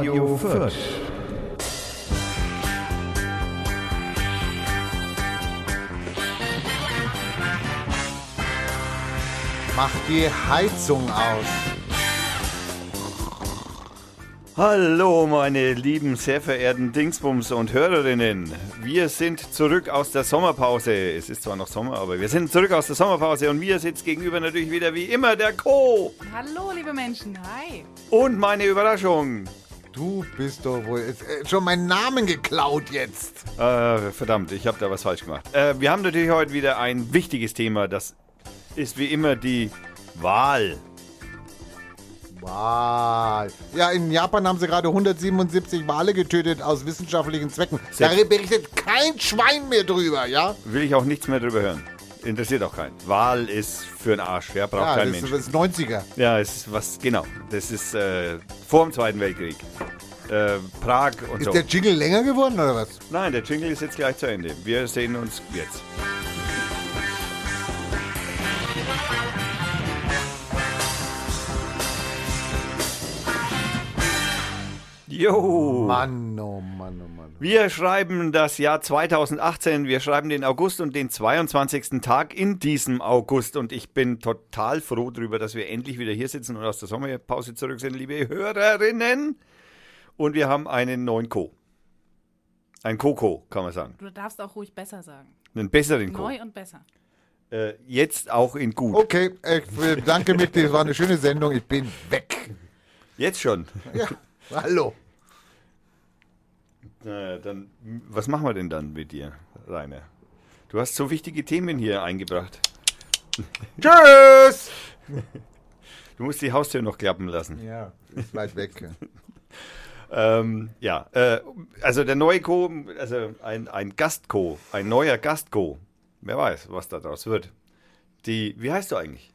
Radio Fürth. Mach die Heizung aus. Hallo, meine lieben, sehr verehrten Dingsbums und Hörerinnen. Wir sind zurück aus der Sommerpause. Es ist zwar noch Sommer, aber wir sind zurück aus der Sommerpause und mir sitzt gegenüber natürlich wieder wie immer der Co. Hallo, liebe Menschen. Hi. Und meine Überraschung. Du bist doch wohl äh, schon meinen Namen geklaut jetzt. Äh, verdammt, ich habe da was falsch gemacht. Äh, wir haben natürlich heute wieder ein wichtiges Thema. Das ist wie immer die Wahl. Wahl. Ja, in Japan haben sie gerade 177 Wale getötet aus wissenschaftlichen Zwecken. Da berichtet kein Schwein mehr drüber, ja? Will ich auch nichts mehr drüber hören. Interessiert auch keinen. Wahl ist für den Arsch. Ja, braucht Ja, kein das Mensch. ist das 90er. Ja, es ist was, genau. Das ist äh, vor dem Zweiten Weltkrieg. Äh, Prag und Ist so. der Jingle länger geworden oder was? Nein, der Jingle ist jetzt gleich zu Ende. Wir sehen uns jetzt. Jo. Mann, oh Mann, oh Mann. Wir schreiben das Jahr 2018, wir schreiben den August und den 22. Tag in diesem August und ich bin total froh darüber, dass wir endlich wieder hier sitzen und aus der Sommerpause zurück sind, liebe Hörerinnen. Und wir haben einen neuen Co. Ein Coco, kann man sagen. Du darfst auch ruhig besser sagen. Einen besseren Co. Neu und besser. Äh, jetzt auch in gut. Okay, ich bedanke mich, das war eine schöne Sendung. Ich bin weg. Jetzt schon. Ja, hallo. Naja, dann, was machen wir denn dann mit dir, Rainer? Du hast so wichtige Themen hier eingebracht. Tschüss! Du musst die Haustür noch klappen lassen. Ja, ist weit weg. Ähm, ja, äh, also der neue Co., also ein, ein Gast-Co, ein neuer Gast-Co. Wer weiß, was da draus wird. Die, wie heißt du eigentlich?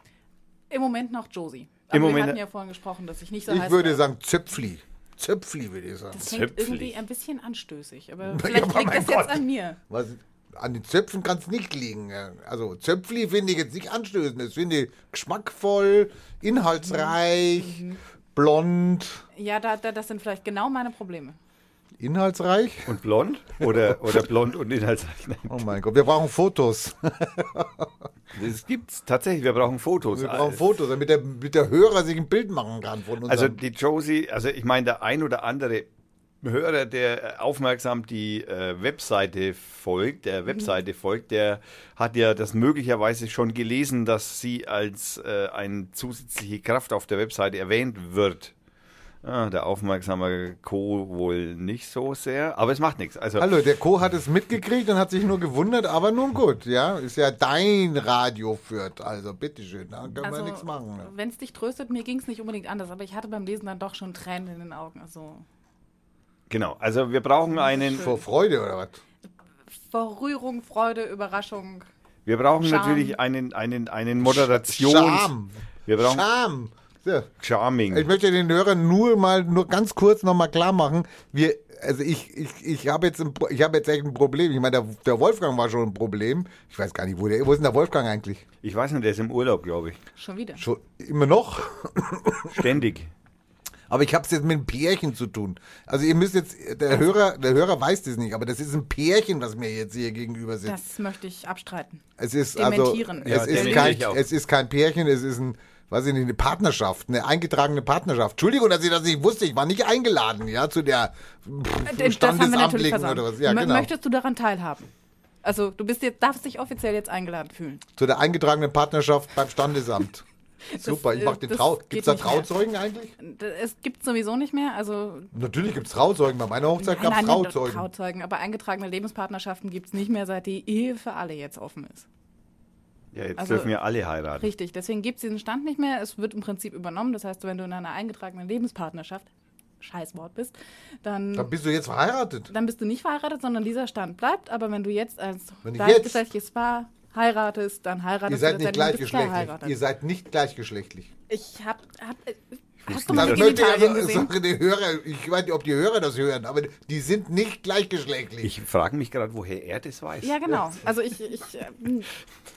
Im Moment noch Josie. Im Aber wir Moment- hatten ja vorhin gesprochen, dass ich nicht so Ich heiß würde sagen Zöpfli. Zöpfli würde ich sagen. Das klingt Zöpfli. irgendwie ein bisschen anstößig. Aber Ja, vielleicht aber liegt das jetzt Gott. an mir. Was, an den Zöpfen kann es nicht liegen. ja. Also Zöpfli finde ich jetzt nicht anstößend. Das finde ich geschmackvoll, inhaltsreich, Mhm. blond. Ja, da, da, das sind vielleicht genau meine Probleme. Inhaltsreich? Und blond? Oder, oder blond und inhaltsreich? Nein, Oh mein Gott, wir brauchen Fotos. Das gibt's tatsächlich. Wir brauchen Fotos. Wir brauchen Fotos, damit der, damit der Hörer sich ein Bild machen kann von uns. Also die Josie, also ich meine, der ein oder andere Hörer, der aufmerksam die äh, Webseite folgt, der Webseite folgt, der hat ja das möglicherweise schon gelesen, dass sie als äh, eine zusätzliche Kraft auf der Webseite erwähnt wird. Ah, der aufmerksame Co. wohl nicht so sehr, aber es macht nichts. Also Hallo, der Co. hat es mitgekriegt und hat sich nur gewundert, aber nun gut, ja. Ist ja dein Radio führt, also bitteschön, da können wir nichts machen. Ne? wenn es dich tröstet, mir ging es nicht unbedingt anders, aber ich hatte beim Lesen dann doch schon Tränen in den Augen. Also genau, also wir brauchen einen, Vor Freude oder was? vor Rührung, Freude, Überraschung. wir brauchen Charme. natürlich einen, einen, einen Moderations... Scham. Wir brauchen Scham. So. Charming. Ich möchte den Hörern nur mal, nur ganz kurz nochmal klar machen, wir, also ich, ich, ich habe jetzt, ein, Pro- ich habe jetzt echt ein Problem. Ich meine, der, der Wolfgang war schon ein Problem. Ich weiß gar nicht, wo der, wo ist denn der Wolfgang eigentlich? Ich weiß nicht, der ist im Urlaub, glaube ich. Schon wieder. Schon immer noch? Ständig. Aber ich habe es jetzt mit einem Pärchen zu tun. Also ihr müsst jetzt, der Hörer, der Hörer weiß das nicht, aber das ist ein Pärchen, was mir jetzt hier gegenüber sitzt. Das möchte ich abstreiten. es ist also, dementieren. es Ja, ist kein, es ist kein Pärchen, es ist ein, weiß ich nicht, eine Partnerschaft, eine eingetragene Partnerschaft. Entschuldigung, dass ich das nicht wusste, ich war nicht eingeladen, ja, zu der Äh, Das Standesamtlichen versagt. oder was. Ja, genau. Möchtest du daran teilhaben? Also du bist jetzt, darfst dich offiziell jetzt eingeladen fühlen. Zu der eingetragenen Partnerschaft beim Standesamt. Super, ich mach den das Trau. Gibt es da nicht mehr. Trauzeugen eigentlich? Es gibt sowieso nicht mehr, also Natürlich gibt es Trauzeugen. Bei meiner Hochzeit gab es Trauzeugen. Trauzeugen, aber eingetragene Lebenspartnerschaften gibt es nicht mehr, seit die Ehe für alle jetzt offen ist. Ja, jetzt Also- dürfen ja alle heiraten. Richtig, deswegen gibt es diesen Stand nicht mehr. Es wird im Prinzip übernommen. Das heißt, wenn du in einer eingetragenen Lebenspartnerschaft, Scheißwort bist, dann, Dann bist du jetzt verheiratet. dann bist du nicht verheiratet, sondern dieser Stand bleibt. Aber wenn du jetzt als gleichgeschlechtliches Paar heiratest, dann heiratest Ihr seid du nicht gleichgeschlechtlich. Ihr seid nicht gleichgeschlechtlich. Ich hab, hab hast du meine Das möchte also gesehen? sagen, die Hörer, ich weiß nicht, ob die Hörer das hören, aber die sind nicht gleichgeschlechtlich. Ich frage mich gerade, woher er das weiß. Ja, genau. Also ich, ich hast du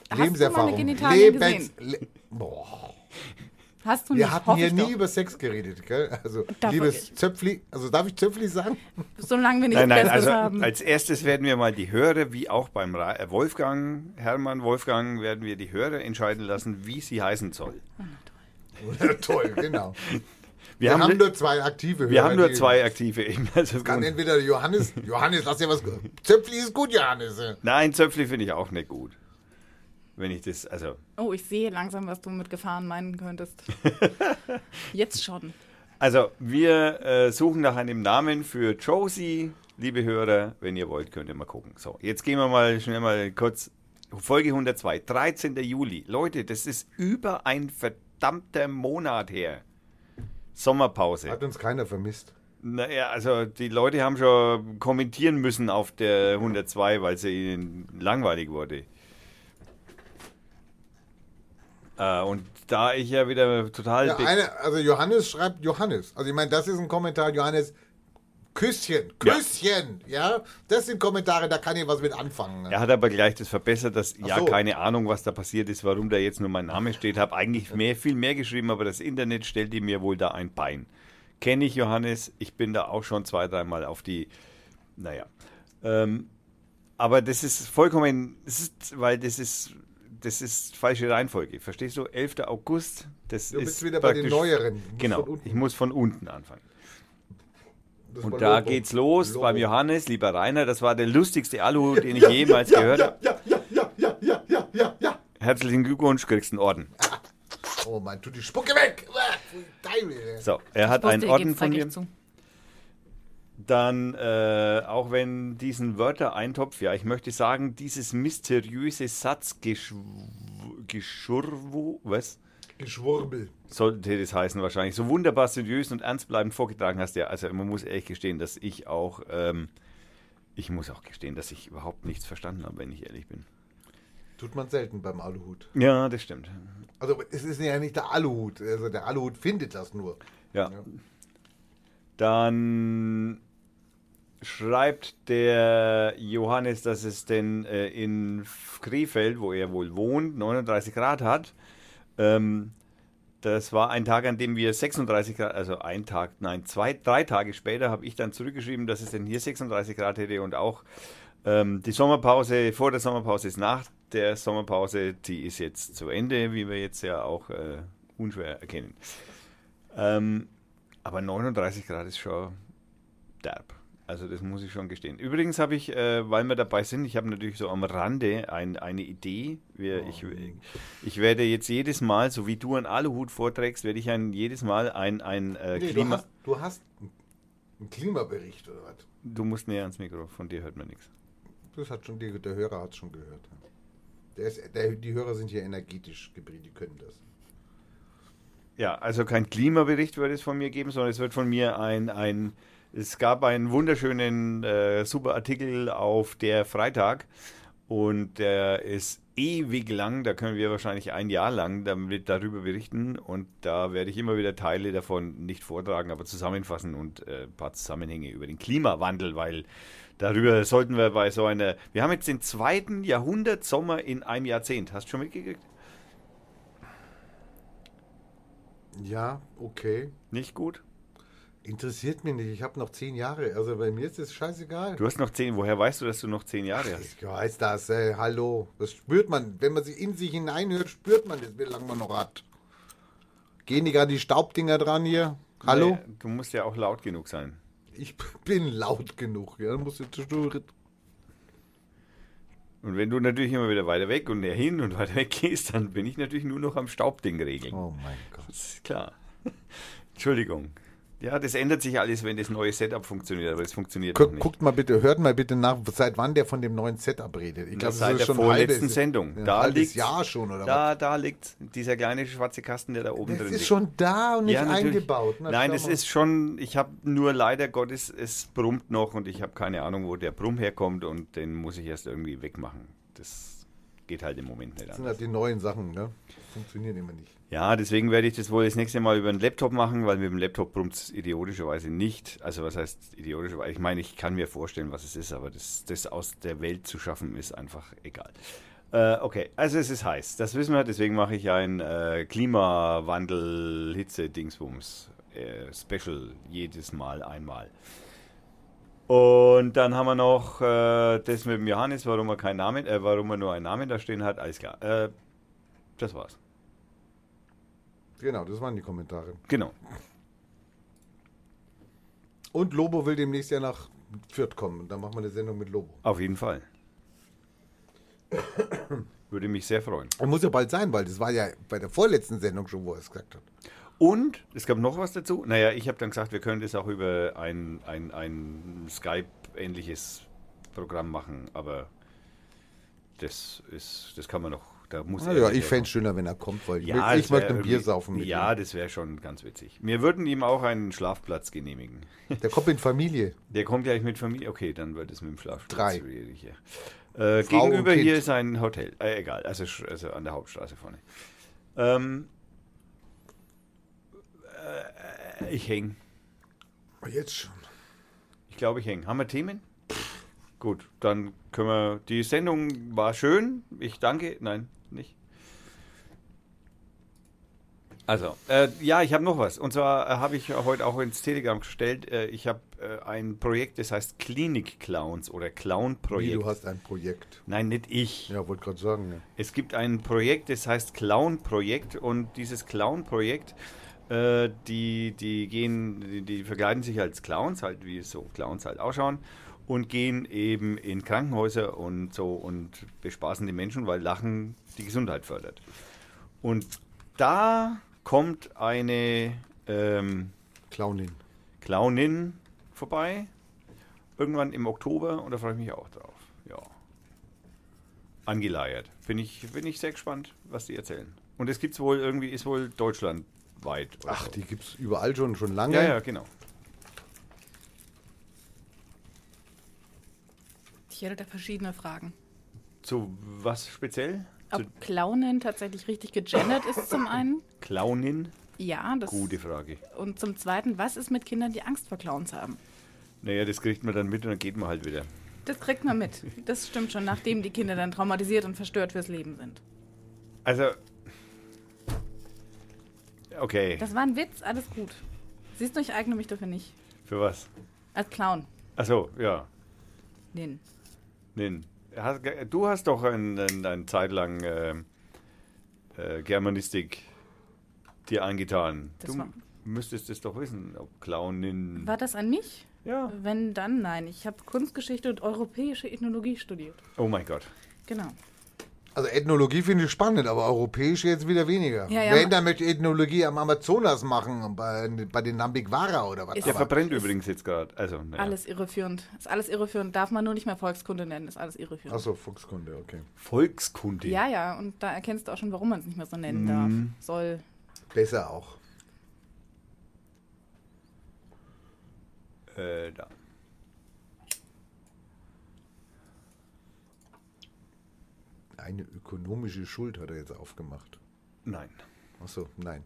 meine Lebenserfahrung. Genitalien Lebens gesehen? Le Boah. Hast du Wir nicht? hatten Hoffe hier nie doch. über Sex geredet, gell? Also, Darf liebes ich? Zöpfli, also darf ich Zöpfli sagen? Solange wir nichts Nein, nein, Besseres also haben. als erstes werden wir mal die Hörer, wie auch beim Ra äh, Wolfgang, Hermann Wolfgang, werden wir die Hörer entscheiden lassen, wie sie heißen soll. Toll, genau. Wir, Wir, haben, haben, nur zwei aktive wir Hörer, haben nur zwei aktive. eben. Also Kann entweder Johannes, Johannes, lass dir was. Zöpfli ist gut, Johannes. Nein, Zöpfli finde ich auch nicht gut. Wenn ich das, also, Oh, ich sehe langsam, was du mit Gefahren meinen könntest. Jetzt schon. also wir äh, suchen nach einem Namen für Josie. Liebe Hörer, wenn ihr wollt, könnt ihr mal gucken. So, jetzt gehen wir mal schnell mal kurz. Folge 102, 13. Juli. Leute, das ist über ein verdammter Monat her. Sommerpause. Hat uns keiner vermisst. Naja, also die Leute haben schon kommentieren müssen auf der 102, weil sie ihnen langweilig wurde. Äh, und da ich ja wieder total... Ja, eine, also Johannes schreibt Johannes. Also ich meine, das ist ein Kommentar, Johannes. Küsschen, Ja. Küsschen, ja. Das sind Kommentare, da kann ich was mit anfangen. er hat aber gleich das verbessert, dass ja so. keine Ahnung, was da passiert ist, warum da jetzt nur mein Name steht. Habe eigentlich mehr, viel mehr geschrieben, aber das Internet stellte mir wohl da ein Bein. Kenne ich Johannes, ich bin da auch schon zwei, dreimal auf die, naja. Ähm, aber das ist vollkommen, das ist, weil das ist, das ist falsche Reihenfolge. Verstehst du? 11. August, das Du ist bist wieder bei den neueren. Genau, ich muss von unten anfangen. Und da Lobo. geht's los Lobo. beim Johannes, lieber Rainer. Das war der lustigste Aluhut, den ich jemals gehört habe. Ja, ja, ja, ja, ja, ja, ja, ja. Herzlichen Glückwunsch, kriegst einen Orden. Oh Mann, tu die Spucke weg. So, er hat einen Orden von mir. Dann, äh, auch wenn diesen Wörtereintopf, ja, ich möchte sagen, dieses mysteriöse Satzgeschurwu, was Geschwurbel. sollte das heißen wahrscheinlich, so wunderbar seriös und ernstbleibend vorgetragen hast, ja, also man muss ehrlich gestehen, dass ich auch, ähm, ich muss auch gestehen, dass ich überhaupt nichts verstanden habe, wenn ich ehrlich bin. Tut man selten beim Aluhut. Ja, das stimmt. Also es ist ja nicht der Aluhut. Also der Aluhut findet das nur. Ja. Ja. Dann schreibt der Johannes, dass es denn äh, in Krefeld, wo er wohl wohnt, 39 Grad hat. Ähm, das war ein Tag, an dem wir 36 Grad, also ein Tag, nein, zwei, drei Tage später habe ich dann zurückgeschrieben, dass es denn hier 36 Grad hätte und auch ähm, die Sommerpause, vor der Sommerpause ist nach der Sommerpause, die ist jetzt zu Ende, wie wir jetzt ja auch äh, unschwer erkennen. Ähm, aber 39 Grad ist schon derb. Also das muss ich schon gestehen. Übrigens habe ich, äh, weil wir dabei sind, ich habe natürlich so am Rande ein, eine Idee. Wir, ich, ich werde jetzt jedes Mal, so wie du einen Aluhut vorträgst, werde ich ein, jedes Mal ein, ein äh, Nee, du Klima... hast, du hast einen Klimabericht oder was? Du musst näher ans Mikro, von dir hört man nichts. Das hat schon die, der Hörer hat schon gehört. Der ist, der, die Hörer sind hier energetisch gebildet, die können das. Ja, also kein Klimabericht wird es von mir geben, sondern es wird von mir ein, ein es gab einen wunderschönen, äh, super Artikel auf der Freitag und der ist ewig lang, da können wir wahrscheinlich ein Jahr lang damit, darüber berichten und da werde ich immer wieder Teile davon nicht vortragen, aber zusammenfassen und äh, ein paar Zusammenhänge über den Klimawandel, weil darüber sollten wir bei so einer, wir haben jetzt den zweiten Jahrhundert Sommer in einem Jahrzehnt, hast du schon mitgekriegt? Ja, okay. Nicht gut? Interessiert mich nicht. Ich habe noch zehn Jahre. Also bei mir ist es scheißegal. Du hast noch zehn. Woher weißt du, dass du noch zehn Jahre hast? Ich weiß das, ey, hallo. Das spürt man. Wenn man sich in sich hineinhört, spürt man das, wie lange man noch hat. Gehen die gerade die Staubdinger dran hier? Hallo? Nee, du musst ja auch laut genug sein. Ich bin laut genug. Ja, dann musst du zwischendurch- Und wenn du natürlich immer wieder weiter weg und näher hin und weiter weg gehst, dann bin ich natürlich nur noch am Staubding regeln. Oh mein Gott. Das ist klar. Entschuldigung. Ja, das ändert sich alles, wenn das neue Setup funktioniert, aber es funktioniert Guck, nicht. guckt mal bitte, hört mal bitte nach, seit wann der von dem neuen Setup redet. Ich glaube, seit der vorletzten Sendung. Ein Da liegt's. Jahr schon, oder was? Da, da liegt dieser kleine schwarze Kasten, der da oben Das drin ist liegt. schon da und nicht Ja, eingebaut. Na, Nein, es ist schon, ich habe nur leider Gottes, es brummt noch und ich habe keine Ahnung, wo der Brumm herkommt und den muss ich erst irgendwie wegmachen. Das geht halt im Moment nicht Das sind halt die neuen Sachen, ne? Funktionieren immer nicht. Ja, deswegen werde ich das wohl das nächste Mal über einen Laptop machen, weil mit dem Laptop brummt es idiotischerweise nicht. Also was heißt idiotischerweise? Ich meine, ich kann mir vorstellen, was es ist, aber das, das aus der Welt zu schaffen, ist einfach egal. Äh, okay, also es ist heiß, das wissen wir, deswegen mache ich ein äh, Klimawandel-Hitze-Dingsbums-Special jedes Mal einmal. Und dann haben wir noch äh, das mit dem Johannes, warum er keinen Namen, äh, warum er nur einen Namen da stehen hat, alles klar. Äh, das war's. Genau, das waren die Kommentare. Genau. Und Lobo will demnächst ja nach Fürth kommen. Dann machen wir eine Sendung mit Lobo. Auf jeden Fall. Würde mich sehr freuen. Er muss ja bald sein, weil das war ja bei der vorletzten Sendung schon, wo er es gesagt hat. Und es gab noch was dazu. Naja, ich habe dann gesagt, wir können das auch über ein, ein, ein Skype-ähnliches Programm machen, aber das ist, das kann man noch. Da muss er ja, ich fände es schöner, wenn er kommt, weil ich, Ja, möchte- ich wär möchte ein Bier saufen mit Ja, ihm. das wäre schon ganz witzig. Wir würden ihm auch einen Schlafplatz genehmigen. Der kommt in Familie. Der kommt gleich mit Familie. Okay, dann wird es mit dem Schlafplatz Drei. schwierig. Ja. Äh, gegenüber hier ist ein Hotel. Äh, egal, also, also an der Hauptstraße vorne. Ähm, äh, ich hänge. Jetzt schon. Ich glaube, ich hänge. Haben wir Themen? Gut, dann können wir. Die Sendung war schön. Ich danke. Nein, nicht. Also, äh, ja, ich habe noch was. Und zwar äh, habe ich heute auch ins Telegram gestellt. Äh, ich habe äh, ein Projekt, das heißt Klinik Clowns oder Wie, Clown-Projekt. du hast ein Projekt. Nein, nicht ich. Ja, wollte gerade sagen. Ja. Es gibt ein Projekt, das heißt Clown-Projekt und dieses Clown-Projekt, äh, die, die gehen, die, die verkleiden sich als Clowns, halt wie so Clowns halt ausschauen und gehen eben in Krankenhäuser und so und bespaßen die Menschen, weil Lachen die Gesundheit fördert. Und da kommt eine ähm, Clownin. Clownin vorbei, irgendwann im Oktober und da freue ich mich auch drauf. Ja. Angeleiert. Bin ich, bin ich sehr gespannt, was die erzählen. Und es gibt's wohl irgendwie, ist wohl deutschlandweit. oder Ach, so. die gibt es überall schon, schon lange. Ja, ja, genau. Ich hätte da verschiedene Fragen. Zu was speziell? Ob Clownen tatsächlich richtig gegendert ist zum einen. Clownin? Ja, das. Gute Frage. Und zum zweiten, was ist mit Kindern, die Angst vor Clowns haben? Naja, das kriegt man dann mit und dann geht man halt wieder. Das kriegt man mit. Das stimmt schon, nachdem die Kinder dann traumatisiert und verstört fürs Leben sind. Also. Okay. Das war ein Witz, alles gut. Siehst du, ich eigne mich dafür nicht. Für was? Als Clown. Achso, ja. Nin. Nin. Hast- Du hast doch ein, ein, eine Zeit lang äh, äh, Germanistik dir eingetan. Das du müsstest es doch wissen, ob Clownin. War das an mich? Ja. Wenn dann, nein. Ich habe Kunstgeschichte und europäische Ethnologie studiert. Oh mein Gott. Genau. Also Ethnologie finde ich spannend, aber europäisch jetzt wieder weniger. Ja, ja, Wenn, dann möchte ich Ethnologie am Amazonas machen, bei, bei den Nambigwara oder was. Ist- Der verbrennt übrigens jetzt gerade. Also, naja. Alles irreführend. Ist alles irreführend. Darf man nur nicht mehr Volkskunde nennen. Ist alles irreführend. Achso, Fuchskunde, okay. Volkskunde. Ja, ja. Und da erkennst du auch schon, warum man es nicht mehr so nennen Mhm. darf. Soll. Besser auch. Äh, da. Eine ökonomische Schuld hat er jetzt aufgemacht. Nein. Achso, nein.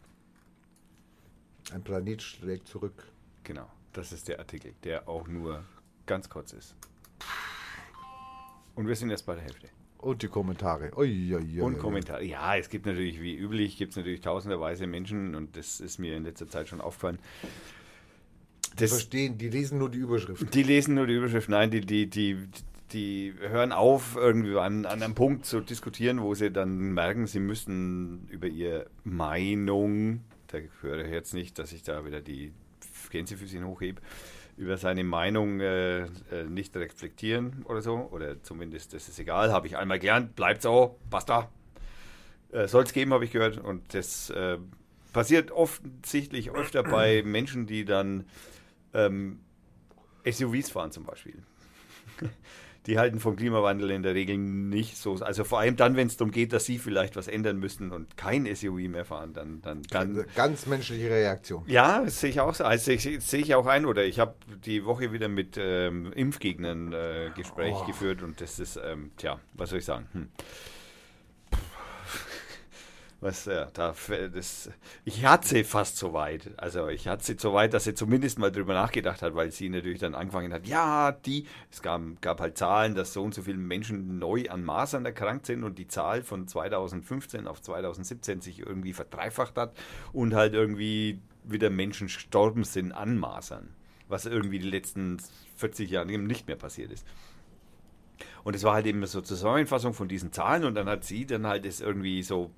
Ein Planet schlägt zurück. Genau. Das ist der Artikel, der auch nur ganz kurz ist. Und wir sind erst bei der Hälfte. Und die Kommentare. Ui, ui, ui, Und. Kommentare. Ja, es gibt natürlich, wie üblich, gibt es natürlich tausenderweise Menschen und das ist mir in letzter Zeit schon aufgefallen. Die Das, verstehen, die lesen nur die Überschrift. die lesen nur die Überschrift. Nein, die, die, die, die hören auf, irgendwie an, an einem Punkt zu diskutieren, wo sie dann merken, sie müssen über ihre Meinung, da höre ich jetzt nicht, dass ich da wieder die Gänsefüßchen hochhebe, über seine Meinung äh, äh, nicht reflektieren oder so. Oder zumindest, das ist egal, habe ich einmal gelernt, bleibt so, basta. Äh, Soll es geben, habe ich gehört. Und das äh, passiert offensichtlich öfter bei Menschen, die dann ähm, SUVs fahren zum Beispiel. Die halten vom Klimawandel in der Regel nicht so. Also vor allem dann, wenn es darum geht, dass sie vielleicht was ändern müssten und kein SUV mehr fahren, dann, dann, dann Ganz menschliche Reaktion. ja, das sehe ich auch so. Also sehe ich auch ein. Oder ich habe die Woche wieder mit ähm, Impfgegnern äh, Gespräch Oh. geführt und das ist, ähm, tja, was soll ich sagen? Hm. Was, ja, da, das, ich hatte sie fast so weit. Also ich hatte sie so weit, dass sie zumindest mal drüber nachgedacht hat, weil sie natürlich dann angefangen hat, ja, die, es gab, gab halt Zahlen, dass so und so viele Menschen neu an Masern erkrankt sind und die Zahl von 2015 auf 2017 sich irgendwie verdreifacht hat und halt irgendwie wieder Menschen gestorben sind an Masern, was irgendwie die letzten 40 Jahre eben nicht mehr passiert ist. Und es war halt eben so Zusammenfassung von diesen Zahlen und dann hat sie dann halt es irgendwie so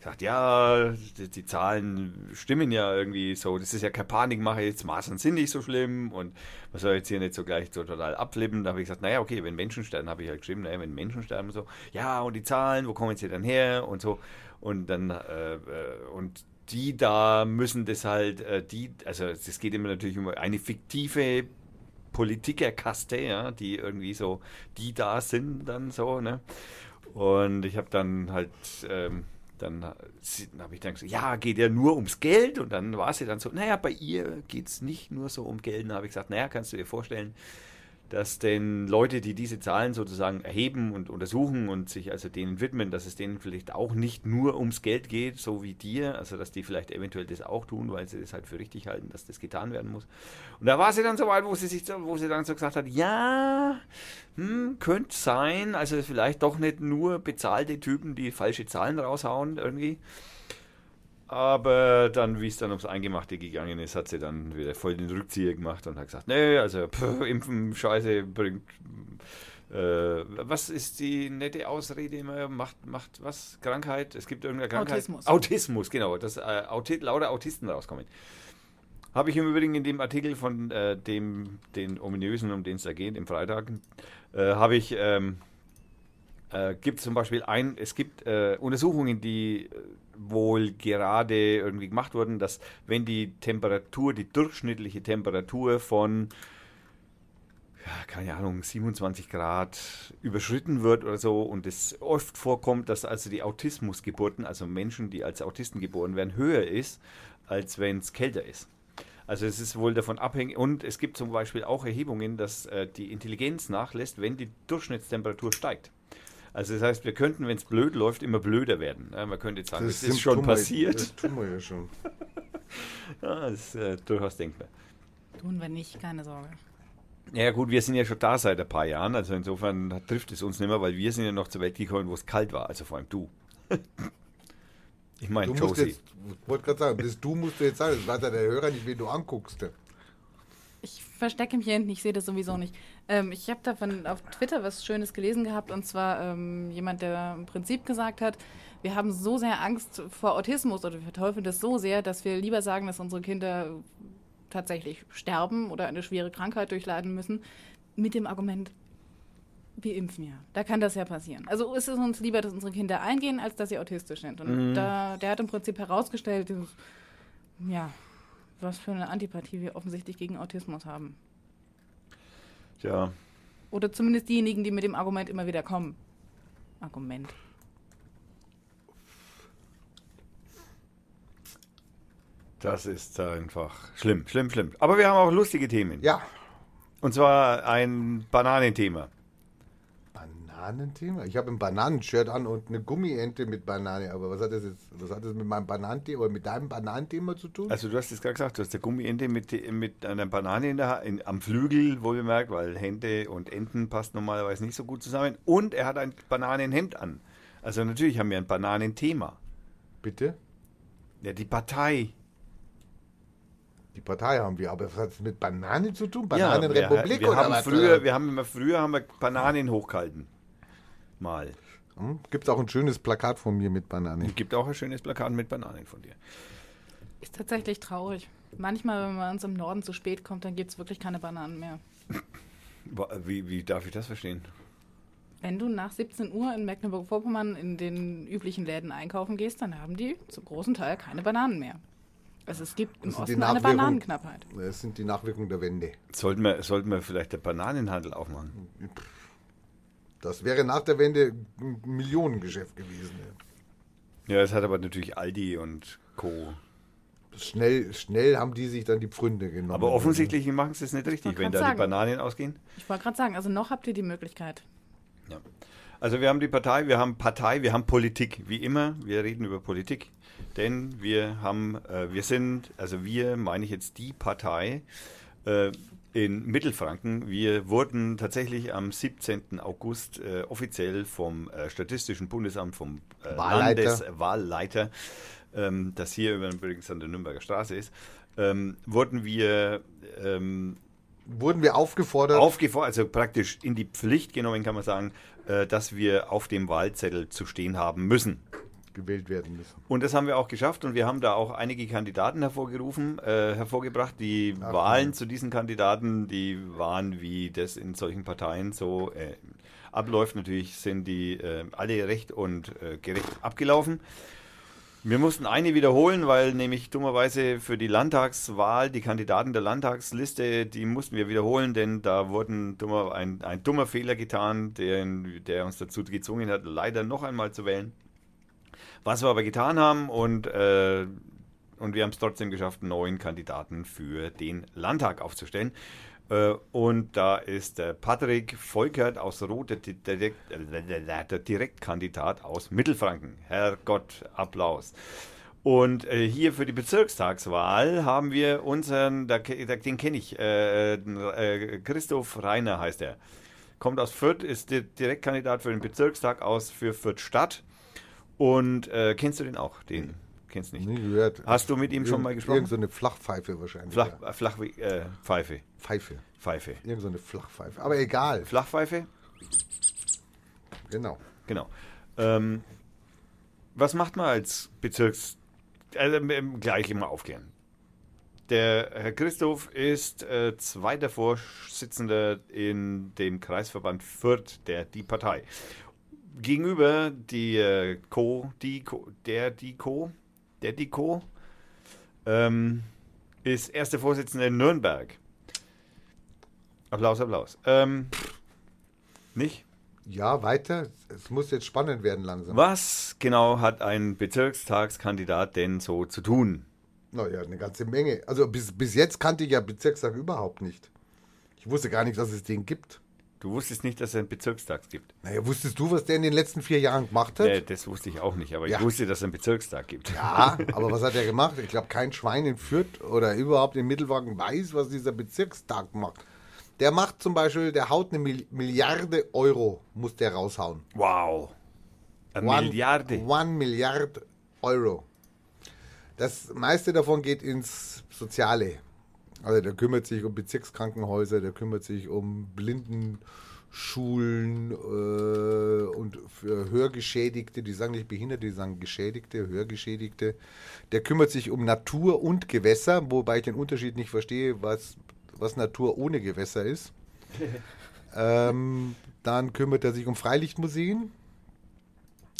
gesagt, ja, die, die, Zahlen stimmen ja irgendwie so, das ist ja keine Panikmache, jetzt Maßen sind nicht so schlimm und man soll jetzt hier nicht so gleich so total abflippen. Da habe ich gesagt, naja, okay, wenn Menschen sterben, habe ich halt geschrieben, naja, wenn Menschen sterben, so, ja, und die Zahlen, wo kommen sie dann her und so. Und dann, äh, äh, und die da müssen das halt, äh, die, also es geht immer natürlich um eine fiktive Politikerkaste, ja, die irgendwie so, die da sind dann so, ne? Und ich habe dann halt, ähm, dann habe ich dann gesagt, ja, geht ja nur ums Geld? Und dann war sie dann so, naja, bei ihr geht es nicht nur so um Geld. Und dann habe ich gesagt, naja, kannst du dir vorstellen, dass denn Leute, die diese Zahlen sozusagen erheben und untersuchen und sich also denen widmen, dass es denen vielleicht auch nicht nur ums Geld geht, so wie dir, also dass die vielleicht eventuell das auch tun, weil sie das halt für richtig halten, dass das getan werden muss. Und da war sie dann so weit, wo sie sich, wo sie dann so gesagt hat, ja, hm, könnte sein, also vielleicht doch nicht nur bezahlte Typen, die falsche Zahlen raushauen irgendwie. Aber dann, wie es dann ums Eingemachte gegangen ist, hat sie dann wieder voll den Rückzieher gemacht und hat gesagt, nee, also pff, Impfen, Scheiße, bringt... Äh, was ist die nette Ausrede immer? Macht, macht was? Krankheit? Es gibt irgendeine Krankheit? Autismus. Autismus, genau. Dass äh, Auti lauter Autisten rauskommen. Habe ich im Übrigen in dem Artikel von äh, dem, den ominösen, um den es da geht, im Freitag, äh, habe ich... Ähm, äh, gibt zum Beispiel ein, es gibt äh, Untersuchungen, die wohl gerade irgendwie gemacht wurden, dass wenn die Temperatur, die durchschnittliche Temperatur von ja, keine Ahnung, 27 Grad überschritten wird oder so und es oft vorkommt, dass also die Autismusgeburten, also Menschen, die als Autisten geboren werden, höher ist, als wenn es kälter ist. Also es ist wohl davon abhängig und es gibt zum Beispiel auch Erhebungen, dass äh, die Intelligenz nachlässt, wenn die Durchschnittstemperatur steigt. Also das heißt, wir könnten, wenn es blöd läuft, immer blöder werden. Ja, man könnte jetzt sagen, das, das ist schon passiert. das tun wir ja schon. ja, das ist äh, durchaus denkbar. Tun wir nicht, keine Sorge. Ja gut, wir sind ja schon da seit ein paar Jahren, also insofern trifft es uns nicht mehr, weil wir sind ja noch zur Welt gekommen, wo es kalt war, also vor allem du. ich meine, Josie. Ich wollte gerade sagen, das du musst du jetzt sagen, das weiß ja der Hörer nicht, wen du anguckst. Ich verstecke mich hier hinten, ich sehe das sowieso nicht. Ähm, ich habe davon auf Twitter was Schönes gelesen gehabt und zwar ähm, jemand, der im Prinzip gesagt hat, wir haben so sehr Angst vor Autismus oder wir verteufeln das so sehr, dass wir lieber sagen, dass unsere Kinder tatsächlich sterben oder eine schwere Krankheit durchleiden müssen, mit dem Argument, wir impfen ja. Da kann das ja passieren. Also ist es uns lieber, dass unsere Kinder eingehen, als dass sie autistisch sind. Und mhm. da, der hat im Prinzip herausgestellt, ja, was für eine Antipathie wir offensichtlich gegen Autismus haben. Ja. Oder zumindest diejenigen, die mit dem Argument immer wieder kommen. Argument. Das ist einfach schlimm, schlimm, schlimm. Aber wir haben auch lustige Themen. Ja. Und zwar ein Bananenthema. Bananenthema? Ich habe ein Bananenshirt an und eine Gummiente mit Banane. Aber was hat das jetzt, was hat das mit meinem Bananenthema oder mit deinem Bananenthema zu tun? Also du hast es gerade gesagt, du hast eine Gummiente mit, mit einer Banane in der, in, am Flügel, wohlbemerkt, weil Hände und Enten passt normalerweise nicht so gut zusammen. Und er hat ein Bananenhemd an. Also natürlich haben wir ein Bananenthema. Bitte? Ja, die Partei. Die Partei haben wir, aber was hat es mit Bananen zu tun? Bananenrepublik ja, wir, wir oder haben was? Früher, wir haben immer früher haben wir Bananen hochgehalten mal. Hm? Gibt es auch ein schönes Plakat von mir mit Bananen? Gibt auch ein schönes Plakat mit Bananen von dir. Ist tatsächlich traurig. Manchmal, wenn man uns im Norden zu spät kommt, dann gibt es wirklich keine Bananen mehr. Wie, wie darf ich das verstehen? Wenn du nach 17 Uhr in Mecklenburg-Vorpommern in den üblichen Läden einkaufen gehst, dann haben die zum großen Teil keine Bananen mehr. Also es gibt im Osten eine Bananenknappheit. Das sind die Nachwirkungen der Wende. Sollten wir, sollten wir vielleicht den Bananenhandel aufmachen? Das wäre nach der Wende ein Millionengeschäft gewesen. Ja, es hat aber natürlich Aldi und Co. Schnell, schnell haben die sich dann die Pfründe genommen. Aber offensichtlich machen sie es nicht richtig, wenn da sagen. die Bananen ausgehen. Ich wollte gerade sagen, also noch habt ihr die Möglichkeit. Ja. Also wir haben die Partei, wir haben Partei, wir haben Politik. Wie immer, wir reden über Politik. Denn wir haben, äh, wir sind, also wir meine ich jetzt die Partei äh, in Mittelfranken. Wir wurden tatsächlich am 17. August äh, offiziell vom äh, Statistischen Bundesamt, vom äh, Wahlleiter. Landeswahlleiter, ähm, das hier übrigens an der Nürnberger Straße ist, ähm, wurden wir ähm, Wurden wir aufgefordert? aufgefordert, also praktisch in die Pflicht genommen, kann man sagen, äh, dass wir auf dem Wahlzettel zu stehen haben müssen. Gewählt werden müssen. Und das haben wir auch geschafft und wir haben da auch einige Kandidaten hervorgerufen, äh, hervorgebracht. Die Wahlen zu diesen Kandidaten, die waren, wie das in solchen Parteien so äh, abläuft. Natürlich sind die äh, alle recht und äh, gerecht abgelaufen. Wir mussten eine wiederholen, weil nämlich dummerweise für die Landtagswahl, die Kandidaten der Landtagsliste, die mussten wir wiederholen, denn da wurden dummer, ein, ein dummer Fehler getan, der, der uns dazu gezwungen hat, leider noch einmal zu wählen. Was wir aber getan haben und, äh, und wir haben es trotzdem geschafft, neun Kandidaten für den Landtag aufzustellen. Äh, und da ist der Patrick Volkert aus Direkt, äh, der Direktkandidat aus Mittelfranken. Herrgott, Applaus. Und äh, hier für die Bezirkstagswahl haben wir unseren, den kenne ich, äh, äh, Christoph Reiner heißt er. Kommt aus Fürth, ist Direktkandidat für den Bezirkstag aus für Fürth Stadt. Und äh, kennst du den auch? Den kennst du nicht. Nie gehört. Hast du mit ihm schon mal gesprochen? Irgend so eine Flachpfeife wahrscheinlich. Flach, ja. Flach, äh, Pfeife. Pfeife. Pfeife. Irgend so eine Flachpfeife. Aber egal. Flachpfeife? Genau. Genau. Ähm, was macht man als Bezirks... Also ähm, gleich immer aufklären. Der Herr Christoph ist äh, zweiter Vorsitzender in dem Kreisverband Fürth, der die Partei. Gegenüber die äh, Co, die Co, der die Co, der die Co, ähm, ist erster Vorsitzender in Nürnberg. Applaus, Applaus. Ähm, nicht? Ja, weiter. Es muss jetzt spannend werden langsam. Was genau hat ein Bezirkstagskandidat denn so zu tun? Naja, eine ganze Menge. Also bis, bis jetzt kannte ich ja Bezirkstag überhaupt nicht. Ich wusste gar nicht, dass es den gibt. Du wusstest nicht, dass es einen Bezirkstag gibt. Naja, wusstest du, was der in den letzten vier Jahren gemacht hat? Äh, das wusste ich auch nicht, aber Ja. ich wusste, dass es einen Bezirkstag gibt. Ja, aber was hat er gemacht? Ich glaube, kein Schwein in Fürth oder überhaupt in Mittelwagen weiß, was dieser Bezirkstag macht. Der macht zum Beispiel, der haut eine Mil- Milliarde Euro, muss der raushauen. Wow. Eine One- Milliarde. One Milliard Euro. Das meiste davon geht ins Soziale. Also der kümmert sich um Bezirkskrankenhäuser, der kümmert sich um Blindenschulen äh, und für Hörgeschädigte, die sagen nicht Behinderte, die sagen Geschädigte, Hörgeschädigte. Der kümmert sich um Natur und Gewässer, wobei ich den Unterschied nicht verstehe, was, was Natur ohne Gewässer ist. ähm, dann kümmert er sich um Freilichtmuseen.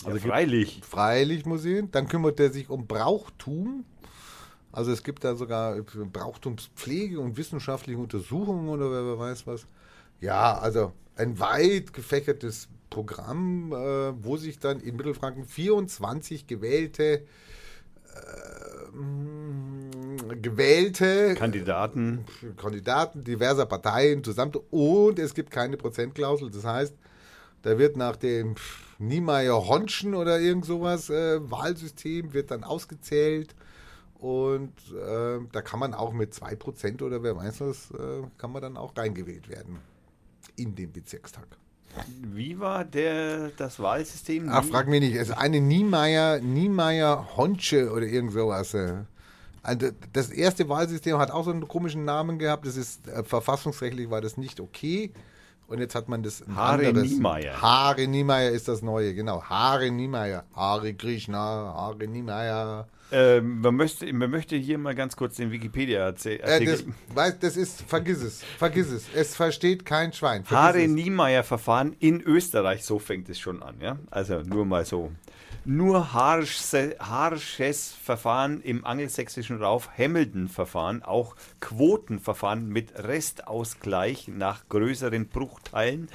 Also gibt- freilich. Freilichtmuseen. Dann kümmert er sich um Brauchtum. Also es gibt da sogar Brauchtumspflege und wissenschaftliche Untersuchungen oder wer weiß was. Ja, also ein weit gefächertes Programm, äh, wo sich dann in Mittelfranken 24 gewählte äh, gewählte Kandidaten. Kandidaten diverser Parteien zusammen und es gibt keine Prozentklausel. Das heißt, da wird nach dem Niemeyer-Honschen oder irgend sowas äh, Wahlsystem wird dann ausgezählt und äh, da kann man auch mit 2% oder wer weiß was, äh, kann man dann auch reingewählt werden in den Bezirkstag. Wie war der, das Wahlsystem? Ach, frag mich nicht. Also eine Niemeyer, Niemeyer Honsche oder irgend sowas. äh. Also Das erste Wahlsystem hat auch so einen komischen Namen gehabt. Das ist äh, verfassungsrechtlich war das nicht okay. Und jetzt hat man das anderes. Niemeyer. Hare Niemeyer ist das neue, genau. Hare Niemeyer. Hare Krishna, Hare Niemeyer. Äh, man, möchte, man möchte hier mal ganz kurz den Wikipedia-Artikel. Äh, das, weiß, das ist, vergiss es, vergiss es. Es versteht kein Schwein. Es. Niemeyer-Verfahren in Österreich, so fängt es schon an, ja? Also nur mal so. Nur harsche- harsches Verfahren im angelsächsischen Rauf, Hamilton-Verfahren, auch Quotenverfahren mit Restausgleich nach größeren Bruchteilen,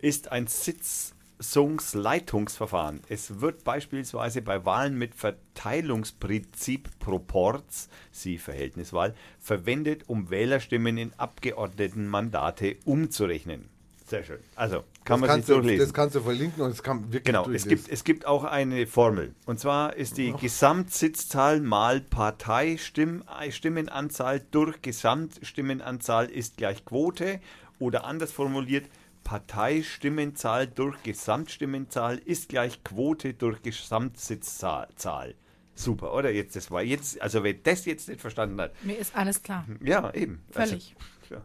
ist ein Sitzungsleitungsverfahren. Es wird beispielsweise bei Wahlen mit Verteilungsprinzip Proporz, sie Verhältniswahl, verwendet, um Wählerstimmen in Abgeordnetenmandate umzurechnen. Sehr schön. Also, Kann das man kannst sich du, durchlesen. Das kannst du verlinken und es kann wirklich Genau, es gibt, es gibt auch eine Formel. Und zwar ist die Gesamtsitzzahl mal Parteistimmenanzahl durch Gesamtstimmenanzahl ist gleich Quote. Oder anders formuliert, Parteistimmenzahl durch Gesamtstimmenzahl ist gleich Quote durch Gesamtsitzzahl. Zahl. Super, oder? Jetzt, das war jetzt, also wer das jetzt nicht verstanden hat, Mir ist alles klar. ja, eben. Völlig. Also, ja,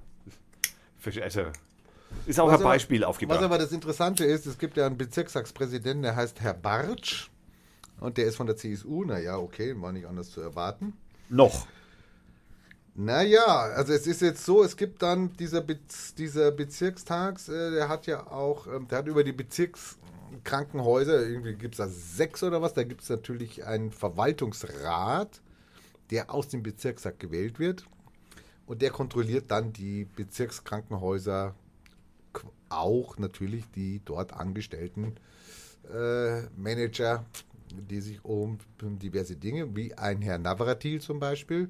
Verste- also ist auch Was ein aber- Beispiel aufgebracht. Was aber das Interessante ist, es gibt ja einen Bezirkstagspräsidenten, der heißt Herr Bartsch und der ist von der CSU. Naja, okay, war nicht anders zu erwarten. Noch. Naja, also es ist jetzt so, es gibt dann dieser, Bez, dieser Bezirkstags, äh, der hat ja auch, ähm, der hat über die Bezirkskrankenhäuser, irgendwie gibt es da sechs oder was, da gibt es natürlich einen Verwaltungsrat, der aus dem Bezirkstag gewählt wird und der kontrolliert dann die Bezirkskrankenhäuser, auch natürlich die dort angestellten äh, Manager, die sich um diverse Dinge, wie ein Herr Navratil zum Beispiel,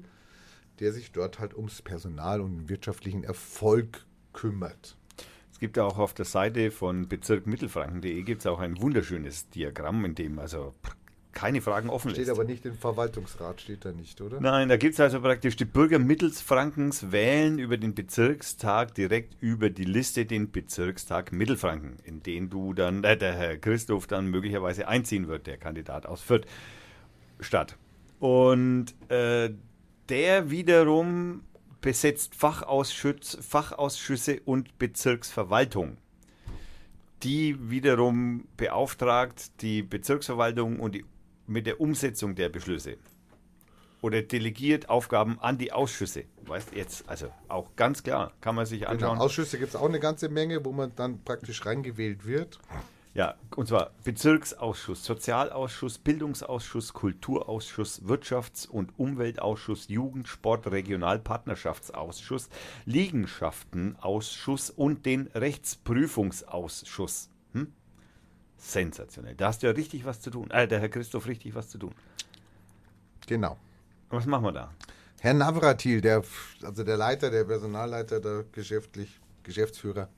der sich dort halt ums Personal und den wirtschaftlichen Erfolg kümmert. Es gibt auch auf der Seite von bezirkmittelfranken.de gibt es auch ein wunderschönes Diagramm, in dem also keine Fragen offen Steht lässt. aber nicht im Verwaltungsrat, steht da nicht, oder? Nein, da gibt es also praktisch die Bürger Mittelsfrankens wählen über den Bezirkstag direkt über die Liste den Bezirkstag Mittelfranken, in den du dann, äh, der Herr Christoph dann möglicherweise einziehen wird, der Kandidat aus Fürth Stadt. Und äh, der wiederum besetzt Fachausschütz, Fachausschüsse und Bezirksverwaltung. Die wiederum beauftragt die Bezirksverwaltung und die, mit der Umsetzung der Beschlüsse oder delegiert Aufgaben an die Ausschüsse. Weißt jetzt, also auch ganz klar, kann man sich Genau, anschauen. Ausschüsse gibt es auch eine ganze Menge, wo man dann praktisch reingewählt wird. Ja, und zwar Bezirksausschuss, Sozialausschuss, Bildungsausschuss, Kulturausschuss, Wirtschafts- und Umweltausschuss, Jugend-, Sport-, Regionalpartnerschaftsausschuss, Liegenschaftenausschuss und den Rechtsprüfungsausschuss. Sensationell. Da hast du ja richtig was zu tun. Äh, der Herr Christoph richtig was zu tun. Genau. Was machen wir da? Herr Navratil, der, also der Leiter, der Personalleiter, der geschäftlich, Geschäftsführer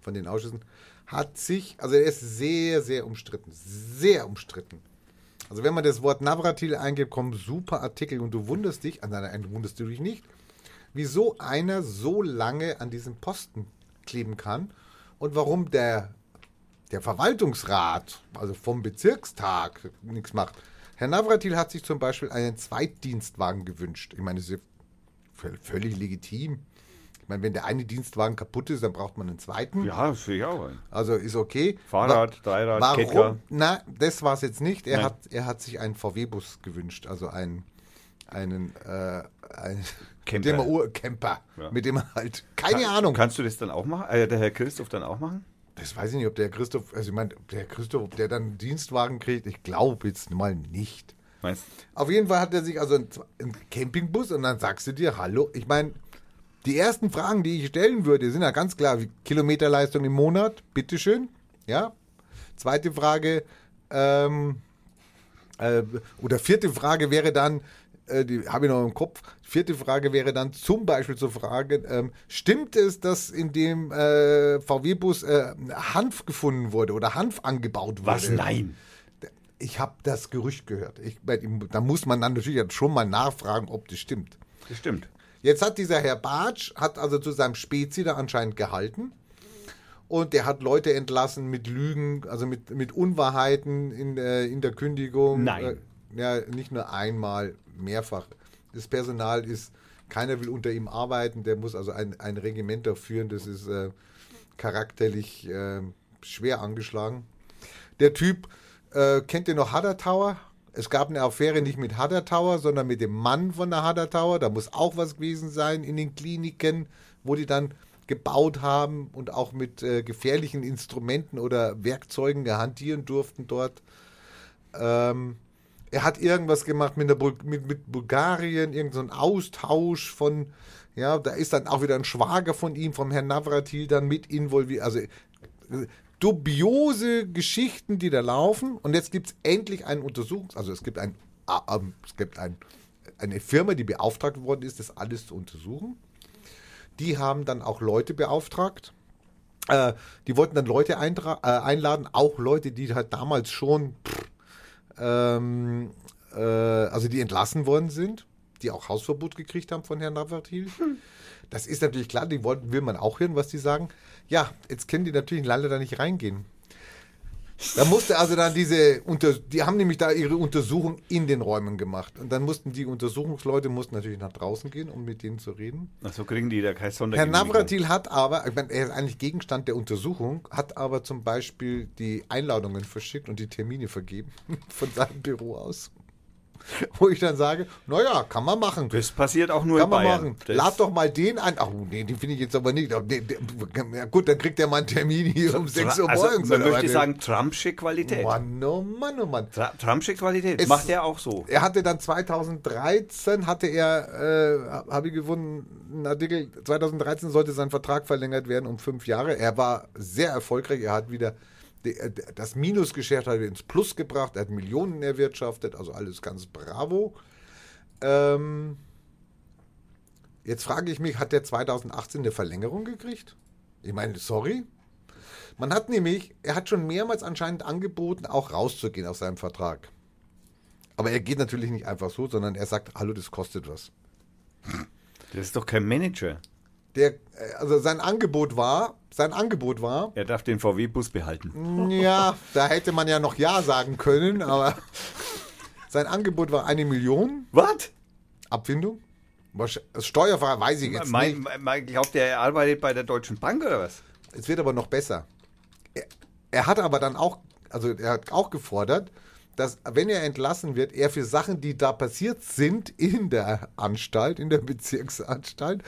von den Ausschüssen, hat sich, also er ist sehr, sehr umstritten. Sehr umstritten. Also wenn man das Wort Navratil eingibt, kommen super Artikel und du wunderst dich, an nein, du wunderst du dich nicht, wieso einer so lange an diesem Posten kleben kann und warum der, der Verwaltungsrat, also vom Bezirkstag, nichts macht. Herr Navratil hat sich zum Beispiel einen Zweitdienstwagen gewünscht. Ich meine, das ist ja völ- völlig legitim. Ich meine, wenn der eine Dienstwagen kaputt ist, dann braucht man einen zweiten. Ja, das sehe ich auch. ein. Also ist okay. Fahrrad, Wa- Dreirad, Warum? Kettler. Na, das war es jetzt nicht. Er Nein. hat, er hat sich einen VW-Bus gewünscht, also einen, einen, äh, einen Camper. Mit dem er Camper, Ja. mit dem er halt, keine Kann- Ahnung. Kannst du das dann auch machen? Äh, der Herr Christoph dann auch machen? Das weiß ich nicht, ob der Christoph, also ich meine, ob der Christoph, ob der dann einen Dienstwagen kriegt, ich glaube jetzt mal nicht. Meinst Auf jeden Fall hat er sich also einen, einen Campingbus und dann sagst du dir, hallo, ich meine, die ersten Fragen, die ich stellen würde, sind ja ganz klar, wie Kilometerleistung im Monat, bitteschön, ja. Zweite Frage, ähm, äh, oder vierte Frage wäre dann, äh, die habe ich noch im Kopf, vierte Frage wäre dann zum Beispiel zu fragen, ähm, stimmt es, dass in dem äh, VW-Bus äh, Hanf gefunden wurde oder Hanf angebaut wurde? Was? Nein. Ich habe das Gerücht gehört. Ich, da muss man dann natürlich schon mal nachfragen, ob das stimmt. Das stimmt. Jetzt hat dieser Herr Bartsch, hat also zu seinem Spezi da anscheinend gehalten. Und der hat Leute entlassen mit Lügen, also mit, mit Unwahrheiten in, äh, in der Kündigung. Nein. Äh, ja, nicht nur einmal, mehrfach. Das Personal ist, keiner will unter ihm arbeiten, der muss also ein, ein Regiment da führen, das ist äh, charakterlich äh, schwer angeschlagen. Der Typ, äh, kennt ihr noch Hadder Tower? Es gab eine Affäre nicht mit Hadder Tower, sondern mit dem Mann von der Hadder Tower. Da muss auch was gewesen sein in den Kliniken, wo die dann gebaut haben und auch mit äh, gefährlichen Instrumenten oder Werkzeugen hantieren durften dort. Ähm, er hat irgendwas gemacht mit, der Bul mit, mit Bulgarien, irgendein so Austausch von, ja, da ist dann auch wieder ein Schwager von ihm, vom Herrn Navratil, dann mit involviert. Also äh, dubiose Geschichten, die da laufen. Und jetzt gibt es endlich einen Untersuchungs-, also es gibt, ein, ähm, es gibt ein, eine Firma, die beauftragt worden ist, das alles zu untersuchen. Die haben dann auch Leute beauftragt, Äh, die wollten dann Leute äh, einladen, auch Leute, die halt damals schon, pff, ähm, äh, also die entlassen worden sind, die auch Hausverbot gekriegt haben von Herrn Navratil. Das ist natürlich klar, die wollten, will man auch hören, was die sagen. Ja, jetzt können die natürlich leider da nicht reingehen. Da musste also dann diese, unter, die haben nämlich da ihre Untersuchung in den Räumen gemacht. Und dann mussten die Untersuchungsleute mussten natürlich nach draußen gehen, um mit denen zu reden. Ach so kriegen die da kein Herr Sondergenehmigung. Navratil hat aber, ich meine, er ist eigentlich Gegenstand der Untersuchung, hat aber zum Beispiel die Einladungen verschickt und die Termine vergeben von seinem Büro aus. Wo ich dann sage, naja, kann man machen. Das passiert auch nur Kann in man Bayern. machen. Das- Lad doch mal den ein. Ach nee, den finde ich jetzt aber nicht. Gut, dann kriegt er mal einen Termin hier um 6 Uhr also, morgens. man oder möchte was? sagen, Trumpsche Qualität. Mann, oh Mann, oh Mann. Tra Trumpsche Qualität. Es- Macht er auch so. Er hatte dann 2013, hatte er, äh, habe ich gefunden, einen Artikel, 2013 sollte sein Vertrag verlängert werden um fünf Jahre. Er war sehr erfolgreich, er hat wieder das Minusgeschäft hat er ins Plus gebracht, er hat Millionen erwirtschaftet, also alles ganz bravo. Ähm, jetzt frage ich mich, hat der 2018 eine Verlängerung gekriegt? Ich meine, sorry. Man hat nämlich, er hat schon mehrmals anscheinend angeboten, auch rauszugehen aus seinem Vertrag. Aber er geht natürlich nicht einfach so, sondern er sagt, hallo, das kostet was. Das ist doch kein Manager. Der, äh, also sein Angebot war, sein Angebot war, Er darf den VW-Bus behalten. ja, da hätte man ja noch Ja sagen können, aber sein Angebot war eine Million Was? Abfindung. Steuerfrei weiß ich jetzt Mein, nicht. mein, glaubt der, er arbeitet bei der Deutschen Bank oder was? Es wird aber noch besser. Er, er hat aber dann auch, also er hat auch gefordert, dass wenn er entlassen wird, er für Sachen, die da passiert sind in der Anstalt, in der Bezirksanstalt,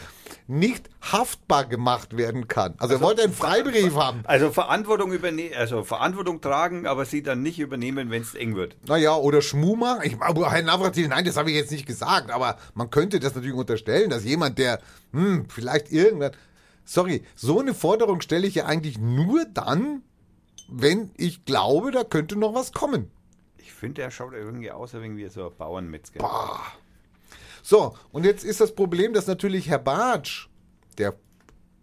nicht haftbar gemacht werden kann. Also, er wollte einen Freibrief haben. Also Verantwortung übernehmen, also Verantwortung tragen, aber sie dann nicht übernehmen, wenn es eng wird. Naja, oder Schmuh machen. Ich, aber Herr Navratil, nein, das habe ich jetzt nicht gesagt, aber man könnte das natürlich unterstellen, dass jemand, der, hm, vielleicht irgendwann, sorry, so eine Forderung stelle ich ja eigentlich nur dann, wenn ich glaube, da könnte noch was kommen. Ich finde, er schaut irgendwie aus wie so ein Bauernmetzger. So, und jetzt ist das Problem, dass natürlich Herr Bartsch, der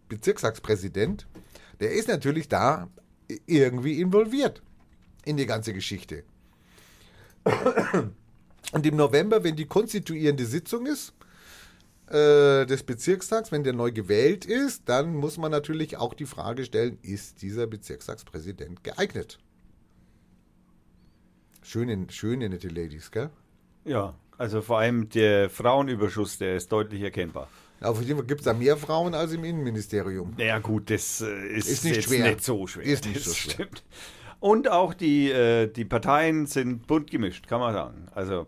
Bezirkstagspräsident, der ist natürlich da irgendwie involviert in die ganze Geschichte. Und im November, wenn die konstituierende Sitzung ist äh, des Bezirkstags, wenn der neu gewählt ist, dann muss man natürlich auch die Frage stellen, ist dieser Bezirkstagspräsident geeignet? Schöne, schöne nette Ladies, gell? Ja, also vor allem der Frauenüberschuss, der ist deutlich erkennbar. Auf jeden Fall gibt es da mehr Frauen als im Innenministerium. Naja gut, das äh, ist, Ist nicht schwer. nicht so schwer. Ist nicht das so schwer. Stimmt. Und auch die, äh, die Parteien sind bunt gemischt, kann man sagen. Also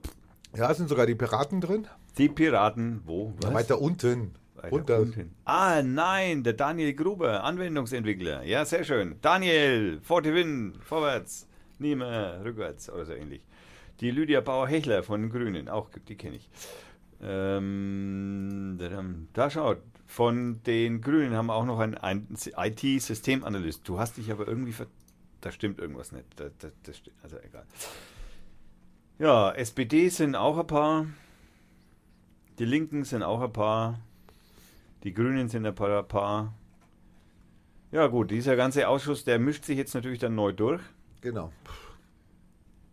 Ja, sind sogar die Piraten drin? die Piraten, wo? Ja, weiter unten. Weiter Runter. unten. Ah, nein, der Daniel Gruber, Anwendungsentwickler. Ja, sehr schön. Daniel, Fortewin, vorwärts, nie mehr rückwärts oder so ähnlich. Die Lydia Bauer-Hechler von den Grünen, auch die kenne ich. Ähm, da schaut, von den Grünen haben wir auch noch einen, IT-Systemanalyst. Du hast dich aber irgendwie ver da stimmt irgendwas nicht. Das, das, das also egal. Ja, SPD sind auch ein paar. Die Linken sind auch ein paar. Die Grünen sind ein paar. paar. Ja gut, dieser ganze Ausschuss, der mischt sich jetzt natürlich dann neu durch. Genau.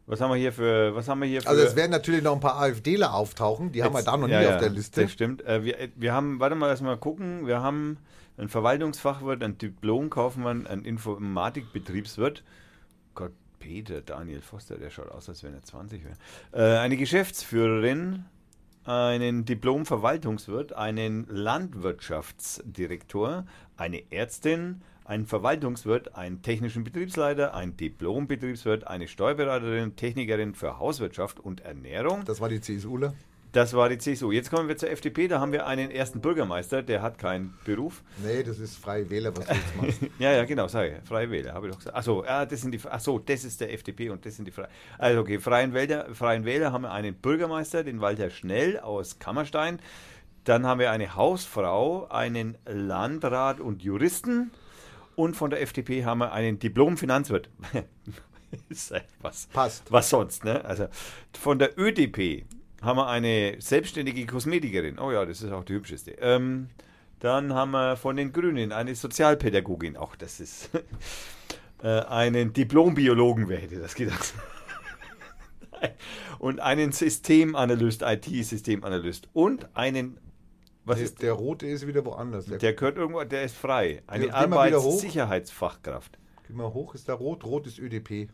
Was haben wir hier für, was haben wir hier für... Also es werden natürlich noch ein paar AfDler auftauchen, die haben wir Jetzt- da noch ja, nie ja, auf der Liste. Das stimmt. Äh, wir, äh, wir haben, warte mal, lass mal gucken. Wir haben einen Verwaltungsfachwirt, einen Diplomkaufmann, einen Informatikbetriebswirt. Gott, Peter Daniel Foster, der schaut aus, als wenn er 20 wäre. Äh, eine Geschäftsführerin, einen Diplom-Verwaltungswirt, einen Landwirtschaftsdirektor, eine Ärztin, einen Verwaltungswirt, einen technischen Betriebsleiter, einen Diplom-Betriebswirt, eine Steuerberaterin, Technikerin für Hauswirtschaft und Ernährung. Das war die CSUler. Das war die CSU. Jetzt kommen wir zur FDP. Da haben wir einen ersten Bürgermeister, der hat keinen Beruf. Nee, das ist Freie Wähler, was du jetzt machst. Ja, ja, genau, sage ich. Freie Wähler, habe ich doch gesagt. Achso, ja, das sind die, achso, das ist der FDP und das sind die Freien. Also, okay, Freien Wähler, Freien Wähler haben wir einen Bürgermeister, den Walter Schnell aus Kammerstein. Dann haben wir eine Hausfrau, einen Landrat und Juristen. Und von der FDP haben wir einen Diplom-Finanzwirt. ist was. Passt. Was sonst, ne? Also von der ÖDP haben wir eine selbstständige Kosmetikerin. Oh ja, das ist auch die hübscheste. Ähm, Dann haben wir von den Grünen eine Sozialpädagogin, auch das ist äh, einen Diplombiologen, wer hätte das gedacht? und einen Systemanalyst, IT-Systemanalyst und einen, was Der, ist, der rote ist wieder woanders. Der, der gehört irgendwo, der ist frei, eine. Arbeitssicherheitsfachkraft. Geh mal hoch, ist da rot? Rot ist ÖDP.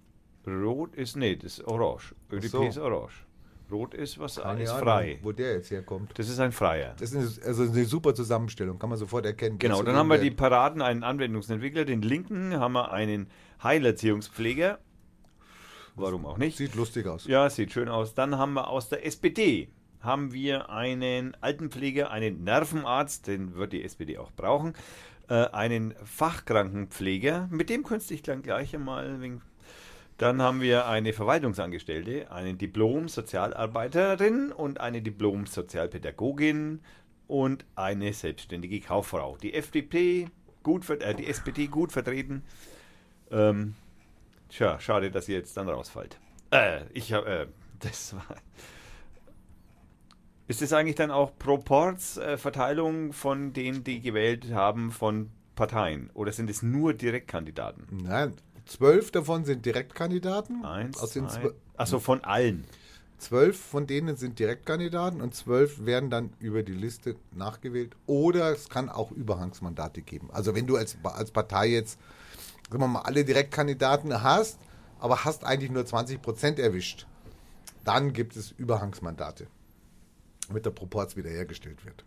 Rot ist, nee, das ist orange. ÖDP so. ist orange. Rot ist was, Keine ist Ahnung, frei. Wo der jetzt herkommt. Das ist ein Freier. Das ist eine, also eine super Zusammenstellung, kann man sofort erkennen. Genau, dann haben wir die Paraden, einen Anwendungsentwickler, den linken, haben wir einen Heilerziehungspfleger. Warum auch nicht? Sieht lustig aus. Ja, sieht schön aus. Dann haben wir aus der SPD haben wir einen Altenpfleger, einen Nervenarzt, den wird die SPD auch brauchen, äh, einen Fachkrankenpfleger, mit dem dich dann gleich einmal wegen dann haben wir eine Verwaltungsangestellte, einen Diplom-Sozialarbeiterin und eine Diplom-Sozialpädagogin und eine selbstständige Kauffrau. Die FDP gut, äh, die SPD gut vertreten. Ähm, tja, schade, dass ihr jetzt dann rausfällt. Äh, ich habe, äh, das war. Ist das eigentlich dann auch Proportsverteilung von denen, die gewählt haben, von Parteien? Oder sind es nur Direktkandidaten? Nein, zwölf davon sind Direktkandidaten. Eins, Aus den zwei, achso, von allen. zwölf von denen sind Direktkandidaten und zwölf werden dann über die Liste nachgewählt. Oder es kann auch Überhangsmandate geben. Also wenn du als, als Partei jetzt, sagen wir mal, alle Direktkandidaten hast, aber hast eigentlich nur 20 Prozent erwischt, dann gibt es Überhangsmandate, damit der Proporz wiederhergestellt wird.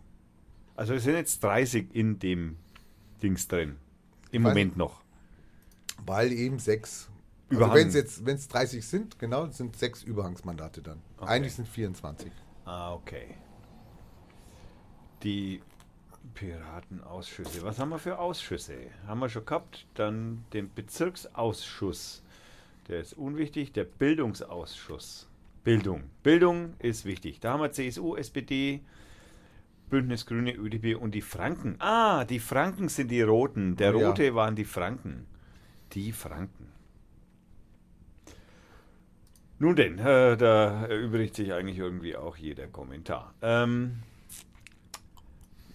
Also es sind jetzt 30 in dem Dings drin. Im Weiß Moment noch. Weil eben sechs. Also Überhang. wenn es jetzt wenn es 30 sind, genau, sind sechs Überhangsmandate dann. Okay. Eigentlich sind 24. Ah, okay. Die Piratenausschüsse. Was haben wir für Ausschüsse? Haben wir schon gehabt. Dann den Bezirksausschuss. Der ist unwichtig. Der Bildungsausschuss. Bildung. Bildung ist wichtig. Da haben wir CSU, SPD, Bündnis Grüne, ÖDP und die Franken. Ah, die Franken sind die Roten. Der ja. Rote waren die Franken. Die Franken. Nun denn, äh, da erübrigt sich eigentlich irgendwie auch jeder Kommentar. Ähm,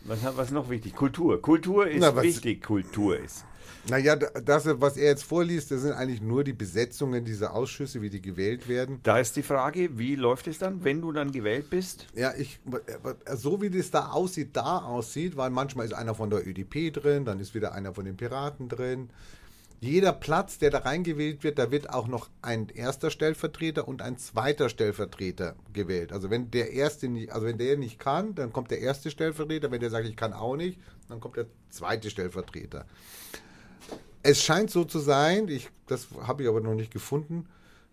was, was ist noch wichtig? Kultur. Kultur ist Na, wichtig. Kultur ist. Naja, da- das, was er jetzt vorliest, das sind eigentlich nur die Besetzungen dieser Ausschüsse, wie die gewählt werden. Da ist die Frage, wie läuft es dann, wenn du dann gewählt bist? Ja, ich, so wie das da aussieht, da aussieht, weil manchmal ist einer von der ÖDP drin, dann ist wieder einer von den Piraten drin. Jeder Platz, der da reingewählt wird, da wird auch noch ein erster Stellvertreter und ein zweiter Stellvertreter gewählt. Also wenn der erste nicht, also wenn der nicht kann, dann kommt der erste Stellvertreter. Wenn der sagt, ich kann auch nicht, dann kommt der zweite Stellvertreter. Es scheint so zu sein, ich, das habe ich aber noch nicht gefunden,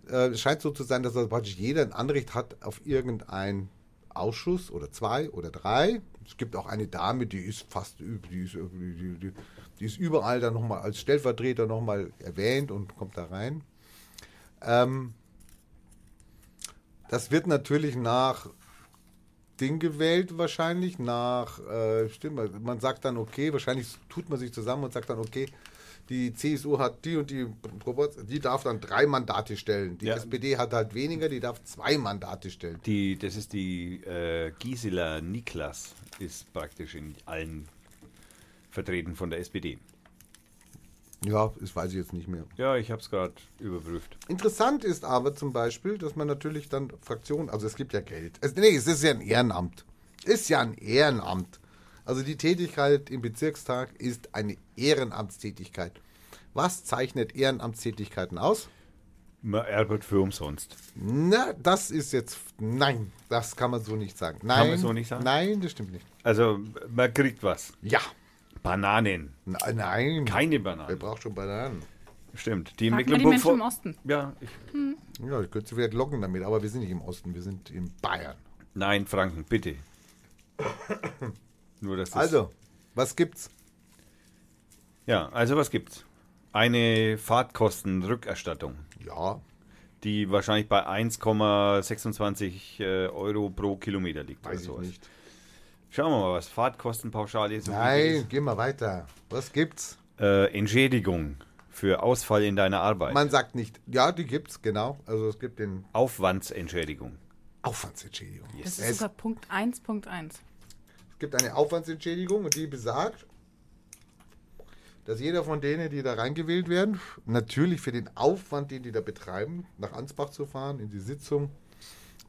äh, es scheint so zu sein, dass also praktisch jeder ein Anrecht hat auf irgendeinen Ausschuss oder zwei oder drei. Es gibt auch eine Dame, die ist fast, die ist, die, die ist überall dann nochmal als Stellvertreter nochmal erwähnt und kommt da rein. Ähm, das wird natürlich nach Ding gewählt wahrscheinlich, nach, äh, stimmt, man sagt dann, okay, wahrscheinlich tut man sich zusammen und sagt dann, okay, die CSU hat die und die, die darf dann drei Mandate stellen. Die Ja. SPD hat halt weniger, die darf zwei Mandate stellen. Die, das ist die äh, Gisela Niklas, ist praktisch in allen vertreten von der SPD. Ja, das weiß ich jetzt nicht mehr. Ja, ich habe es gerade überprüft. Interessant ist aber zum Beispiel, dass man natürlich dann Fraktionen, also es gibt ja Geld. Es, nee, es ist ja ein Ehrenamt. Ist ja ein Ehrenamt. Also die Tätigkeit im Bezirkstag ist eine Ehrenamtstätigkeit. Was zeichnet Ehrenamtstätigkeiten aus? Man erbert für umsonst. Na, das ist jetzt. Nein, das kann man so nicht sagen. Nein, man so nicht sagen? Nein, das stimmt nicht. Also, man kriegt was. Ja. Bananen. Na, nein. Keine Wer Bananen. braucht schon Bananen? Stimmt. Die in die Mecklenburg Menschen im Osten. Ja, ich, Ja, ich könnte sie vielleicht locken damit, aber wir sind nicht im Osten, wir sind in Bayern. nein, Franken, bitte. Nur dass das, Also, was gibt's? Ja, also was gibt's? Eine Fahrtkostenrückerstattung, Ja, die wahrscheinlich bei 1,26 äh, Euro pro Kilometer liegt. weiß oder ich sowas. nicht. Schauen wir mal, was Fahrtkostenpauschale so Nein, gehen wir weiter. Was gibt's? Äh, Entschädigung für Ausfall in deiner Arbeit. Man sagt nicht, ja, die gibt's, genau. Also es gibt den Aufwandsentschädigung. Aufwandsentschädigung. Das ist sogar Punkt 1.1. gibt eine Aufwandsentschädigung und die besagt, dass jeder von denen, die da reingewählt werden, natürlich für den Aufwand, den die da betreiben, nach Ansbach zu fahren, in die Sitzung,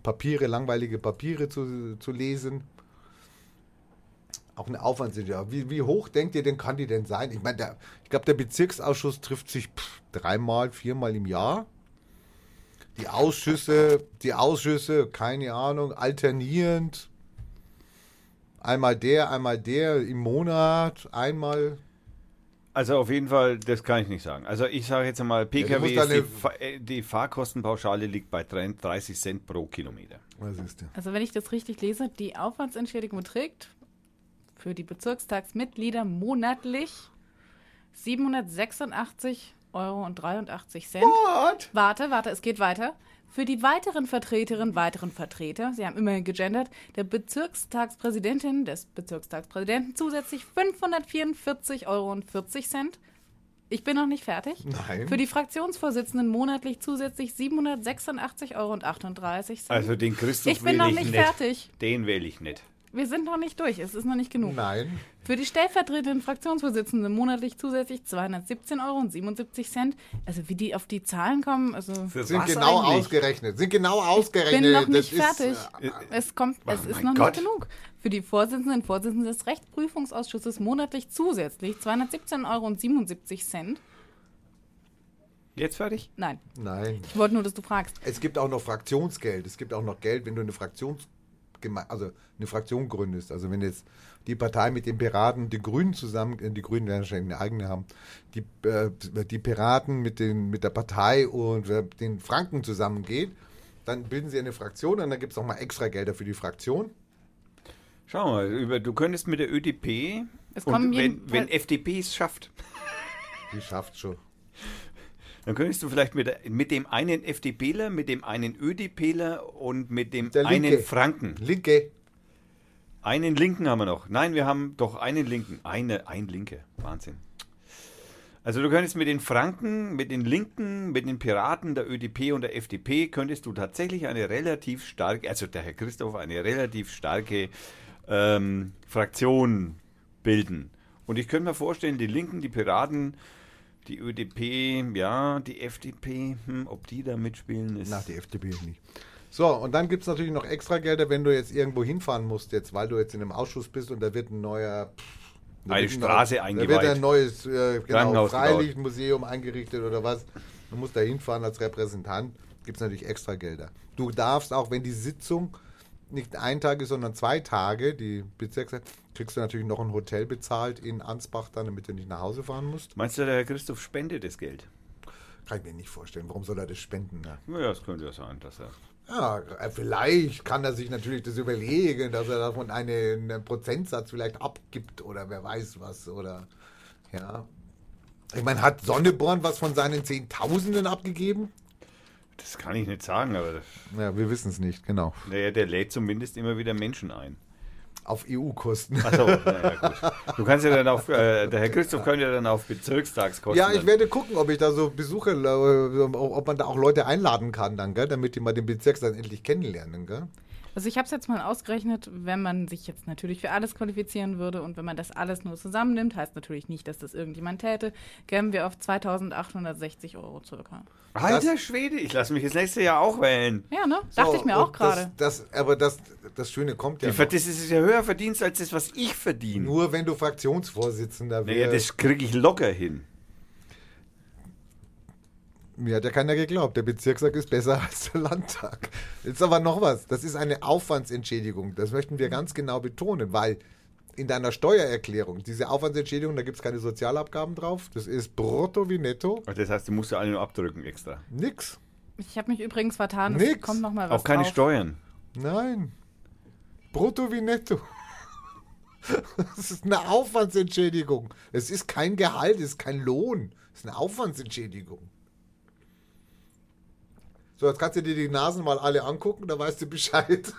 Papiere, langweilige Papiere zu, zu lesen, auch eine Aufwandsentschädigung. Wie, wie hoch denkt ihr denn, kann die denn sein? Ich meine, ich glaube, der Bezirksausschuss trifft sich pff, dreimal, viermal im Jahr. Die Ausschüsse, die Ausschüsse, keine Ahnung, alternierend. Einmal der, einmal der im Monat, einmal. Also auf jeden Fall, das kann ich nicht sagen. Also ich sage jetzt einmal, PKW, dann die, Fa- äh, die Fahrkostenpauschale liegt bei 30 Cent pro Kilometer. Was ist der? Also wenn ich das richtig lese, die Aufwandsentschädigung beträgt für die Bezirkstagsmitglieder monatlich 786 Euro und 83 Cent. What? Warte, warte, es geht weiter. Für die weiteren Vertreterinnen, weiteren Vertreter, Sie haben immerhin gegendert, der Bezirkstagspräsidentin, des Bezirkstagspräsidenten zusätzlich 544,40 Euro. Ich bin noch nicht fertig. Nein. Für die Fraktionsvorsitzenden monatlich zusätzlich 786,38 Euro. Also den Christoph Ich bin will noch ich nicht nicht. fertig. Den wähle ich nicht. Wir sind noch nicht durch. Es ist noch nicht genug. Nein. Für die stellvertretenden Fraktionsvorsitzenden monatlich zusätzlich 217,77 Euro. Also wie die auf die Zahlen kommen, also Für Sind was genau eigentlich? ausgerechnet. Sind genau ausgerechnet. bin noch Das nicht ist, fertig. äh, es kommt, es Oh ist mein noch Gott. nicht genug. Für die Vorsitzenden und Vorsitzenden des Rechtsprüfungsausschusses monatlich zusätzlich 217,77 Euro. Jetzt fertig? Nein, Nein. ich wollte nur, dass du fragst. Es gibt auch noch Fraktionsgeld. Es gibt auch noch Geld, wenn du eine Fraktions also eine Fraktion gründest. Also wenn jetzt die Partei mit den Piraten, die Grünen zusammen, äh, die Grünen werden wahrscheinlich eine eigene haben, die, äh, die Piraten mit, den, mit der Partei und äh, den Franken zusammengeht, dann bilden sie eine Fraktion und dann gibt es nochmal extra Gelder für die Fraktion. Schau mal, über, du könntest mit der ÖDP und wenn, wenn FDP es schafft, Die schafft schon. Dann könntest du vielleicht mit, mit dem einen FDPler, mit dem einen ÖDPler und mit dem Der Linke. einen Franken. Linke. Einen Linken haben wir noch. Nein, wir haben doch einen Linken. Eine, ein Linke. Wahnsinn. Also du könntest mit den Franken, mit den Linken, mit den Piraten, der ÖDP und der FDP, könntest du tatsächlich eine relativ starke, also der Herr Christoph, eine relativ starke ähm, Fraktion bilden. Und ich könnte mir vorstellen, die Linken, die Piraten, die ÖDP, ja, die FDP, hm, ob die da mitspielen, ist... Nach die FDP nicht. So, und dann gibt es natürlich noch extra Gelder, wenn du jetzt irgendwo hinfahren musst, jetzt, weil du jetzt in einem Ausschuss bist und da wird ein neuer. pff, da Eine Straße Da eingeweiht. wird ein neues äh, genau. Freilichtmuseum eingerichtet oder was. Du musst da hinfahren als Repräsentant, gibt es natürlich extra Gelder. Du darfst auch, wenn die Sitzung nicht ein Tag ist, sondern zwei Tage, die Bezirks kriegst du natürlich noch ein Hotel bezahlt in Ansbach dann, damit du nicht nach Hause fahren musst. Meinst du, der Herr Christoph spendet das Geld? Kann ich mir nicht vorstellen. Warum soll er das spenden? Ne? Ja, das könnte ja sein, dass er... Ja, äh, vielleicht kann er sich natürlich das überlegen, dass er davon einen, einen Prozentsatz vielleicht abgibt oder wer weiß was oder ja. Ich meine, hat Sonneborn was von seinen Zehntausenden abgegeben? Das kann ich nicht sagen, aber Ja, wir wissen es nicht, genau. naja, der lädt zumindest immer wieder Menschen ein. Auf EU-Kosten. Achso, naja, gut. Du kannst ja dann auf, äh, der Herr Christoph könnte ja dann auf Bezirkstagskosten. Ja, ich werde gucken, ob ich da so Besuche, äh, ob man da auch Leute einladen kann dann, gell, damit die mal den Bezirk dann endlich kennenlernen, gell? Also ich habe es jetzt mal ausgerechnet, wenn man sich jetzt natürlich für alles qualifizieren würde und wenn man das alles nur zusammennimmt, heißt natürlich nicht, dass das irgendjemand täte, kämen wir auf 2860 Euro circa. Alter Schwede, ich lasse mich das nächste Jahr auch wählen. Ja, ne? Dachte So, ich mir auch gerade. Das, das, aber das, das Schöne kommt ja Die, noch. das ist ja höher Verdienst als das, was ich verdiene. Nur wenn du Fraktionsvorsitzender Naja, wärst. das kriege ich locker hin. Mir hat ja keiner geglaubt. Der Bezirkstag ist besser als der Landtag. Jetzt aber noch was. Das ist eine Aufwandsentschädigung. Das möchten wir ganz genau betonen, weil in deiner Steuererklärung, diese Aufwandsentschädigung, da gibt es keine Sozialabgaben drauf. Das ist brutto wie netto. Das heißt, du musst ja alle nur abdrücken extra. Nix. Ich habe mich übrigens vertan, es Nix. kommt noch mal was Auch keine drauf. Steuern. Nein. Brutto wie netto. Das ist eine Aufwandsentschädigung. Es ist kein Gehalt, es ist kein Lohn. Es ist eine Aufwandsentschädigung. So, jetzt kannst du dir die Nasen mal alle angucken, da weißt du Bescheid.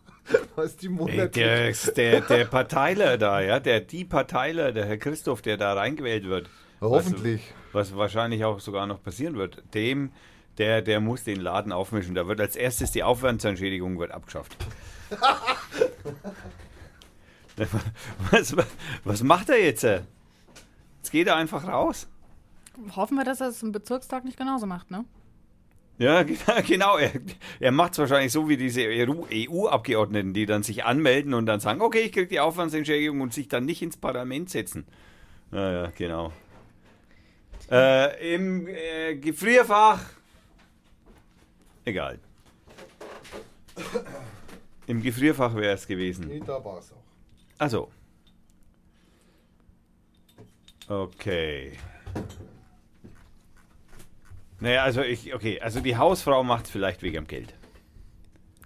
Was die Monate. der, der, der Parteiler da, ja, der, die Parteiler, der Herr Christoph, der da reingewählt wird. Hoffentlich. Was, was wahrscheinlich auch sogar noch passieren wird. Dem, der, der muss den Laden aufmischen. Da wird als erstes die Aufwandsentschädigung wird abgeschafft. Was, was macht er jetzt? Jetzt geht er einfach raus. Hoffen wir, dass er es im Bezirkstag nicht genauso macht, ne? Ja, genau. Er, er macht es wahrscheinlich so wie diese EU-Abgeordneten, die dann sich anmelden und dann sagen, okay, ich kriege die Aufwandsentschädigung und sich dann nicht ins Parlament setzen. Ja, ja, genau. Äh, Im äh, Gefrierfach. Egal. Im Gefrierfach wäre es gewesen. Nee, da war es auch. Also. Okay. Naja, also ich, okay, also die Hausfrau macht es vielleicht wegen dem Geld.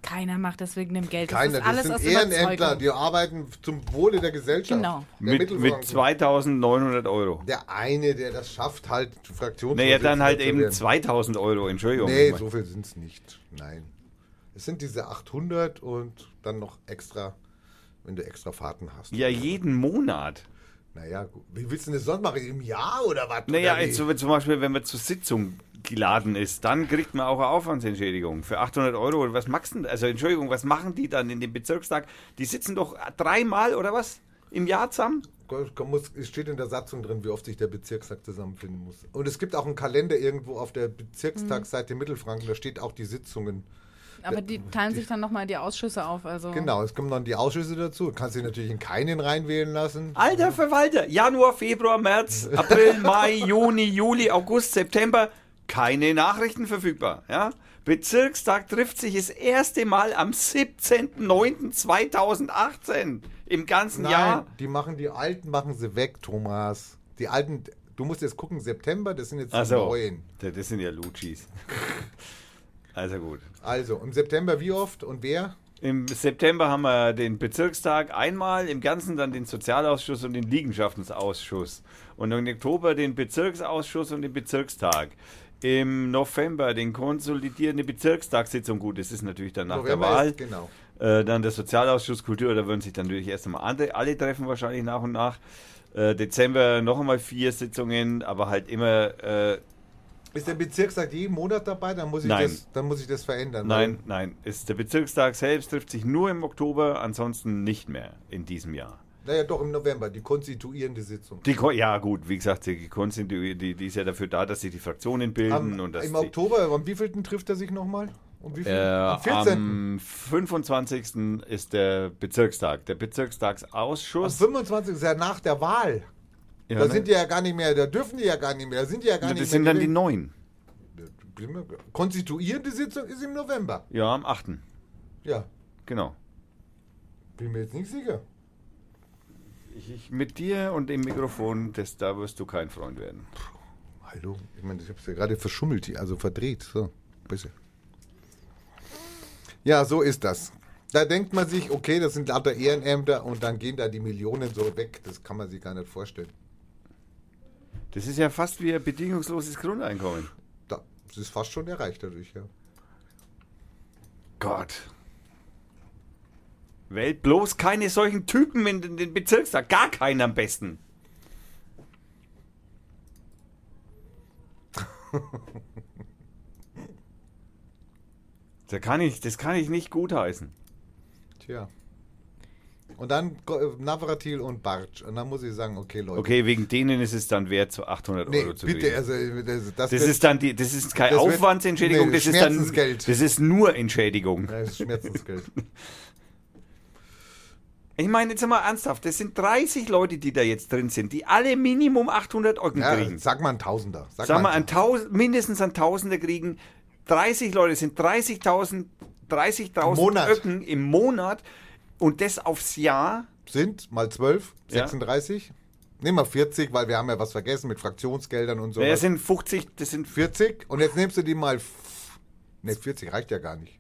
Keiner macht das wegen dem Geld. Keiner, das ist alles das aus sind Ehrenämtler, die arbeiten zum Wohle der Gesellschaft. Genau. Der Mit, mit 2900 Euro. Der eine, der das schafft, halt Fraktion Naja, dann halt eben 2000 Euro, Entschuldigung. Nee, so viel sind es nicht. Nein. Es sind diese 800 und dann noch extra, wenn du extra Fahrten hast. ja, jeden Monat. Naja, gut. wie willst du denn das sonst machen? Im Jahr oder was? Naja, Oder also, zum Beispiel, wenn man zur Sitzung geladen ist, dann kriegt man auch eine Aufwandsentschädigung für 800 Euro. Und was machst du denn? Also, Entschuldigung, was machen die dann in dem Bezirkstag? Die sitzen doch dreimal oder was im Jahr zusammen? Muss, es steht in der Satzung drin, wie oft sich der Bezirkstag zusammenfinden muss. Und es gibt auch einen Kalender irgendwo auf der Bezirkstagsseite Mittelfranken, da steht auch die Sitzungen. Aber die teilen sich dann nochmal die Ausschüsse auf. Also Genau, es kommen dann die Ausschüsse dazu. Du kannst dich natürlich in keinen reinwählen lassen. Alter Verwalter, Januar, Februar, März, April, Mai, Juni, Juli, August, September, keine Nachrichten verfügbar. Ja? Bezirkstag trifft sich das erste Mal am 17.09.2018 im ganzen Nein, Jahr. die machen die alten, machen sie weg, Thomas. Die alten, du musst jetzt gucken, September, das sind jetzt die Also, neuen. das sind ja Luchis. Also gut. Also, im September wie oft und wer? Im September haben wir den Bezirkstag einmal, im Ganzen dann den Sozialausschuss und den Liegenschaftsausschuss. Und im Oktober den Bezirksausschuss und den Bezirkstag. Im November den konsolidierende Bezirkstagssitzung. Gut, das ist natürlich dann nach November der Wahl. Ist, genau. Äh, dann der Sozialausschuss Kultur, da würden sich dann natürlich erst einmal andere, alle treffen, wahrscheinlich nach und nach. Äh, Dezember noch einmal vier Sitzungen, aber halt immer äh, Ist der Bezirkstag jeden Monat dabei? Dann muss ich, Nein. Das, dann muss ich das verändern. Nein, nein. Ist der Bezirkstag selbst trifft sich nur im Oktober, ansonsten nicht mehr in diesem Jahr. Naja, doch im November, die konstituierende Sitzung. Die, ja, gut, wie gesagt, die, die, die ist ja dafür da, dass sie die Fraktionen bilden Am, und dass Im Oktober, am wievielten trifft er sich nochmal? Um wie viel? äh, am 14. am 25. ist der Bezirkstag. Der Am Bezirkstagsausschuss. 25. ist ja nach der Wahl. Ja, da ne? sind die ja gar nicht mehr, da dürfen die ja gar nicht mehr, da sind die ja gar das nicht sind mehr. dann die neuen. Konstituierende Sitzung ist im November. Ja, am 8. Ja, Genau. bin mir jetzt nicht sicher. Ich, ich, mit dir und dem Mikrofon, das, da wirst du kein Freund werden. Hallo, ich meine, ich habe es ja gerade verschummelt, also verdreht. So, bitte. Ja, so ist das. Da denkt man sich, okay, das sind lauter Ehrenämter und dann gehen da die Millionen so weg. Das kann man sich gar nicht vorstellen. Das ist ja fast wie ein bedingungsloses Grundeinkommen. Da, das ist fast schon erreicht dadurch, ja. Gott. Wählt bloß keine solchen Typen in den, den Bezirkstag. Gar keinen am besten. da kann ich, das kann ich nicht gutheißen. Tja. Und dann Go- Navratil und Bartsch. Und dann muss ich sagen, okay, Leute. Okay, wegen denen ist es dann wert, so 800 Nee, Euro zu bitte, kriegen. also das, das, Das wird- ist dann die, das ist keine Das Aufwandsentschädigung, nee, das ist dann, Schmerzensgeld. das ist nur Entschädigung. Ja, das ist Schmerzensgeld. Ich meine, jetzt mal ernsthaft, das sind 30 Leute, die da jetzt drin sind, die alle Minimum 800 Euro ja, kriegen. sag mal ein Tausender. Sag, Sag mal, ein Tausend, mindestens ein Tausender kriegen. 30 Leute sind 30.000 30.000 Monat. Öcken im Monat und das aufs Jahr. sind mal 12, Ja. 36. Nehmen wir 40, weil wir haben ja was vergessen mit Fraktionsgeldern und so. Ja, das sind 50, das sind 40 und jetzt nimmst du die mal. Ne, 40 reicht ja gar nicht.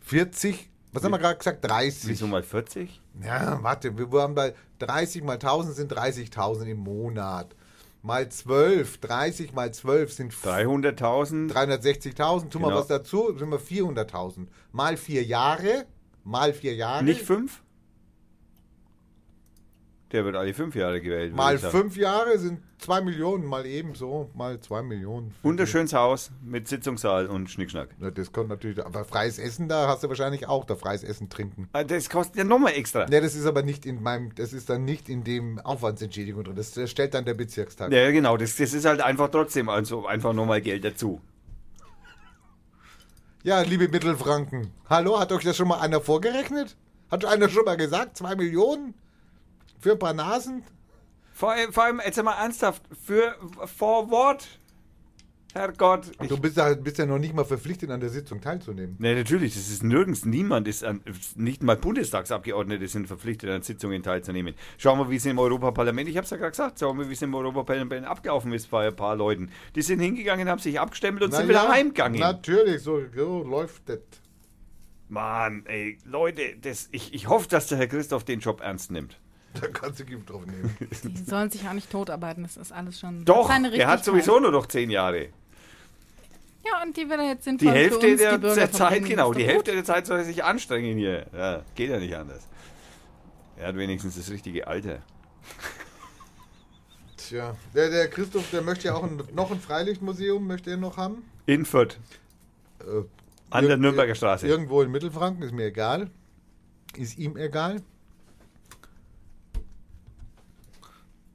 40, was haben wir gerade gesagt? 30. wieso mal 40? Ja, warte, wir waren bei 30 mal 1000 sind 30.000 im Monat. Mal 12, 30 mal 12 sind 300.000. 360.000. Tun wir Genau. was dazu, sind wir 400.000. Mal vier Jahre, mal vier Jahre. Nicht fünf? Der wird alle fünf Jahre gewählt. Mal fünf Jahre sind zwei Millionen, mal eben so, mal zwei Millionen. Wunderschönes Haus mit Sitzungssaal und Schnickschnack. Ja, das kommt natürlich, aber freies Essen, da hast du wahrscheinlich auch da freies Essen trinken. Ah, Das kostet ja nochmal extra. Ja, das ist aber nicht in meinem, das ist dann nicht in dem Aufwandsentschädigung drin. Das, das stellt dann der Bezirkstag. Ja, genau. Das, das ist halt einfach trotzdem also einfach nochmal Geld dazu. Ja, liebe Mittelfranken. Hallo, hat euch das schon mal einer vorgerechnet? Hat einer schon mal gesagt, zwei Millionen? Für ein paar Nasen? Vor, allem- vor allem, jetzt mal ernsthaft, für vor Wort. Herrgott. Ich, Du bist ja, bist ja noch nicht mal verpflichtet, an der Sitzung teilzunehmen. ne, natürlich, das ist nirgends. Niemand ist, an, nicht mal Bundestagsabgeordnete sind verpflichtet, an Sitzungen teilzunehmen. Schauen wir, wie es im Europaparlament, ich habe es ja gerade gesagt, schauen wir, wie es im Europaparlament abgelaufen ist bei ein paar Leuten. Die sind hingegangen, haben sich abgestempelt und Na sind wieder ja, heimgegangen. Natürlich, so, so läuft das. Mann, ey, Leute, das, ich, ich hoffe, dass der Herr Christoph den Job ernst nimmt. Da kannst du Gift drauf nehmen. Die sollen sich auch nicht totarbeiten, das ist alles schon. Doch, er hat sowieso nur noch zehn Jahre. Ja, und die will er jetzt sinnvoll Die Hälfte für uns, der, die der Zeit, genau, die Hälfte der Zeit soll er sich anstrengen hier. Ja, geht ja nicht anders. Er hat wenigstens das richtige Alter. Tja, der, der Christoph, der möchte ja auch ein, noch ein Freilichtmuseum, möchte er noch haben. In Fürth, Äh, an der Nürnberger Straße. Irgendwo in Mittelfranken, ist mir egal. Ist ihm egal.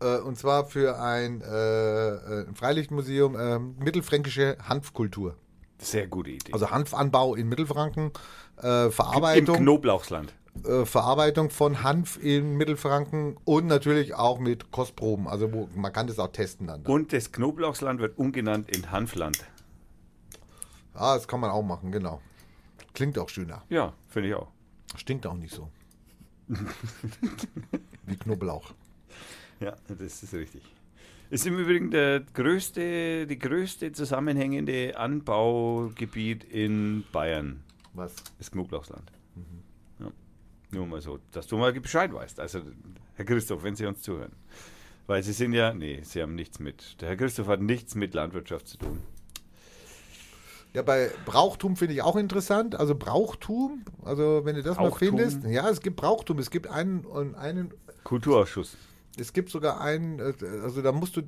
Äh, und zwar für ein, äh, äh, ein Freilichtmuseum äh, mittelfränkische Hanfkultur. Sehr gute Idee. Also Hanfanbau in Mittelfranken, äh, Im Verarbeitung, Knoblauchsland. äh, Verarbeitung von Hanf in Mittelfranken und natürlich auch mit Kostproben. Also wo, man kann das auch testen dann. Und das Knoblauchsland wird umgenannt in Hanfland. Ah, das kann man auch machen, genau. Klingt auch schöner. Ja, finde ich auch. Stinkt auch nicht so. Wie Knoblauch. Ja, das ist richtig. Ist im Übrigen der größte, die größte zusammenhängende Anbaugebiet in Bayern, Was? das Knoblauchsland. Ja. Nur mal so, dass du mal Bescheid weißt. Also, Herr Christoph, wenn Sie uns zuhören. Weil Sie sind ja, nee, Sie haben nichts mit, der Herr Christoph hat nichts mit Landwirtschaft zu tun. Ja, bei Brauchtum finde ich auch interessant. Also Brauchtum, also wenn du das mal Brauchtum? findest. Ja, es gibt Brauchtum. Es gibt einen und einen. Kulturausschuss. Es gibt sogar einen, äh, also da musst du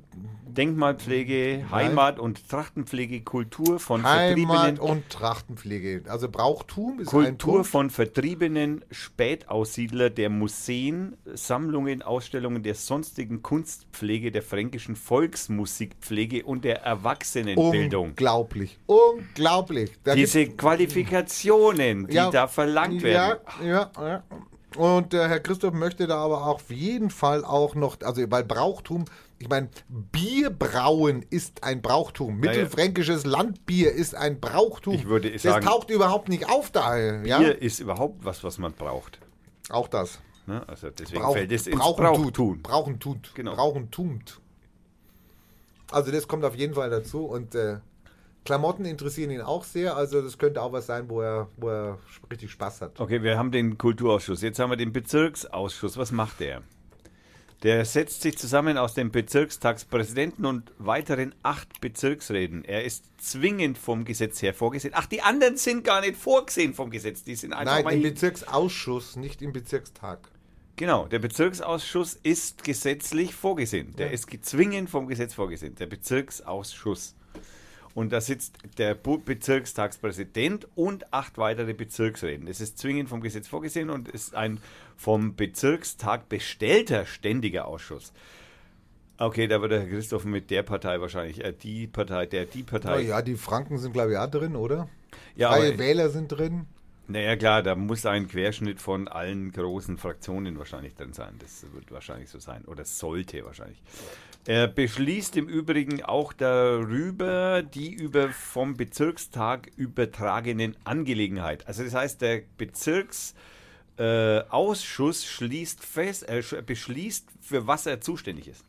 Denkmalpflege, Heimat- und Trachtenpflege, Kultur von Heimat Vertriebenen. und Trachtenpflege. Also Brauchtum ist ein Kultur von Vertriebenen Spätaussiedler der Museen, Sammlungen, Ausstellungen der sonstigen Kunstpflege, der fränkischen Volksmusikpflege und der Erwachsenenbildung. Unglaublich. Unglaublich. Da Diese Qualifikationen, die Ja, da verlangt werden. Ja, ja, ja. Und der Herr Christoph möchte da aber auf jeden Fall auch noch, also weil Brauchtum, ich meine, Bierbrauen ist ein Brauchtum. Mittelfränkisches Landbier ist ein Brauchtum. Ich würde das sagen- taucht überhaupt nicht auf da. Ja? Bier ist überhaupt was, was man braucht. Auch das. Ne? Also deswegen Brauch, fällt es ins brauchen Brauchtun. tut. Brauchen tut. Genau. Brauchen tumt. Also das kommt auf jeden Fall dazu und äh, Klamotten interessieren ihn auch sehr. Also das könnte auch was sein, wo er, wo er richtig Spaß hat. Okay, wir haben den Kulturausschuss. Jetzt haben wir den Bezirksausschuss. Was macht der? Der setzt sich zusammen aus dem Bezirkstagspräsidenten und weiteren acht Bezirksräten. Er ist zwingend vom Gesetz her vorgesehen. Ach, die anderen sind gar nicht vorgesehen vom Gesetz. Die sind einfach Nein, mal im Bezirksausschuss, nicht im Bezirkstag. Genau, der Bezirksausschuss ist gesetzlich vorgesehen. Der Ja. ist zwingend vom Gesetz vorgesehen. Der Bezirksausschuss. Und da sitzt der Bezirkstagspräsident und acht weitere Bezirksräten. Das ist zwingend vom Gesetz vorgesehen und ist ein vom Bezirkstag bestellter ständiger Ausschuss. Okay, da wird der Herr Christoph mit der Partei wahrscheinlich, äh, die Partei, der, die Partei. Naja, die Franken sind, glaube ich, auch drin, oder? Ja, Freie Wähler sind drin. Naja, klar, da muss ein Querschnitt von allen großen Fraktionen wahrscheinlich drin sein. Das wird wahrscheinlich so sein. Oder sollte wahrscheinlich. Er beschließt im Übrigen auch darüber die über vom Bezirkstag übertragenen Angelegenheit. Also das heißt, der Bezirksausschuss äh, äh, sch- beschließt, für was er zuständig ist.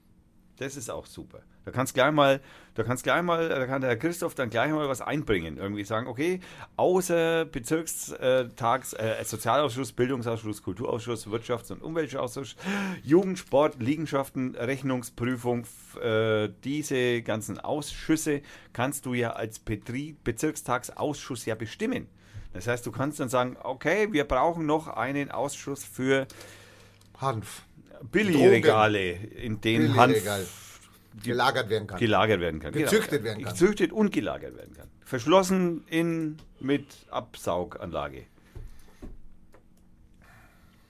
Das ist auch super. Da kannst gleich mal, da kannst gleich mal, da kann der Herr Christoph dann gleich mal was einbringen. Irgendwie sagen, okay, außer Bezirkstags, äh, Sozialausschuss, Bildungsausschuss, Kulturausschuss, Wirtschafts- und Umweltausschuss, Jugendsport, Liegenschaften, Rechnungsprüfung, äh, diese ganzen Ausschüsse kannst du ja als Betrie Bezirkstagsausschuss ja bestimmen. Das heißt, du kannst dann sagen, okay, wir brauchen noch einen Ausschuss für Hanf. Billigregale, in denen Hanf gelagert werden kann. gelagert werden kann. Gezüchtet genau. werden kann. Gezüchtet und gelagert werden kann. Verschlossen in mit Absauganlage.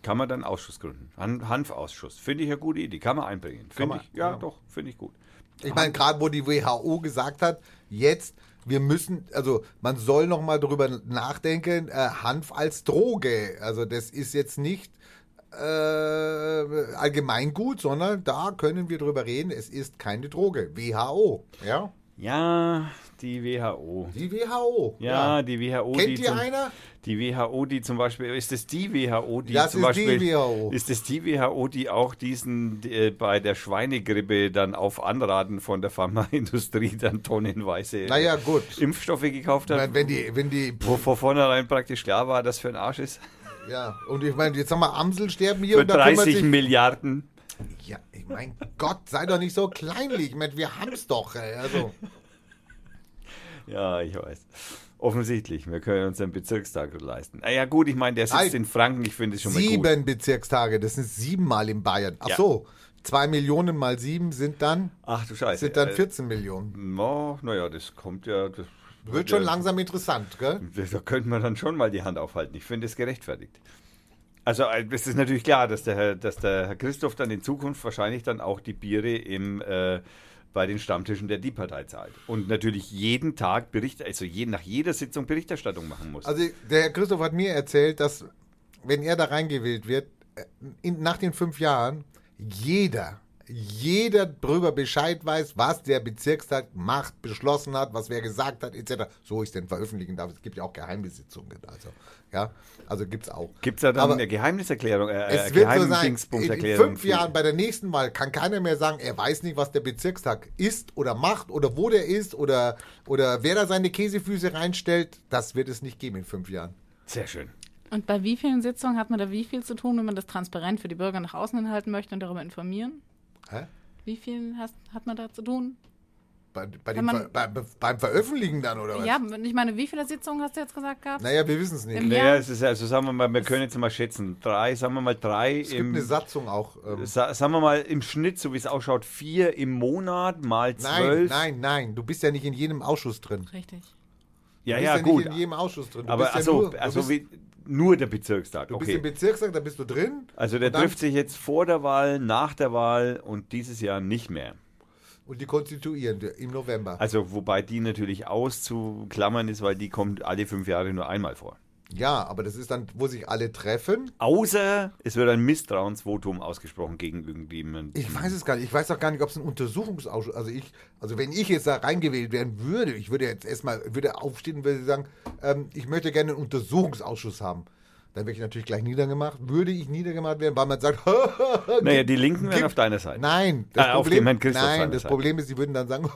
Kann man dann Ausschuss gründen. Han Hanfausschuss. Finde ich eine gute Idee. Kann man einbringen. Finde ich, ja, ja. doch, finde ich gut. Ich meine, gerade wo die WHO gesagt hat, jetzt, wir müssen, also man soll noch mal drüber nachdenken, äh, Hanf als Droge. Also das ist jetzt nicht äh, allgemeingut, sondern da können wir drüber reden, es ist keine Droge. WHO. Ja? Ja, die WHO. Die WHO. Ja, die WHO. Kennt die ihr zum, einer? Die WHO, die zum Beispiel, ist es die WHO, die Das zum ist die Beispiel, WHO. ist es die WHO, die auch diesen äh, bei der Schweinegrippe dann auf Anraten von der Pharmaindustrie dann tonnenweise Naja, gut. Impfstoffe gekauft hat, wenn die, wenn die, wo von vornherein praktisch klar war, dass für ein Arsch ist. Ja, und ich meine, jetzt haben wir Amsel sterben hier Für und da kümmert 30 sich, Milliarden. Ja, ich mein Gott, sei doch nicht so kleinlich. Ich meine, wir haben es doch. Ey. Also, Ja, ich weiß. Offensichtlich, wir können uns einen Bezirkstag leisten. Naja, gut, ich meine, der sitzt Nein. in Franken, ich finde es schon mal gut. sieben Bezirkstage, das sind siebenmal in Bayern. Ach Ja. so, zwei Millionen mal sieben sind dann, Ach du Scheiße. sind dann Äh, 14 Millionen. no, naja, das kommt ja. Das Wird schon langsam interessant, gell? Da könnte man dann schon mal die Hand aufhalten. Ich finde es gerechtfertigt. Also äh, es ist natürlich klar, dass der, Herr- dass der Herr Christoph dann in Zukunft wahrscheinlich dann auch die Biere im, äh, bei den Stammtischen der Die-Partei zahlt. Und natürlich jeden Tag Bericht, also je, nach jeder Sitzung Berichterstattung machen muss. Also der Herr Christoph hat mir erzählt, dass wenn er da reingewählt wird, äh, in, nach den fünf Jahren jeder, jeder drüber Bescheid weiß, was der Bezirkstag macht, beschlossen hat, was wer gesagt hat, etc. So ich es denn veröffentlichen darf. Es gibt ja auch Geheimsitzungen. Also, ja, also gibt es auch. Gibt es da dann Aber eine Geheimniserklärung? Äh, Es wird so sein, in Geheimdingsbumserklärung fünf Jahren bei der nächsten Wahl kann keiner mehr sagen, er weiß nicht, was der Bezirkstag ist oder macht oder wo der ist oder, oder wer da seine Käsefüße reinstellt. Das wird es nicht geben in fünf Jahren. Sehr schön. Und bei wie vielen Sitzungen hat man da wie viel zu tun, wenn man das transparent für die Bürger nach außen hin halten möchte und darüber informieren? Hä? Wie viel hast, hat man da zu tun? Bei, bei dem man- Ver, bei, beim Veröffentlichen dann, oder was? Ja, ich meine, wie viele Sitzungen hast du jetzt gesagt gehabt? Naja, wir wissen es nicht. Im Naja, es ist also sagen wir mal, wir können jetzt mal schätzen, drei, sagen wir mal drei es gibt im, eine Satzung auch. Ähm, sa sagen wir mal im Schnitt, so wie es ausschaut, vier im Monat mal nein, zwölf. nein, nein. Du bist ja nicht in jedem Ausschuss drin. Richtig. Ja, du bist ja, ja gut. nicht in jedem Ausschuss drin. Du Aber bist ja also, nur, du also bist, wie, nur der Bezirkstag. du bist im Okay. Bezirkstag, da bist du drin. Also der trifft sich jetzt vor der Wahl, nach der Wahl und dieses Jahr nicht mehr. Und die konstituieren die im November. Also wobei die natürlich auszuklammern ist, weil die kommt alle fünf Jahre nur einmal vor. Ja, aber das ist dann, wo sich alle treffen. Außer es wird ein Misstrauensvotum ausgesprochen gegen irgendjemanden. Ich weiß es gar nicht. Ich weiß auch gar nicht, ob es ein Untersuchungsausschuss, also ich, also wenn ich jetzt da reingewählt werden würde, ich würde jetzt erstmal, würde aufstehen und würde sagen, ähm, ich möchte gerne einen Untersuchungsausschuss haben. Dann wäre ich natürlich gleich niedergemacht. Würde ich niedergemacht werden, weil man sagt, Naja, die Linken wären auf deiner Seite. nein, Ah, auf dem Herrn Christoph nein, das Seite. Problem ist, sie würden dann sagen,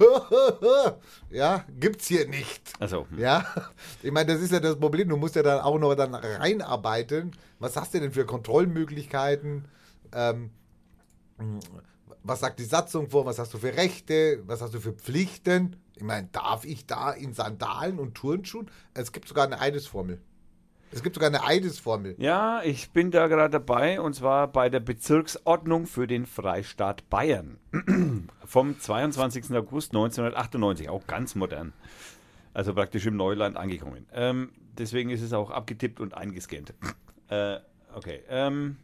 ja, gibt's hier nicht. Also, hm. Ja, ich meine, das ist ja das Problem. Du musst ja dann auch noch dann reinarbeiten. Was hast du denn für Kontrollmöglichkeiten? Ähm, was sagt die Satzung vor? Was hast du für Rechte? Was hast du für Pflichten? Ich meine, darf ich da in Sandalen und Turnschuhen? Es gibt sogar eine Eidesformel. Es gibt sogar eine Eidesformel. Ja, ich bin da gerade dabei und zwar bei der Bezirksordnung für den Freistaat Bayern vom 22. August 1998, auch ganz modern. Also praktisch im Neuland angekommen. Ähm, deswegen ist es auch abgetippt und eingescannt. Äh, okay. Ähm,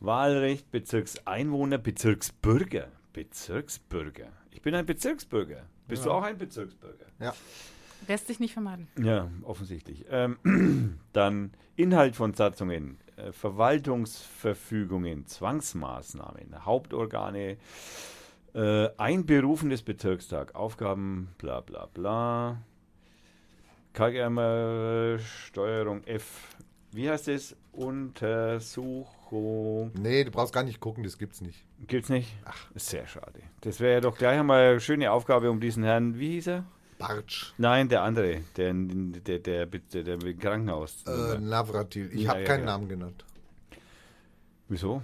Wahlrecht, Bezirkseinwohner, Bezirksbürger. Bezirksbürger. Ich bin ein Bezirksbürger. Bist du auch ein Bezirksbürger? Ja. Lässt sich nicht vermeiden. Ja, offensichtlich. Ähm, dann Inhalt von Satzungen, äh, Verwaltungsverfügungen, Zwangsmaßnahmen, Hauptorgane, äh, Einberufen des Bezirkstag, Aufgaben, bla bla bla. KGM äh, Steuerung F. Wie heißt es? Untersuchung. Nee, du brauchst gar nicht gucken, das gibt's nicht. Gibt's nicht? Ach, sehr schade. Das wäre ja doch gleich einmal eine schöne Aufgabe um diesen Herrn, wie hieß er? Bartsch. Nein, der andere, der, der, der, der, der Krankenhaus. Äh, Navratil. Ich habe keinen. Namen genannt. Wieso?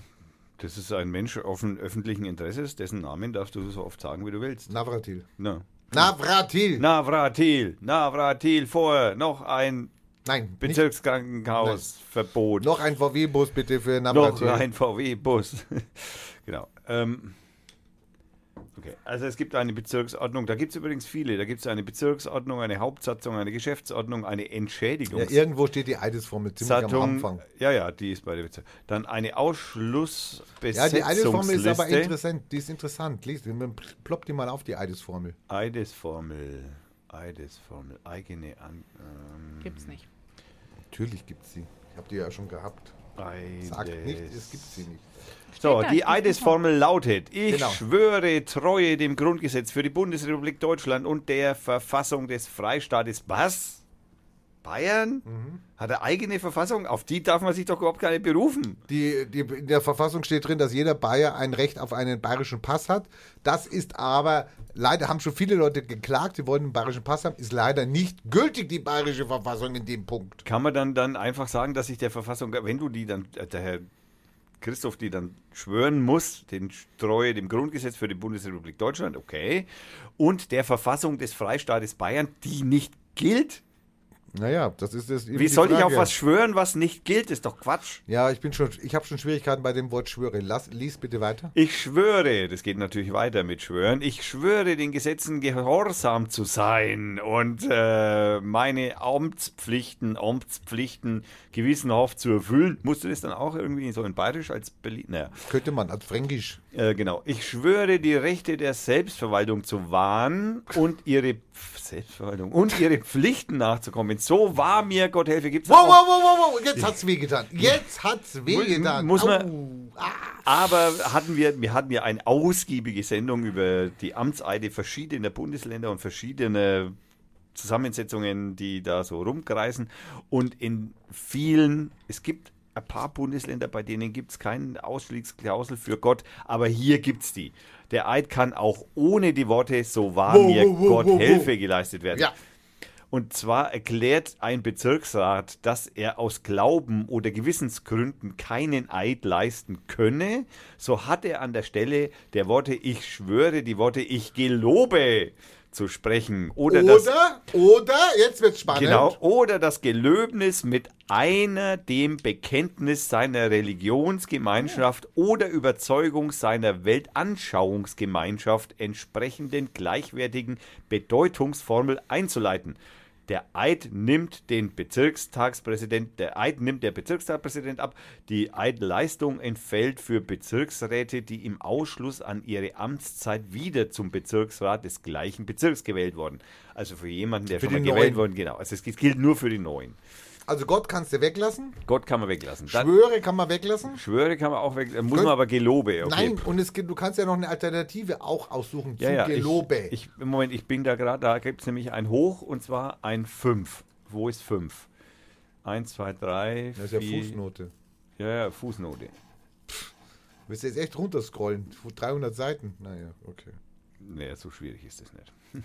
Das ist ein Mensch offen, öffentlichen Interesses, dessen Namen darfst du so oft sagen, wie du willst. Navratil. Na. Navratil! Navratil, Navratil, vorher noch ein Nein. Bezirkskrankenhausverbot. noch ein VW-Bus bitte für Noch Navratil. ein VW-Bus. genau. Ähm, okay, also es gibt eine Bezirksordnung, da gibt es übrigens viele. Da gibt es eine Bezirksordnung, eine Hauptsatzung, eine Geschäftsordnung, eine Ja, Entschädigungs irgendwo steht die Eidesformel ziemlich am Satzung. Anfang. Ja, ja, die ist bei der Bezirk. Dann eine Ja, Ausschlussbesetzungsliste. die Eidesformel ist aber interessant. Die ist interessant. Lies, plopp die mal auf, die Eidesformel. Eidesformel. Eidesformel. Eigene An. Ähm, Gibt's nicht. Natürlich gibt es sie. Ich habe die ja schon gehabt. Sagt nicht, es gibt sie nicht. So, die Eidesformel lautet: Ich Genau. schwöre Treue dem Grundgesetz für die Bundesrepublik Deutschland und der Verfassung des Freistaates. Was? Bayern? Mhm. Hat eine eigene Verfassung? Auf die darf man sich doch überhaupt gar nicht berufen. Die, die, in der Verfassung steht drin, dass jeder Bayer ein Recht auf einen bayerischen Pass hat. Das ist aber, leider haben schon viele Leute geklagt, sie wollten einen bayerischen Pass haben, ist leider nicht gültig, die bayerische Verfassung in dem Punkt. Kann man dann, dann einfach sagen, dass sich der Verfassung, wenn du die dann, äh, der Herr Christoph die dann schwören muss, den Treue dem Grundgesetz für die Bundesrepublik Deutschland, okay, und der Verfassung des Freistaates Bayern, die nicht gilt? Naja, das ist das. Wie soll ich auf Frage. was schwören, was nicht gilt? Ist doch Quatsch. Ja, ich bin schon, ich habe schon Schwierigkeiten bei dem Wort schwöre. Lass, lies bitte weiter. Ich schwöre, das geht natürlich weiter mit Schwören, ich schwöre den Gesetzen gehorsam zu sein und äh, meine Amtspflichten, Amtspflichten gewissenhaft zu erfüllen. Musst du das dann auch irgendwie so in Bayerisch als Berlin? Naja, Könnte man als Fränkisch. Äh, genau. Ich schwöre die Rechte der Selbstverwaltung zu wahren und ihre Pf- Selbstverwaltung und ihre Pflichten nachzukommen. So war mir, Gott helfe, gibt's Wow, auch. wow, wow, wow, wow, jetzt hat's wehgetan. Jetzt hat's wehgetan. muss man-. Ah. Aber hatten wir, wir hatten ja eine ausgiebige Sendung über die Amtseide verschiedener Bundesländer und verschiedene Zusammensetzungen, die da so rumkreisen. Und in vielen, es gibt ein paar Bundesländer, bei denen gibt es keine Ausstiegsklausel für Gott, aber hier gibt es die. Der Eid kann auch ohne die Worte, so wahr Wow, mir wow, wow, Gott helfe, geleistet werden. Ja. Und zwar erklärt ein Bezirksrat, dass er aus Glauben oder Gewissensgründen keinen Eid leisten könne. So hat er an der Stelle der Worte Ich schwöre die Worte Ich gelobe zu sprechen. Oder, das, Oder, oder, jetzt wird's spannend. genau, oder das Gelöbnis mit einer dem Bekenntnis seiner Religionsgemeinschaft oder Überzeugung seiner Weltanschauungsgemeinschaft entsprechenden gleichwertigen Bedeutungsformel einzuleiten. Der Eid nimmt den Bezirkstagspräsident, der Eid nimmt der Bezirkstagspräsident ab. Die Eidleistung entfällt für Bezirksräte, die im Ausschluss an ihre Amtszeit wieder zum Bezirksrat des gleichen Bezirks gewählt wurden. Also für jemanden, der Für schon mal gewählt worden, genau. Also es gilt nur für die Neuen. Also Gott kannst du weglassen. Gott kann man weglassen. Dann, Schwöre kann man weglassen. Schwöre kann man auch weglassen. Muss Könnt- man aber Gelobe. Okay. Nein, und es gibt, du kannst ja noch eine Alternative auch aussuchen ja, zu ja, Gelobe. Ich, ich, im Moment, ich bin da gerade, da gibt es nämlich ein Hoch und zwar ein 5. Wo ist 5? 1, 2, 3, das ist ja 4. Fußnote. Ja, ja, Fußnote. Willst du jetzt echt runterscrollen? 300 Seiten? Naja, okay. Naja, so schwierig ist das nicht.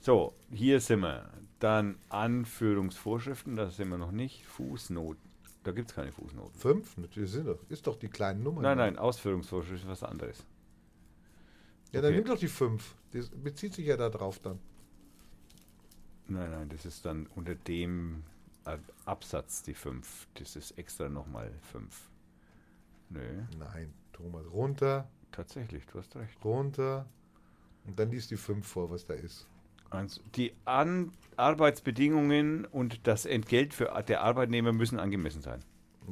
so, hier sind wir. Dann Anführungsvorschriften, da sind wir noch nicht. Fußnoten. Da gibt es keine Fußnoten. Fünf? Natürlich sind doch. Ist doch die kleinen Nummern. Nein, nein, Ausführungsvorschrift ist was anderes. Ja, dann Okay. nimm doch die fünf. Das bezieht sich ja da drauf dann. Nein, nein, das ist dann unter dem äh, Absatz die 5. Das ist extra nochmal 5. Nö, Nein, Thomas. Runter, tatsächlich, du hast recht. runter. Und dann liest die fünf vor, was da ist. Eins, die An Arbeitsbedingungen und das Entgelt für der Arbeitnehmer müssen angemessen sein.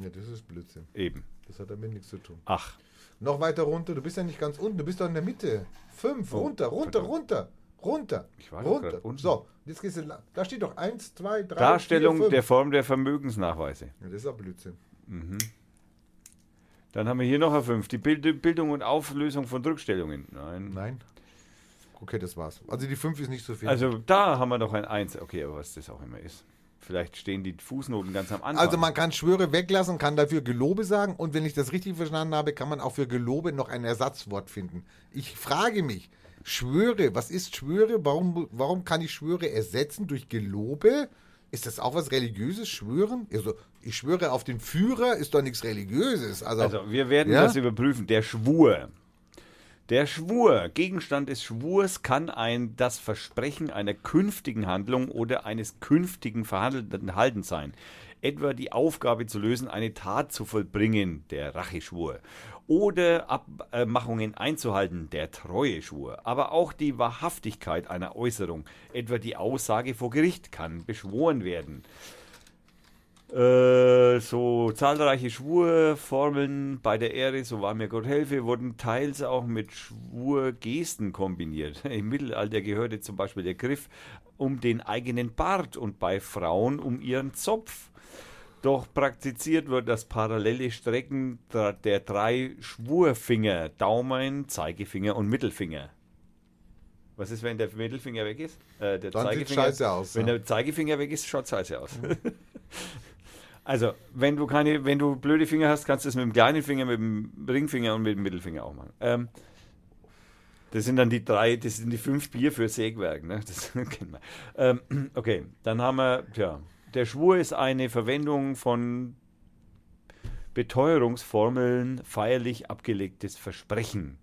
Ja, das ist Blödsinn. Eben. Das hat damit nichts zu tun. Ach, Noch weiter runter. Du bist ja nicht ganz unten. Du bist doch in der Mitte. Fünf. Oh, runter, runter, verdammt. runter. Runter. Ich war runter. unten. So, jetzt gehst du. Da steht doch eins, zwei, drei. Darstellung vier, fünf. der Form der Vermögensnachweise. Ja, das ist auch Blödsinn. Dann haben wir hier noch eine 5. Die Bild Bildung und Auflösung von Rückstellungen. Nein. Nein. Okay, das war's. Also die fünf ist nicht so viel. Also da haben wir noch ein 1. Okay, aber was das auch immer ist. Vielleicht stehen die Fußnoten ganz am Anfang. Also man kann Schwöre weglassen, kann dafür Gelobe sagen und wenn ich das richtig verstanden habe, kann man auch für Gelobe noch ein Ersatzwort finden. Ich frage mich, Schwöre, was ist Schwöre? Warum, warum kann ich Schwöre ersetzen durch Gelobe? Ist das auch was Religiöses, Schwören? Also, ich schwöre auf den Führer, ist doch nichts Religiöses. Also, Also, wir werden Ja? das überprüfen. Der Schwur. Der Schwur, Gegenstand des Schwurs kann ein das Versprechen einer künftigen Handlung oder eines künftigen verhandelten Haltens sein. Etwa die Aufgabe zu lösen, eine Tat zu vollbringen, der Racheschwur, oder Abmachungen einzuhalten, der Treueschwur. Aber auch die Wahrhaftigkeit einer Äußerung, etwa die Aussage vor Gericht, kann beschworen werden. Äh, so zahlreiche Schwurformeln bei der Ehre, so war mir Gott helfe, wurden teils auch mit Schwurgesten kombiniert. Im Mittelalter gehörte zum Beispiel der Griff um den eigenen Bart und bei Frauen um ihren Zopf. Doch praktiziert wird das parallele Strecken der drei Schwurfinger, Daumen, Zeigefinger und Mittelfinger. Was ist, wenn der Mittelfinger weg ist? Äh, der Dann Zeigefinger, sieht scheiße aus. Wenn ja. der Zeigefinger weg ist, schaut scheiße aus. Mhm. Also, wenn du keine, wenn du blöde Finger hast, kannst du es mit dem kleinen Finger, mit dem Ringfinger und mit dem Mittelfinger auch machen. Ähm, das sind dann die drei, das sind die fünf Bier für Sägwerk, ne? Das kennen wir. Ähm, okay, dann haben wir, tja, der Schwur ist eine Verwendung von Beteuerungsformeln, feierlich abgelegtes Versprechen.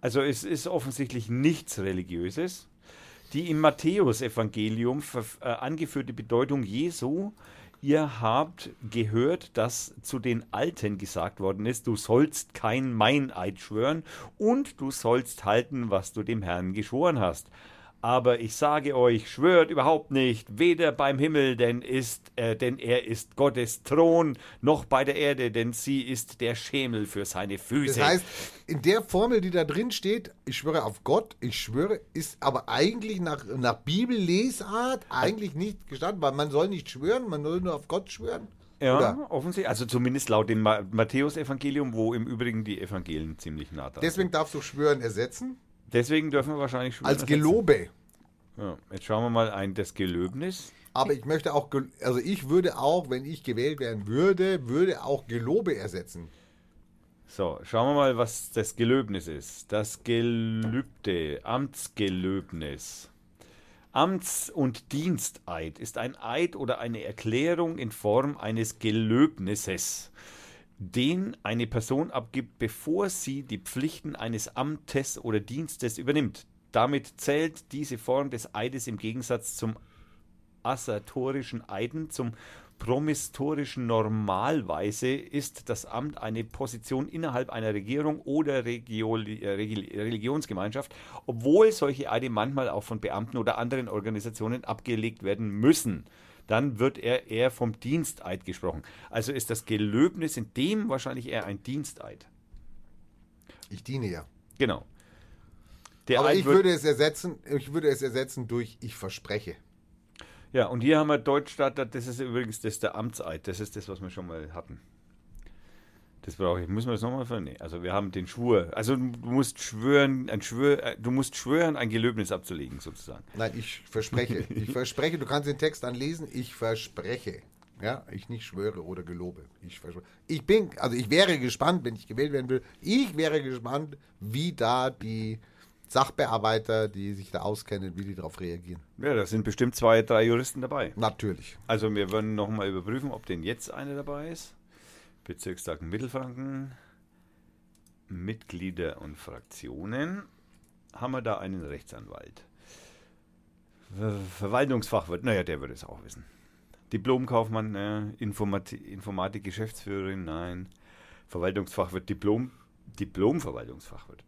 Also es ist offensichtlich nichts Religiöses. Die im Matthäusevangelium äh, angeführte Bedeutung Jesu ihr habt gehört, dass zu den Alten gesagt worden ist, du sollst kein Meineid schwören und du sollst halten, was du dem Herrn geschworen hast. Aber ich sage euch, schwört überhaupt nicht, weder beim Himmel, denn ist, äh, denn er ist Gottes Thron, noch bei der Erde, denn sie ist der Schemel für seine Füße. Das heißt, in der Formel, die da drin steht, ich schwöre auf Gott, ich schwöre, ist aber eigentlich nach, nach Bibellesart eigentlich nicht gestanden, weil man soll nicht schwören, man soll nur auf Gott schwören. Ja, Oder? offensichtlich. Also zumindest laut dem Matthäus-Evangelium, wo im Übrigen die Evangelien ziemlich nah dran Deswegen darfst du Schwören ersetzen. Deswegen dürfen wir wahrscheinlich schon. Als Gelobe. Ja, jetzt schauen wir mal ein das Gelöbnis. Aber ich möchte auch, also ich würde auch, wenn ich gewählt werden würde, würde auch Gelobe ersetzen. So, schauen wir mal, was das Gelöbnis ist. Das Gelübde, Amtsgelöbnis. Amts- und Diensteid ist ein Eid oder eine Erklärung in Form eines Gelöbnisses den eine Person abgibt, bevor sie die Pflichten eines Amtes oder Dienstes übernimmt. Damit zählt diese Form des Eides im Gegensatz zum assertorischen Eiden, zum promistorischen Normalweise ist das Amt eine Position innerhalb einer Regierung oder Regio Religionsgemeinschaft, obwohl solche Eide manchmal auch von Beamten oder anderen Organisationen abgelegt werden müssen dann wird er eher vom Diensteid gesprochen. Also ist das Gelöbnis in dem wahrscheinlich eher ein Diensteid. Ich diene ja. Genau. Der Aber Eid ich würde es ersetzen, ich würde es ersetzen durch ich verspreche. Ja, und hier haben wir Deutschstadt, das ist übrigens das der Amtseid, das ist das, was wir schon mal hatten. Das brauche ich. Müssen wir das nochmal? Nee. Also wir haben den Schwur. Also du musst schwören, ein Schwör, äh, du musst schwören, ein Gelöbnis abzulegen, sozusagen. Nein, ich verspreche. ich verspreche, du kannst den Text anlesen, ich verspreche. Ja, ich nicht schwöre oder gelobe. Ich, ich bin, also ich wäre gespannt, wenn ich gewählt werden will, ich wäre gespannt, wie da die Sachbearbeiter, die sich da auskennen, wie die darauf reagieren. Ja, da sind bestimmt zwei, drei Juristen dabei. Natürlich. Also wir werden nochmal überprüfen, ob denn jetzt einer dabei ist. Bezirkstag Mittelfranken, Mitglieder und Fraktionen, haben wir da einen Rechtsanwalt. Verwaltungsfachwirt, naja, der würde es auch wissen. Diplomkaufmann, äh, Informatik, Geschäftsführerin, nein. Verwaltungsfachwirt, Diplom, Diplom-Verwaltungsfachwirt.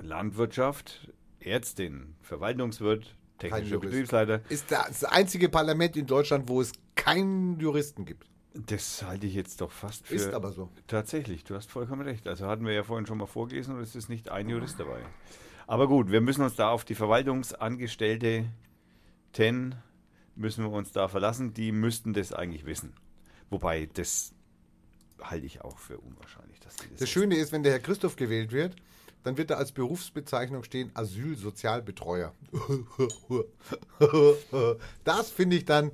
Landwirtschaft, Ärztin, Verwaltungswirt, technischer Betriebsleiter. Ist das einzige Parlament in Deutschland, wo es keinen Juristen gibt. Das halte ich jetzt doch fast für. Ist aber so. Tatsächlich, du hast vollkommen recht. Also hatten wir ja vorhin schon mal vorgelesen und es ist nicht ein Jurist dabei. Aber gut, wir müssen uns da auf die Verwaltungsangestellte TEN müssen wir uns da verlassen. Die müssten das eigentlich wissen. Wobei, das halte ich auch für unwahrscheinlich. Dass das das Schöne ist, wenn der Herr Christoph gewählt wird, dann wird da als Berufsbezeichnung stehen Asylsozialbetreuer. das finde ich dann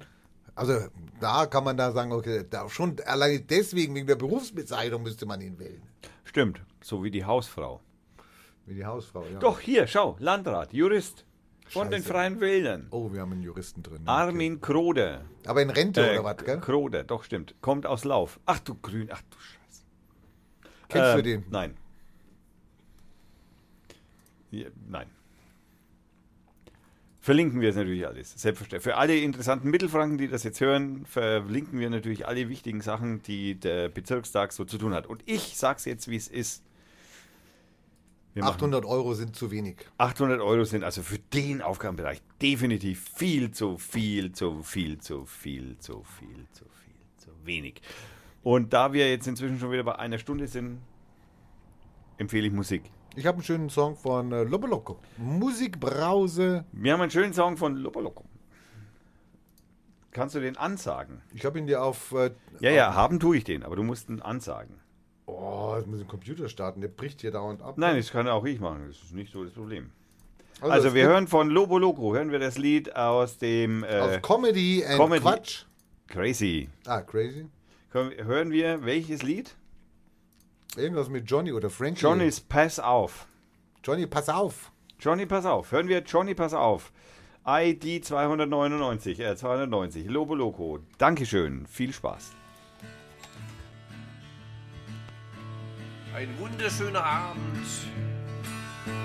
also da kann man da sagen, okay, da schon allein deswegen, wegen der Berufsbezeichnung müsste man ihn wählen. Stimmt, so wie die Hausfrau. Wie die Hausfrau, ja. Doch, hier, schau, Landrat, Jurist. Von Scheiße. den Freien Wählern. Oh, wir haben einen Juristen drin. Armin okay. Krode. Aber in Rente äh, oder was, gell? Krode, doch, stimmt. Kommt aus Lauf. Ach du Grün, ach du Scheiße. Kennst äh, du den? Nein. Ja, nein. Verlinken wir es natürlich alles, selbstverständlich. Für alle interessanten Mittelfranken, die das jetzt hören, verlinken wir natürlich alle wichtigen Sachen, die der Bezirkstag so zu tun hat. Und ich sag's jetzt, wie es ist. Wir machen 800 Euro sind zu wenig. 800 Euro sind also für den Aufgabenbereich definitiv viel zu viel, zu viel, zu viel, zu viel, zu viel, zu wenig. Und da wir jetzt inzwischen schon wieder bei einer Stunde sind, empfehle ich Musik. Ich habe einen schönen Song von äh, Lobo Loco. Musikbrause. Wir haben einen schönen Song von Lopoloko. Kannst du den ansagen? Ich habe ihn dir auf. Äh, Ja, ja, haben tue ich den, aber du musst ihn ansagen. Oh, jetzt muss ich den Computer starten. Der bricht hier dauernd ab. Nein, das kann auch ich machen, das ist nicht so das Problem. Also, es wir hören von Lobo Loco, hören wir das Lied aus dem äh, Auf Comedy and Comedy. Quatsch. Crazy. Ah, crazy. Hören wir welches Lied? Irgendwas mit Johnny oder Frankie. Johnny's Pass auf. Johnny, pass auf. Johnny, pass auf. Hören wir Johnny, pass auf. ID 299, äh, 290, Lobo Loco. Dankeschön, viel Spaß. Ein wunderschöner Abend.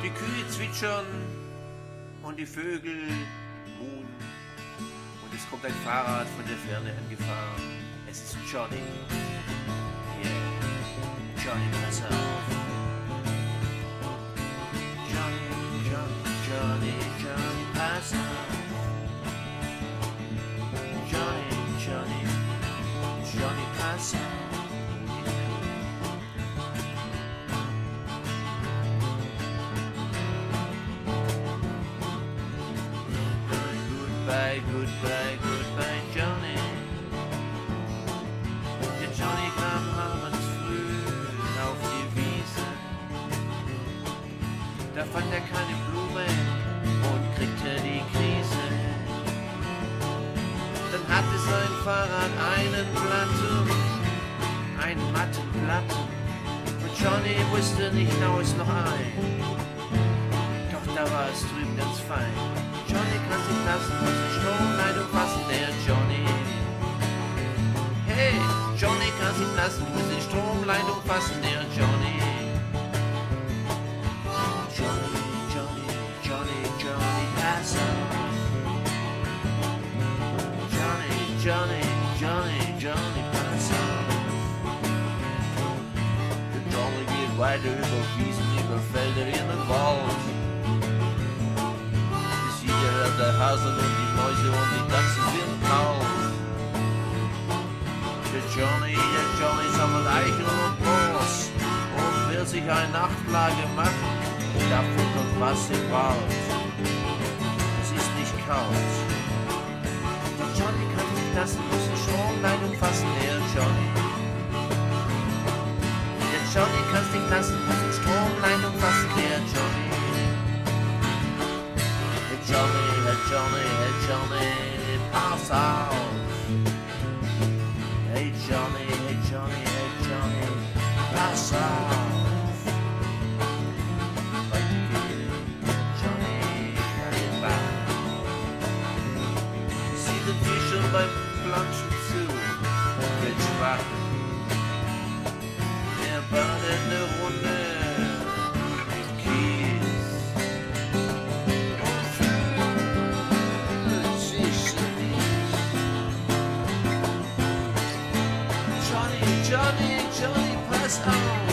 Die Kühe zwitschern und die Vögel ruhen. Und es kommt ein Fahrrad von der Ferne angefahren. Es ist Johnny. Yeah. Johnny, pass auf. Johnny, Johnny, Johnny, Johnny, pass fand er keine Blume und kriegte die Krise. Dann hatte sein Fahrrad einen Platten, einen matten Platten. Und Johnny wusste nicht aus noch ein. Doch da war es drüben ganz fein. Johnny kann sich lassen, muss die Stromleitung fassen, der Johnny. Hey, Johnny kann sich lassen, muss die Stromleitung fassen, der. Johnny, weiter über Wiesen, über Felder in den Wald. Die Sieger hört der Hasen und die Mäuse und die Dachse sind kalt. Der Johnny, der Johnny sammelt Eichen und Moos und will sich ein Nachtlager machen. Da futtert was im Wald. Es ist nicht kalt. Der Johnny kann nicht lassen, muss die Stromleitung fassen, der Johnny. Johnny kann's nicht lassen, muss die Stromleitung fassen, der Johnny. Hey Johnny, hey Johnny, hey Johnny, pass auf. Hey Johnny, hey Johnny, hey Johnny, pass auf. Johnny,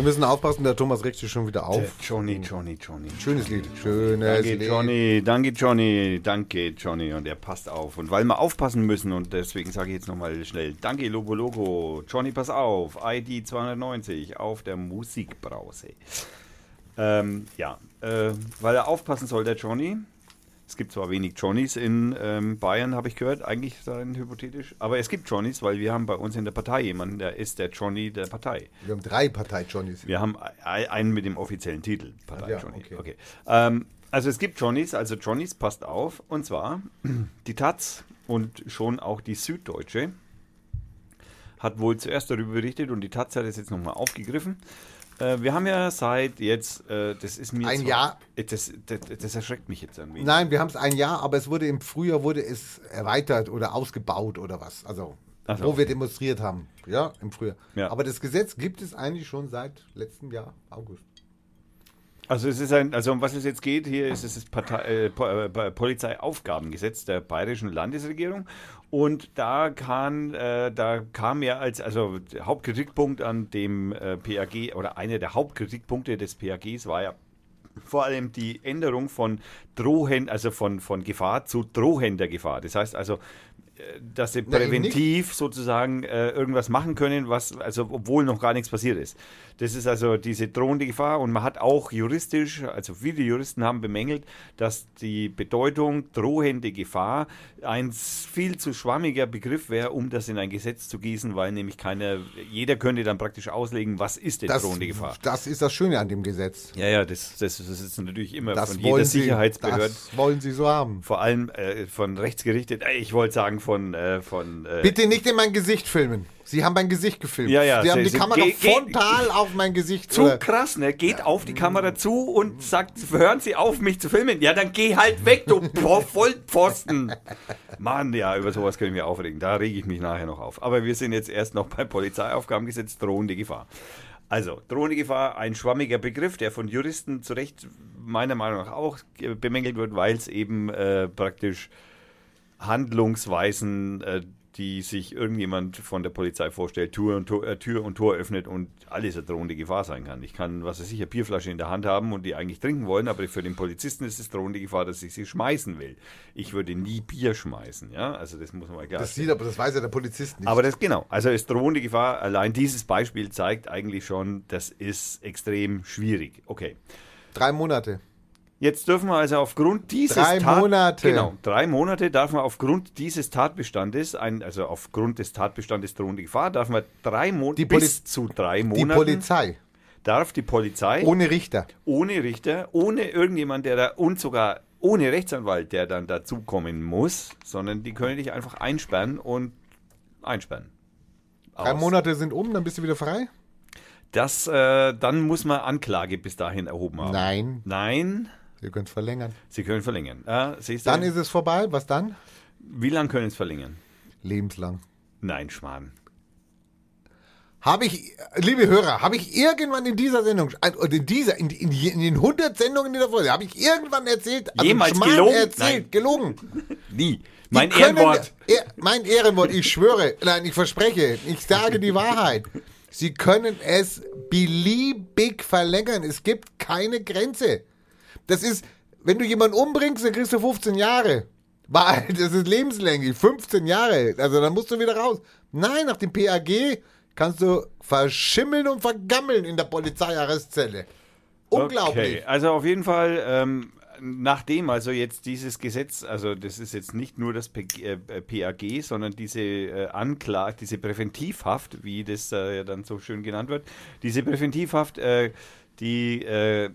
Wir müssen aufpassen, der Thomas regt sich schon wieder Der auf. Johnny, Johnny, Johnny. Schönes Lied. Schönes Danke, Lied. Johnny, danke, Johnny, danke, Johnny. Und er passt auf. Und weil wir aufpassen müssen, und deswegen sage ich jetzt nochmal schnell: Danke, Logo Logo. Johnny, pass auf. ID 290 auf der Musikbrause. Ähm, ja, äh, weil er aufpassen soll, der Johnny. Es gibt zwar wenig Johnnys in ähm, Bayern, habe ich gehört, eigentlich rein hypothetisch. Aber es gibt Johnnys, weil wir haben bei uns in der Partei jemanden, der ist der Johnny der Partei. Wir haben drei Partei-Johnnies. Wir haben ei- einen mit dem offiziellen Titel, Partei Ah, ja, okay. Okay. Ähm, also es gibt Johnnys, also Johnnys, passt auf. Und zwar die Taz und schon auch die Süddeutsche hat wohl zuerst darüber berichtet und die Taz hat es jetzt nochmal aufgegriffen. Äh, wir haben ja seit jetzt, äh, das ist mir Ein Jahr. Äh, Das, das, das erschreckt mich jetzt wenig. Nein, wir haben es ein Jahr, aber es wurde im Frühjahr wurde es erweitert oder ausgebaut oder was. Also, so, wo wir demonstriert haben. Ja, im Frühjahr. Ja. Aber das Gesetz gibt es eigentlich schon seit letztem Jahr, August. Also es ist ein, also um was es jetzt geht, hier ist es das Partei, äh, äh, Po- Polizeiaufgabengesetz der bayerischen Landesregierung und da kann, äh, da kam ja als, also Hauptkritikpunkt an dem äh, PAG oder einer der Hauptkritikpunkte des PAGs war ja vor allem die Änderung von Drohhänd, also von, von Gefahr zu Drohhändergefahr. Das heißt also, dass sie präventiv sozusagen äh, irgendwas machen können, was, also obwohl noch gar nichts passiert ist. Das ist also diese drohende Gefahr und man hat auch juristisch, also viele Juristen haben bemängelt, dass die Bedeutung drohende Gefahr ein viel zu schwammiger Begriff wäre, um das in ein Gesetz zu gießen, weil nämlich keiner, jeder könnte dann praktisch auslegen, was ist denn Das, drohende Gefahr. das ist das Schöne an dem Gesetz. Ja, ja, das, das, das ist natürlich immer Das von jeder Sie, Sicherheitsbehörde, das wollen Sie so haben. vor allem äh, von rechtsgerichtet, äh, ich wollte sagen von, äh, von äh, Bitte nicht in mein Gesicht filmen. Sie haben mein Gesicht gefilmt. Ja, ja, Sie haben die Kamera ge- ge- frontal auf mein Gesicht. zu oder- krass, ne? Geht auf die Kamera zu und sagt, hören Sie auf, mich zu filmen. Ja, dann geh halt weg, du Vollpfosten. Mann, ja, über sowas können wir aufregen. Da rege ich mich nachher noch auf. Aber wir sind jetzt erst noch beim Polizeiaufgabengesetz drohende Gefahr. Also, drohende Gefahr, ein schwammiger Begriff, der von Juristen zu Recht meiner Meinung nach auch bemängelt wird, weil es eben äh, praktisch Handlungsweisen, äh, die sich irgendjemand von der Polizei vorstellt, Tür und Tor, äh, Tür und Tor öffnet und alles eine drohende Gefahr sein kann. Ich kann, was weiß ich, eine Bierflasche in der Hand haben und die eigentlich trinken wollen, aber für den Polizisten ist es drohende Gefahr, dass ich sie schmeißen will. Ich würde nie Bier schmeißen, ja, also das muss man mal klar Das sieht aber, das weiß ja der Polizist nicht. aber das genau, also ist drohende Gefahr, allein dieses Beispiel zeigt eigentlich schon, das ist extrem schwierig. Okay. Drei Monate. Jetzt dürfen wir also aufgrund dieses Drei Monate. Genau, drei Monate darf man aufgrund dieses Tatbestandes, ein, also aufgrund des Tatbestandes drohende Gefahr, darf man drei Monate Die bis zu drei Die Monaten Polizei. darf die Polizei Ohne Richter. ohne Richter, ohne irgendjemand, der da und sogar ohne Rechtsanwalt, der dann dazukommen muss, sondern die können dich einfach einsperren und einsperren. Drei Aus. Monate sind um, dann bist du wieder frei? Das, äh, dann muss man Anklage bis dahin erhoben haben. Nein. Nein, Ihr könnt es verlängern. Sie können verlängern. Du? Dann ist es vorbei. Was dann? Wie lange können Sie es verlängern? Lebenslang. Nein, Schmarrn. Habe ich, liebe Hörer, habe ich irgendwann in dieser Sendung, oder in dieser, in, in, in den 100 Sendungen in der Folge, habe ich irgendwann erzählt, also Jemals Schmarrn gelogen? erzählt, Nein. gelogen. Nie. Mein können- Ehrenwort. Er, mein Ehrenwort, ich schwöre, nein, ich verspreche, ich sage die Wahrheit. Sie können es beliebig verlängern. Es gibt keine Grenze. Das ist, wenn du jemanden umbringst, dann kriegst du 15 Jahre. Weil Das ist lebenslänglich, 15 Jahre. Also dann musst du wieder raus. Nein, nach dem PAG kannst du verschimmeln und vergammeln in der Polizeiarrestzelle. Unglaublich. Okay, also auf jeden Fall, ähm, nachdem also jetzt dieses Gesetz, also das ist jetzt nicht nur das P äh, PAG, sondern diese äh, Anklage, diese Präventivhaft, wie das äh, ja dann so schön genannt wird, diese Präventivhaft, äh, die, äh,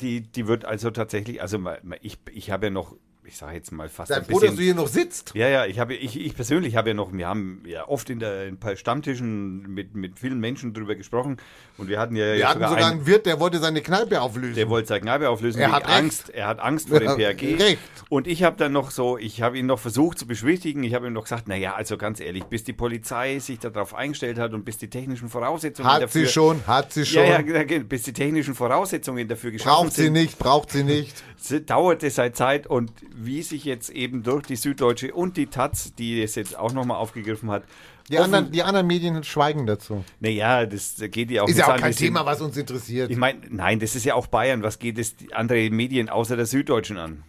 die, die wird also tatsächlich, also ich, ich habe ja noch, ich sage jetzt mal fast Sei ein froh, dass du hier noch sitzt. Ja, ja, ich habe, ich, ich persönlich habe ja noch, wir haben ja oft in, der, in ein paar Stammtischen mit, mit vielen Menschen drüber gesprochen und wir hatten ja Wir hatten sogar einen Wirt, der wollte seine Kneipe auflösen. der wollte seine Kneipe auflösen Er hat recht. Angst. Er hat Angst vor dem PAG. recht. Und ich habe dann noch so, ich habe ihn noch versucht zu beschwichtigen. Ich habe ihm noch gesagt, naja, also ganz ehrlich, bis die Polizei sich darauf eingestellt hat und bis die technischen Voraussetzungen Hat dafür... sie schon, hat sie schon. Ja, ja, bis die technischen Voraussetzungen dafür geschaffen braucht sie sind, nicht, braucht sie nicht. S- dauert es seit Zeit. Und wie sich jetzt eben durch die Süddeutsche und die Taz, die es jetzt auch nochmal aufgegriffen hat, Die anderen, die anderen Medien schweigen dazu. naja, das geht ja auch Ist ja auch an, kein das Thema, was uns interessiert. Ich meine, nein, das ist ja auch Bayern. Was geht es andere Medien außer der Süddeutschen an?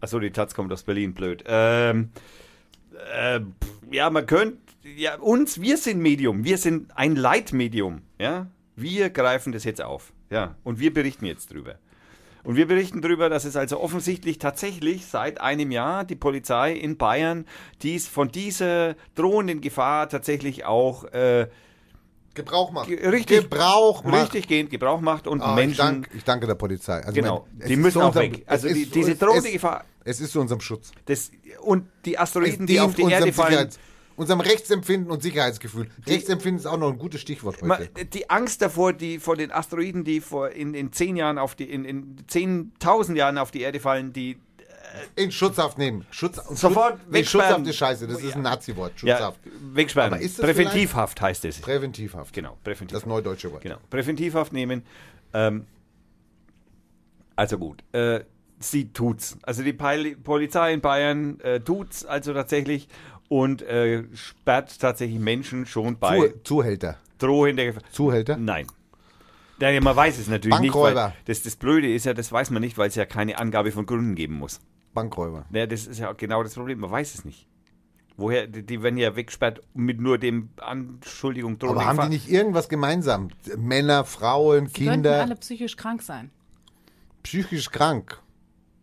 Achso, die Taz kommt aus Berlin, blöd. Ähm, äh, ja, man könnte, ja, uns, wir sind Medium, wir sind ein Leitmedium, ja. Wir greifen das jetzt auf, ja, und wir berichten jetzt drüber. Und wir berichten darüber, dass es also offensichtlich tatsächlich seit einem Jahr die Polizei in Bayern dies von dieser drohenden Gefahr tatsächlich auch äh, Gebrauch macht. Richtig. Gebrauch macht. richtig gehend Gebrauch macht und Ah, ich, Menschen dank, ich danke der Polizei. Also Genau, ich die müssen auch unserem- weg. Also die, ist- diese es- drohende es, Gefahr. Es ist zu unserem Schutz. Das, und die Asteroiden, die auf die Erde fallen. Sicherheits, unserem Rechtsempfinden und Sicherheitsgefühl. Rechtsempfinden ist auch noch ein gutes Stichwort heute. Die Angst davor, die vor den Asteroiden, die vor in, in zehn Jahren auf die, in, in 10.000 Jahren auf die Erde fallen, die In Schutzhaft nehmen. Schutz, Sofort nee, wegsperren. Schutzhaft ist scheiße. Das ist ein Nazi-Wort. ja, Schutzhaft. wegsperren. Ist das Präventivhaft heißt es. Präventivhaft. Genau, präventiv. Das neudeutsche Wort. Genau, Präventivhaft nehmen. Ähm, also gut, äh, sie tut's. Also die Poli Polizei in Bayern äh, tut's also tatsächlich und äh, sperrt tatsächlich Menschen schon bei Zu, Zuhälter. drohender Gefahr. Zuhälter? Nein. Ja, man weiß es natürlich nicht, weil Bankräuber. das, das Blöde ist ja, das weiß man nicht, weil es ja keine Angabe von Gründen geben muss. Bankräuber. Ja, das ist ja genau das Problem, man weiß es nicht. Woher, die, die werden ja weggesperrt mit nur dem Anschuldigung drohender Aber haben Gefahr. die nicht irgendwas gemeinsam? Männer, Frauen, Sie könnten Kinder, alle psychisch krank sein. psychisch krank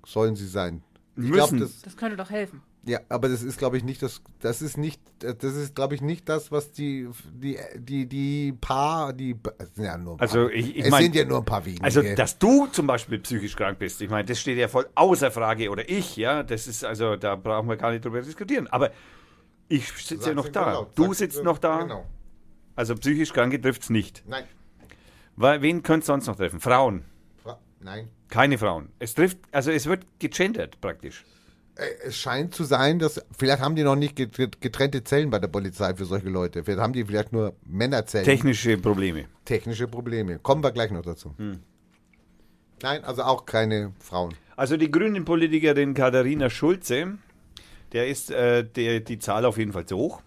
sollen sie sein. Ich Müssen. glaube, das, Das könnte doch helfen. Ja, aber das ist, glaube ich, nicht das, das ist nicht, das ist, glaube ich, nicht das, was die, die, die, die paar, die, ja nur ein paar, Also, ich- ich es mein- sind ja nur ein paar wenige. Also, dass du zum Beispiel psychisch krank bist, ich meine, das steht ja voll außer Frage. Oder ich, ja, das ist, also, da brauchen wir gar nicht drüber diskutieren. Aber ich sitze ja noch da. laut. Du sitzt noch da. Genau. Also, psychisch Kranke trifft es nicht. Nein. Weil, wen könnte es sonst noch treffen? Frauen. Fra- Nein. Keine Frauen. Es trifft, also, es wird gegendert praktisch. Äh, Es scheint zu sein, dass vielleicht haben die noch nicht get- getrennte Zellen bei der Polizei für solche Leute. Vielleicht haben die vielleicht nur Männerzellen. Technische Probleme. Technische Probleme. Kommen wir gleich noch dazu. Hm. Nein, also auch keine Frauen. Also, die grünen Politikerin Katharina Schulze, der ist äh, der, die Zahl auf jeden Fall zu hoch.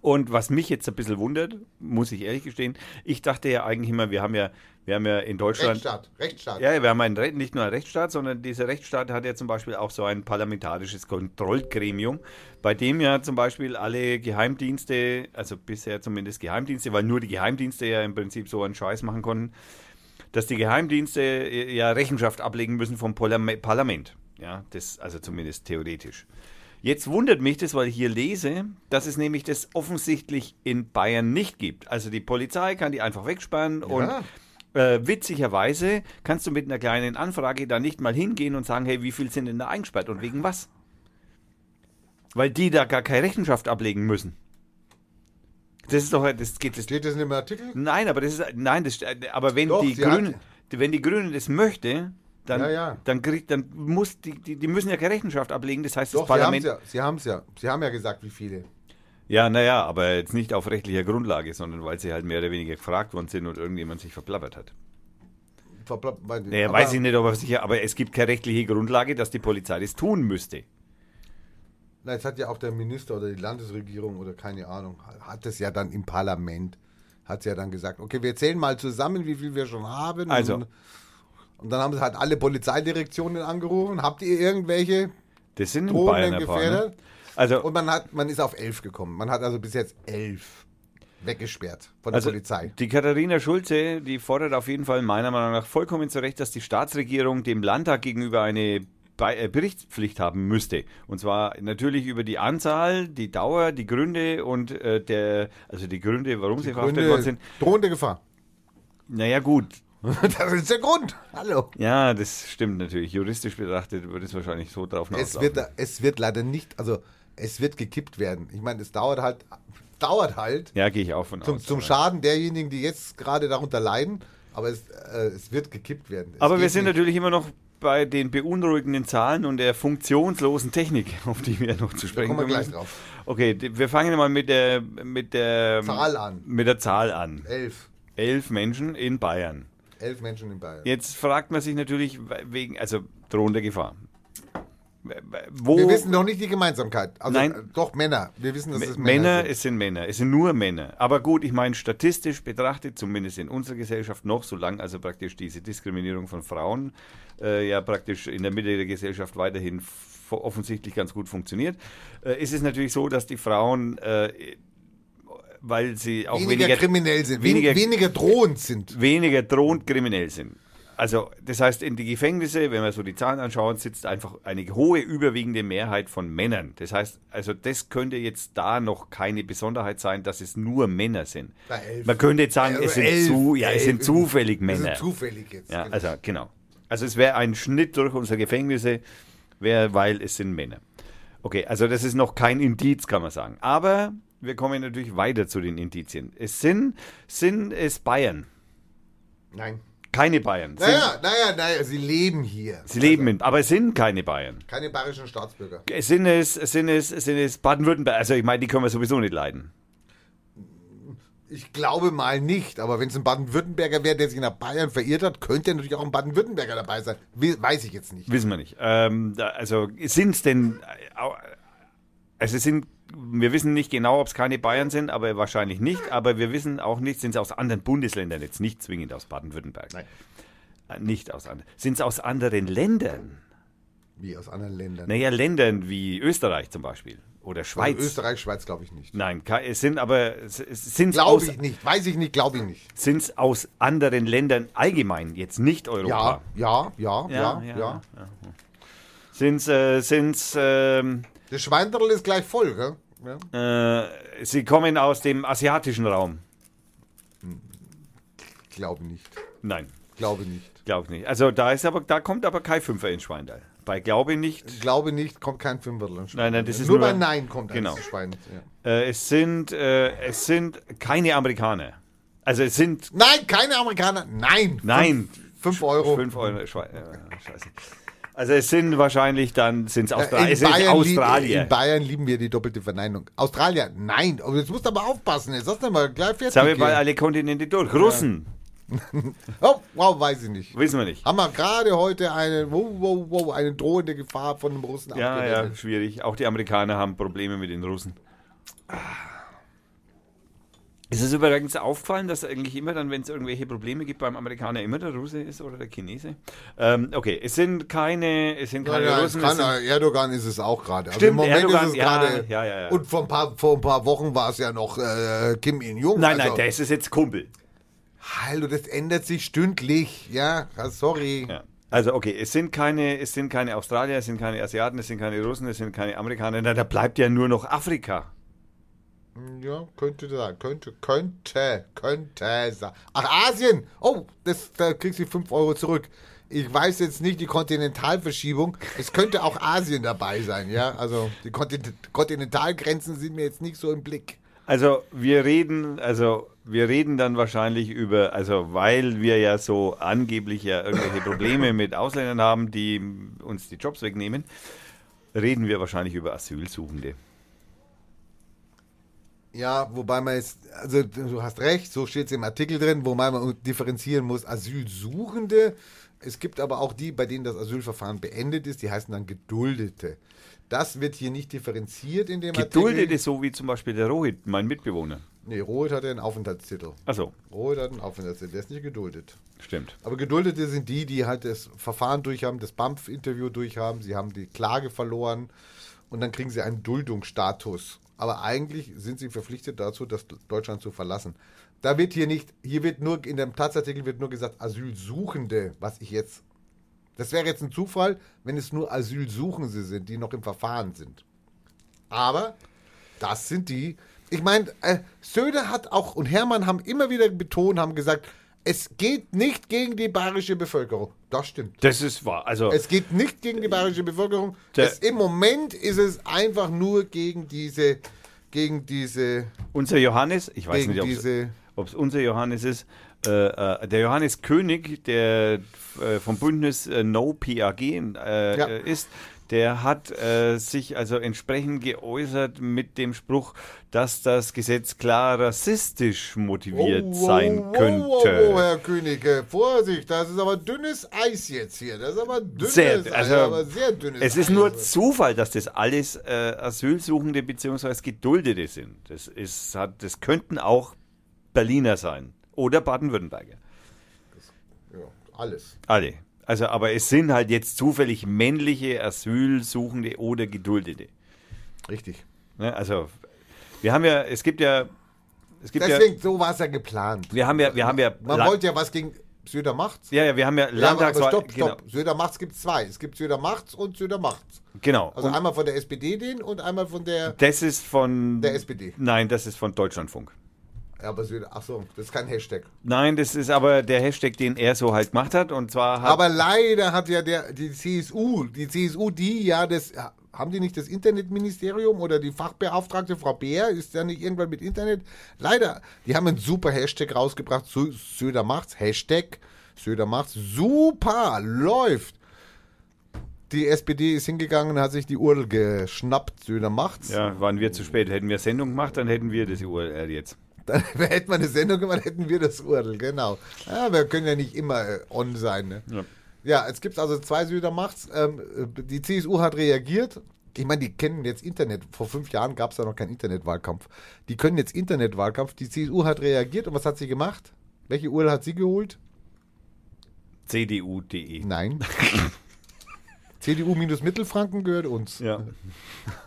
Und was mich jetzt ein bisschen wundert, muss ich ehrlich gestehen, ich dachte ja eigentlich immer, wir haben ja, wir haben ja in Deutschland. Rechtsstaat. Rechtsstaat. Ja, wir haben einen, nicht nur einen Rechtsstaat, sondern dieser Rechtsstaat hat ja zum Beispiel auch so ein parlamentarisches Kontrollgremium, bei dem ja zum Beispiel alle Geheimdienste, also bisher zumindest Geheimdienste, weil nur die Geheimdienste ja im Prinzip so einen Scheiß machen konnten, dass die Geheimdienste äh, ja Rechenschaft ablegen müssen vom Parlam- Parlament. Ja, das also zumindest theoretisch. Jetzt wundert mich das, weil ich hier lese, dass es nämlich das offensichtlich in Bayern nicht gibt. Also die Polizei kann die einfach wegsperren und Äh, witzigerweise kannst du mit einer kleinen Anfrage da nicht mal hingehen und sagen, hey, wie viel sind denn da eingesperrt und wegen was? Weil die da gar keine Rechenschaft ablegen müssen. Das ist doch, das geht, das, Steht das in dem Artikel? nein, aber das ist, nein, das, aber wenn Doch, die Grünen, wenn die Grünen das möchte, dann, Ja, ja. dann kriegt, dann muss, die, die, die müssen ja keine Rechenschaft ablegen, das heißt, das Doch, sie haben Parlament, es ja. Sie haben es ja. Sie haben ja gesagt, wie viele. Ja, naja, aber jetzt nicht auf rechtlicher Grundlage, sondern weil sie halt mehr oder weniger gefragt worden sind und irgendjemand sich verplappert hat. Weil- Naja, aber- weiß ich nicht, ob er sicher, aber es gibt keine rechtliche Grundlage, dass die Polizei das tun müsste. Na, jetzt hat ja auch der Minister oder die Landesregierung oder keine Ahnung, hat es ja dann im Parlament, hat sie ja dann gesagt, okay, wir zählen mal zusammen, wie viel wir schon haben. Also. Und, und dann haben sie halt alle Polizeidirektionen angerufen. Habt ihr irgendwelche Das sind in Bayern ein paar. Ne? Also, Und man hat, man ist auf elf gekommen. Man hat also bis jetzt elf weggesperrt von der also Polizei. die Katharina Schulze, die fordert auf jeden Fall meiner Meinung nach vollkommen zu Recht, dass die Staatsregierung dem Landtag gegenüber eine Be äh, Berichtspflicht haben müsste. Und zwar natürlich über die Anzahl, die Dauer, die Gründe und äh, der, also die Gründe, warum sie verhaftet worden Gründe, sind. drohende Gefahr. Naja, gut, Das ist der Grund. Hallo. Ja, das stimmt natürlich. Juristisch betrachtet würde es wahrscheinlich so drauf Es wird, es wird leider nicht, also es wird gekippt werden. Ich meine, es dauert halt, dauert halt ja, gehe ich auch von zum, aus. zum Schaden derjenigen, die jetzt gerade darunter leiden. Aber es, äh, es wird gekippt werden. Es Aber wir sind nicht. natürlich immer noch bei den beunruhigenden Zahlen und der funktionslosen Technik, auf die wir noch zu Da sprechen kommen wir gleich drauf. Okay, wir fangen mal mit der mit der Zahl an. Mit der Zahl an. Elf. Elf Menschen in Bayern. Elf Menschen in Bayern. Jetzt fragt man sich natürlich wegen, also drohender Gefahr. Wo Wir wissen noch nicht die Gemeinsamkeit. Also, Nein. äh, Doch, Männer. Wir wissen, dass es Männer, Männer, sind. es sind Männer, es sind nur Männer. Aber gut, ich meine, statistisch betrachtet, zumindest in unserer Gesellschaft noch, solange also praktisch diese Diskriminierung von Frauen äh, ja praktisch in der Mitte der Gesellschaft weiterhin offensichtlich ganz gut funktioniert, äh, ist es natürlich so, dass die Frauen, äh, weil sie auch weniger, weniger, kriminell sind, weniger, weniger drohend sind. weniger drohend kriminell sind. Also, das heißt, in die Gefängnisse, wenn wir so die Zahlen anschauen, sitzt einfach eine hohe, überwiegende Mehrheit von Männern. Das heißt, also das könnte jetzt da noch keine Besonderheit sein, dass es nur Männer sind. Man könnte jetzt sagen, es sind, elf, zu, ja, es elf. sind zufällig Männer. ist zufällig jetzt. Ja, genau. also genau. Also es wäre ein Schnitt durch unsere Gefängnisse, wär, weil es sind Männer. Okay, also das ist noch kein Indiz, kann man sagen. Aber wir kommen natürlich weiter zu den Indizien. Es sind, sind es Bayern. Nein. Keine Bayern. Naja, naja, naja, sie leben hier. Sie leben in, aber es sind keine Bayern. Keine bayerischen Staatsbürger. Es Sind es, sind es, sind es Baden-Württemberg? Also ich meine, die können wir sowieso nicht leiden. Ich glaube mal nicht, aber wenn es ein Baden-Württemberger wäre, der sich nach Bayern verirrt hat, könnte natürlich auch ein Baden-Württemberger dabei sein. We- Weiß ich jetzt nicht. Wissen wir nicht. Ähm, da, also sind es denn, also es sind, wir wissen nicht genau, ob es keine Bayern sind, aber wahrscheinlich nicht. Aber wir wissen auch nicht, sind es aus anderen Bundesländern jetzt, nicht zwingend aus Baden-Württemberg. Nein. Äh, Nicht aus anderen. Sind es aus anderen Ländern? Wie aus anderen Ländern. Naja, Ländern wie Österreich zum Beispiel oder Schweiz. Also Österreich, Schweiz glaube ich nicht. Nein, es sind aber sind es Glaube ich nicht. Weiß ich nicht, glaube ich nicht. sind's aus anderen Ländern allgemein, jetzt nicht Europa. Ja, ja, ja, ja, ja. Sind's, äh, sind's, ähm, Das Schweinderl ist gleich voll, gell? Ja. äh, sie kommen aus dem asiatischen Raum. Glaube nicht. Nein, Glaube nicht. glaube nicht. Also da ist aber, da kommt aber kein Fünfer in Schweindal. Bei glaube nicht. Glaube nicht, kommt kein Fünfviertel an Nein, nein, das ist nur, nur- bei Nein kommt genau. ein Schwein. Ja. Äh, es sind, äh, es sind keine Amerikaner. Also es sind, Nein, keine Amerikaner. Nein. nein, 5 Euro. 5 Euro. Schwe äh, scheiße. Also es sind wahrscheinlich dann, sind es Äh, Australier. in, Es Bayern Australier. Li in Bayern lieben wir die doppelte Verneinung. Australier, nein. Aber jetzt musst du aber aufpassen. Jetzt hast du mal gleich fertig. Jetzt haben wir mal alle Kontinente durch. Russen, oh, wow, weiß ich nicht. wissen wir nicht. Haben wir gerade heute eine, wow, wow, wow, eine drohende Gefahr von einem Russen Ja, ja, abgewendet. schwierig. Auch die Amerikaner haben Probleme mit den Russen. Ist es übrigens aufgefallen, dass eigentlich immer dann, wenn es irgendwelche Probleme gibt beim Amerikaner, immer der Russe ist oder der Chinese? Ähm, okay, es sind keine, es sind Ja, keine ja, es Russen. kann, sind, Erdogan ist es auch gerade. Also Stimmt, Im Moment Erdogan, ist es ja, gerade. ja, ja, ja. Und vor ein, paar, vor ein paar Wochen war es ja noch äh, Kim Il-jung. nein, nein, also, der ist es jetzt Kumpel. Hallo, das ändert sich stündlich. Ja, ah, sorry. Ja. Also okay, es sind keine, es sind keine Australier, es sind keine Asiaten, es sind keine Russen, es sind keine Amerikaner. Na, da bleibt ja nur noch Afrika. Ja, könnte sein. Könnte, könnte, könnte sein. Ach, Asien! Oh, das, da kriegst du 5 Euro zurück. Ich weiß jetzt nicht die Kontinentalverschiebung. Es könnte auch Asien dabei sein, ja. Also die Kontinent Kontinentalgrenzen sind mir jetzt nicht so im Blick. Also wir reden, also wir reden dann wahrscheinlich über, also weil wir ja so angeblich ja irgendwelche Probleme mit Ausländern haben, die uns die Jobs wegnehmen, reden wir wahrscheinlich über Asylsuchende. Ja, wobei man jetzt, also du hast recht, so steht es im Artikel drin, wobei man differenzieren muss, Asylsuchende. Es gibt aber auch die, bei denen das Asylverfahren beendet ist, die heißen dann Geduldete. Das wird hier nicht differenziert in dem Geduldete, Artikel. so wie zum Beispiel der Rohit, mein Mitbewohner. Nee, Rohit hat ja einen Aufenthaltstitel. Achso, Rohit hat einen Aufenthaltstitel, der ist nicht geduldet. stimmt. Aber Geduldete sind die, die halt das Verfahren durchhaben, das BAMF-Interview durchhaben, sie haben die Klage verloren und dann kriegen sie einen Duldungsstatus. Aber eigentlich sind sie verpflichtet dazu, das Deutschland zu verlassen. Da wird hier nicht, hier wird nur, in dem Tatsartikel wird nur gesagt, Asylsuchende, was ich jetzt, das wäre jetzt ein Zufall, wenn es nur Asylsuchende sind, die noch im Verfahren sind. Aber das sind die, ich meine, äh, Söder hat auch und Hermann haben immer wieder betont, haben gesagt, es geht nicht gegen die bayerische Bevölkerung. Das stimmt. Das ist wahr. Also Es geht nicht gegen die bayerische Bevölkerung. Der- Es, Im Moment ist es einfach nur gegen diese, gegen diese, unser Johannes, ich weiß nicht, ob es unser Johannes ist, äh, äh, der Johannes König, der äh, vom Bündnis äh, No PAG äh, Ja. äh, ist, der hat äh, sich also entsprechend geäußert mit dem Spruch, dass das Gesetz klar rassistisch motiviert Oh, sein wow, könnte. Wow, wow, Herr König, Vorsicht, das ist aber dünnes Eis jetzt hier. Das ist aber dünnes Sehr, Eis, also, aber sehr dünnes Es ist Eis. nur Zufall, dass das alles äh, Asylsuchende bzw. Geduldete sind. Das, ist, hat, das könnten auch Berliner sein oder Baden-Württemberger. Ja, alles. Alle. Also, aber es sind halt jetzt zufällig männliche Asylsuchende oder Geduldete. Richtig. Ne? Also, wir haben ja, es gibt ja, es gibt Deswegen, ja, so war es ja geplant. wir haben ja, wir haben ja, Man wollte ja was gegen Söder macht's. ja, ja, wir haben ja Ja, aber, aber Landtagswahl, stopp, genau, stopp. Söder macht's gibt zwei. Es gibt Söder macht's und Söder macht's. genau. Also Und einmal von der SPD den und einmal von der, das ist von der SPD. Nein, das ist von Deutschlandfunk. Aber Söder, ach so, das ist kein Hashtag. Nein, das ist aber der Hashtag, den er so halt gemacht hat. Und zwar hat Aber leider hat ja der, die CSU, die CSU, die ja das, haben die nicht das Internetministerium oder die Fachbeauftragte Frau Beer, ist ja nicht irgendwann mit Internet? Leider, die haben einen super Hashtag rausgebracht, Sö- Söder macht's, Hashtag Söder macht's, super, läuft. Die SPD ist hingegangen hat sich die URL geschnappt, Söder macht's. Ja, waren wir zu spät. Hätten wir Sendung gemacht, dann hätten wir das URL jetzt. Dann hätten wir eine Sendung gemacht, hätten wir das URL, genau. Ja, wir können ja nicht immer äh, on sein. Ne? Ja. Ja, es gibt also zwei Südermachts. Ähm, äh, die CSU hat reagiert. Ich meine, die kennen jetzt Internet. Vor fünf Jahren gab es da noch keinen Internetwahlkampf. Die können jetzt Internetwahlkampf. Die CSU hat reagiert und was hat sie gemacht? Welche URL hat sie geholt? CDU.de. Nein. CDU minus Mittelfranken gehört uns. Ja.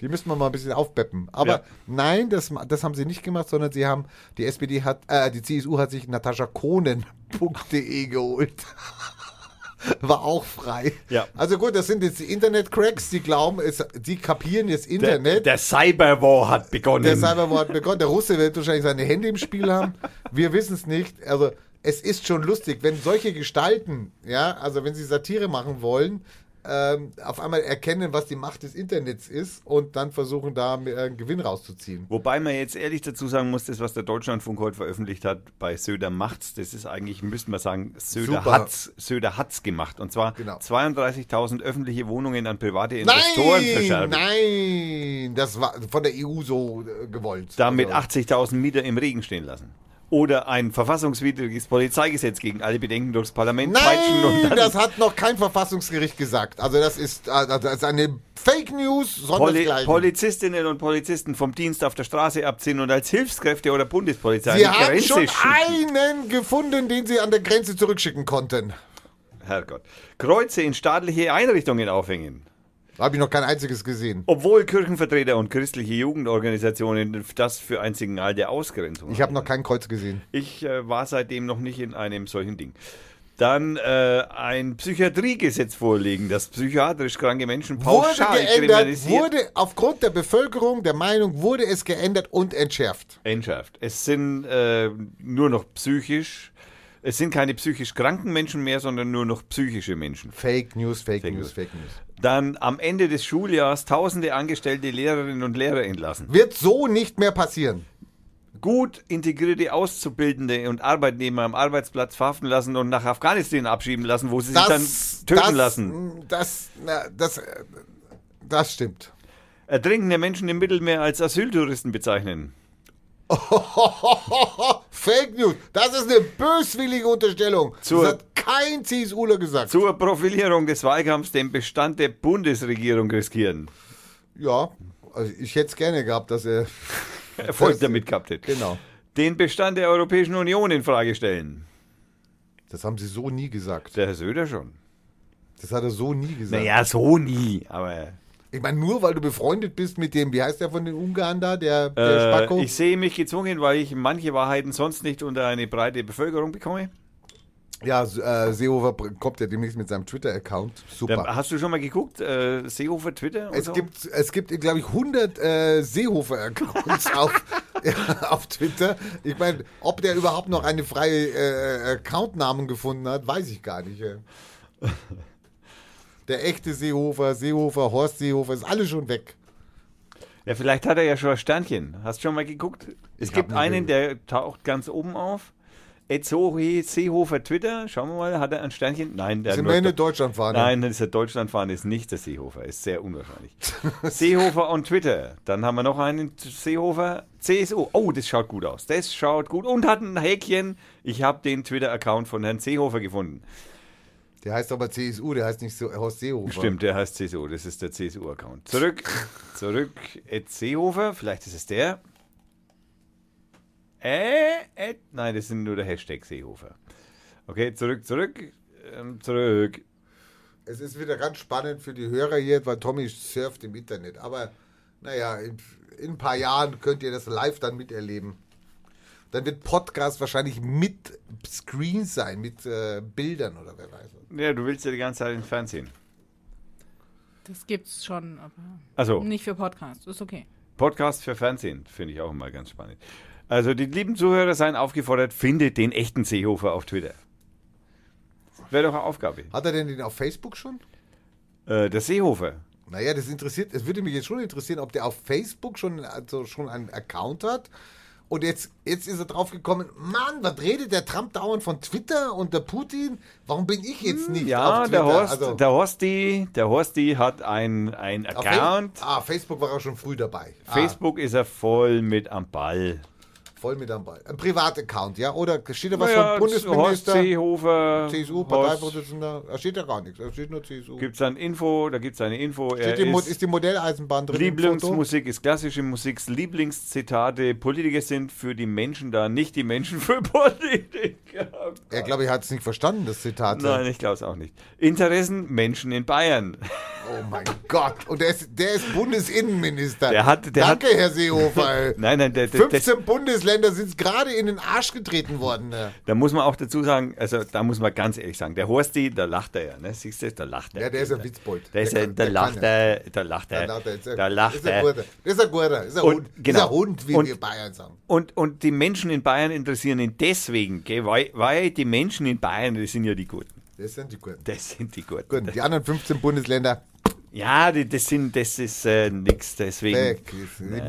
Die müssen wir mal ein bisschen aufpeppen. Aber Ja. nein, das, das haben sie nicht gemacht, sondern sie haben, die SPD hat, äh, die CSU hat sich nataschakonen.de geholt. War auch frei. Ja. Also gut, das sind jetzt die Internet-Cracks, die glauben, es, die kapieren jetzt Der, Internet. der Cyberwar hat begonnen. Der Cyberwar hat begonnen. Der Russe wird wahrscheinlich seine Hände im Spiel haben. Wir wissen es nicht. Also es ist schon lustig, wenn solche Gestalten, ja, also wenn sie Satire machen wollen, ähm, auf einmal erkennen, was die Macht des Internets ist und dann versuchen, da einen Gewinn rauszuziehen. Wobei man jetzt ehrlich dazu sagen muss, das, was der Deutschlandfunk heute veröffentlicht hat bei Söder macht's, das ist eigentlich, müsste man sagen, Söder Super. hat's, Söder hat's gemacht. Und zwar Genau. 32.000 öffentliche Wohnungen an private Investoren Nein, verscherben. nein, das war von der EU so äh, gewollt. Damit Also, 80.000 Mieter im Regen stehen lassen. Oder ein verfassungswidriges Polizeigesetz gegen alle Bedenken durchs Parlament Nein, das hat noch kein Verfassungsgericht gesagt. Also das ist, äh, das ist eine Fake News, Poli. Polizistinnen und Polizisten vom Dienst auf der Straße abziehen und als Hilfskräfte oder Bundespolizei Sie an die haben Grenze schon schicken. einen gefunden, den sie an der Grenze zurückschicken konnten. Herrgott. Kreuze in staatliche Einrichtungen aufhängen. Habe ich noch kein einziges gesehen. Obwohl Kirchenvertreter und christliche Jugendorganisationen das für ein Signal der Ausgrenzung Ich habe noch kein Kreuz gesehen. Ich äh, war seitdem noch nicht in einem solchen Ding. dann äh, ein Psychiatriegesetz vorlegen, das psychiatrisch kranke Menschen Wurde pauschal geändert, kriminalisiert. wurde aufgrund der Bevölkerung, der Meinung, wurde es geändert und entschärft. Entschärft. Es sind äh, nur noch psychisch, es sind keine psychisch kranken Menschen mehr, sondern nur noch psychische Menschen. Fake News, Fake, Fake News, News. Fake News. Dann am Ende des Schuljahres tausende angestellte Lehrerinnen und Lehrer entlassen. Wird so nicht mehr passieren. Gut integrierte Auszubildende und Arbeitnehmer am Arbeitsplatz verhaften lassen und nach Afghanistan abschieben lassen, wo sie sich dann töten das, lassen. Das, na, das, das stimmt. Ertrinkende Menschen im Mittelmeer als Asyltouristen bezeichnen. Fake News. Das ist eine böswillige Unterstellung. Zur- das hat kein CSUler gesagt. Zur Profilierung des Wahlkampfs den Bestand der Bundesregierung riskieren. ja, also ich hätte es gerne gehabt, dass er. Erfolg Das- damit gehabt hätte. Genau. Den Bestand der Europäischen Union in Frage stellen. Das haben sie so nie gesagt. Der Herr Söder schon. Das hat er so nie gesagt. Naja, so nie, aber. Ich meine, nur weil du befreundet bist mit dem, wie heißt der von den Ungarn da, der, der Spacko? Äh, ich sehe mich gezwungen, weil ich manche Wahrheiten sonst nicht unter eine breite Bevölkerung bekomme. ja, äh, Seehofer kommt ja demnächst mit seinem Twitter-Account. Super. Da, hast du schon mal geguckt? Äh, Seehofer Twitter? Es so? gibt, es gibt, glaube ich, 100 äh, Seehofer-Accounts auf, ja, auf Twitter. Ich meine, ob der überhaupt noch einen freien äh, Accountnamen gefunden hat, weiß ich gar nicht. Der echte Seehofer, Seehofer, Horst Seehofer, ist alles schon weg. Ja, vielleicht hat er ja schon ein Sternchen. Hast du schon mal geguckt? Es Ich gibt einen, der taucht ganz oben auf. Etzohi Seehofer Twitter. Schauen wir mal, hat er ein Sternchen? Nein, der Sind nur der Deutschlandfahne? Nein, das ist der Deutschlandfahren, ist nicht der Seehofer. Ist sehr unwahrscheinlich. Seehofer und Twitter. Dann haben wir noch einen Seehofer. CSU. Oh, das schaut gut aus. Das schaut gut. Und hat ein Häkchen. Ich habe den Twitter-Account von Herrn Seehofer gefunden. Der heißt aber CSU, der heißt nicht so Horst Seehofer. Stimmt, der heißt CSU. Das ist der CSU-Account. Zurück, zurück, Ed Seehofer. Vielleicht ist es der. Äh, Ed, nein, das sind nur der Hashtag Seehofer. Okay, zurück, zurück, ähm, zurück. Es ist wieder ganz spannend für die Hörer hier, weil Tommy surft im Internet. Aber naja, in, in ein paar Jahren könnt ihr das live dann miterleben. Dann wird Podcast wahrscheinlich mit Screen sein, mit äh, Bildern oder wer weiß. was. Ja, du willst ja die ganze Zeit ins Fernsehen. Das gibt's schon, aber Also, nicht für Podcasts. Ist okay. Podcast für Fernsehen finde ich auch immer ganz spannend. Also, die lieben Zuhörer seien aufgefordert, findet den echten Seehofer auf Twitter. Wäre doch eine Aufgabe. Hat er denn den auf Facebook schon? Äh, der Seehofer. Naja, das interessiert, es würde mich jetzt schon interessieren, ob der auf Facebook schon, also schon einen Account hat. Und jetzt, jetzt ist er drauf gekommen, Mann, was redet der Trump dauernd von Twitter und der Putin? Warum bin ich jetzt nicht Ja, auf Twitter? der Horst, Also, der Horsti, der Horsti hat ein, ein Account. Fa- Ah, Facebook war er schon früh dabei. Ah, Facebook ist er voll mit am Ball. Voll mit am Ball. Ein Privataccount, ja? Oder steht da was Naja, vom Horst Bundesminister? Seehofer. CSU, Parteivorsitzender? Da steht ja gar nichts. Da steht nur CSU. Gibt es ein Info, da gibt es eine Info. Er steht die, ist ist die Modelleisenbahn drin? Lieblingsmusik ist klassische Musik, Lieblingszitate, Politiker sind für die Menschen da, nicht die Menschen für Politiker. Er, glaube ich, hat es nicht verstanden, das Zitat. Nein, ich glaube es auch nicht. Interessen, Menschen in Bayern. Oh mein Gott. Und der ist, der ist Bundesinnenminister. Der hat- der Danke, Herr Seehofer. Nein, nein, der, der, das, 15 Bundesländer sind gerade in den Arsch getreten worden. ne? da muss man auch dazu sagen, also da muss man ganz ehrlich sagen, der Horsti, da lacht er ja, ne? Siehst du, da lacht er. Ja, der ist ein Witzbold. Der ist Der kann- da der lacht er, da lacht er. Ist ein- da lacht ist ein er. guter. Ist ein guter. Ist ein Und- Hund. Ist genau. ein Hund, wie Und- wir Bayern sagen. Und, und die Menschen in Bayern interessieren ihn deswegen, gell, weil, weil die Menschen in Bayern, das sind ja die Guten. Das sind die Guten. Das sind die Guten. Gut, die anderen 15 Bundesländer, Ja, die, das, sind, das ist äh, nix, deswegen.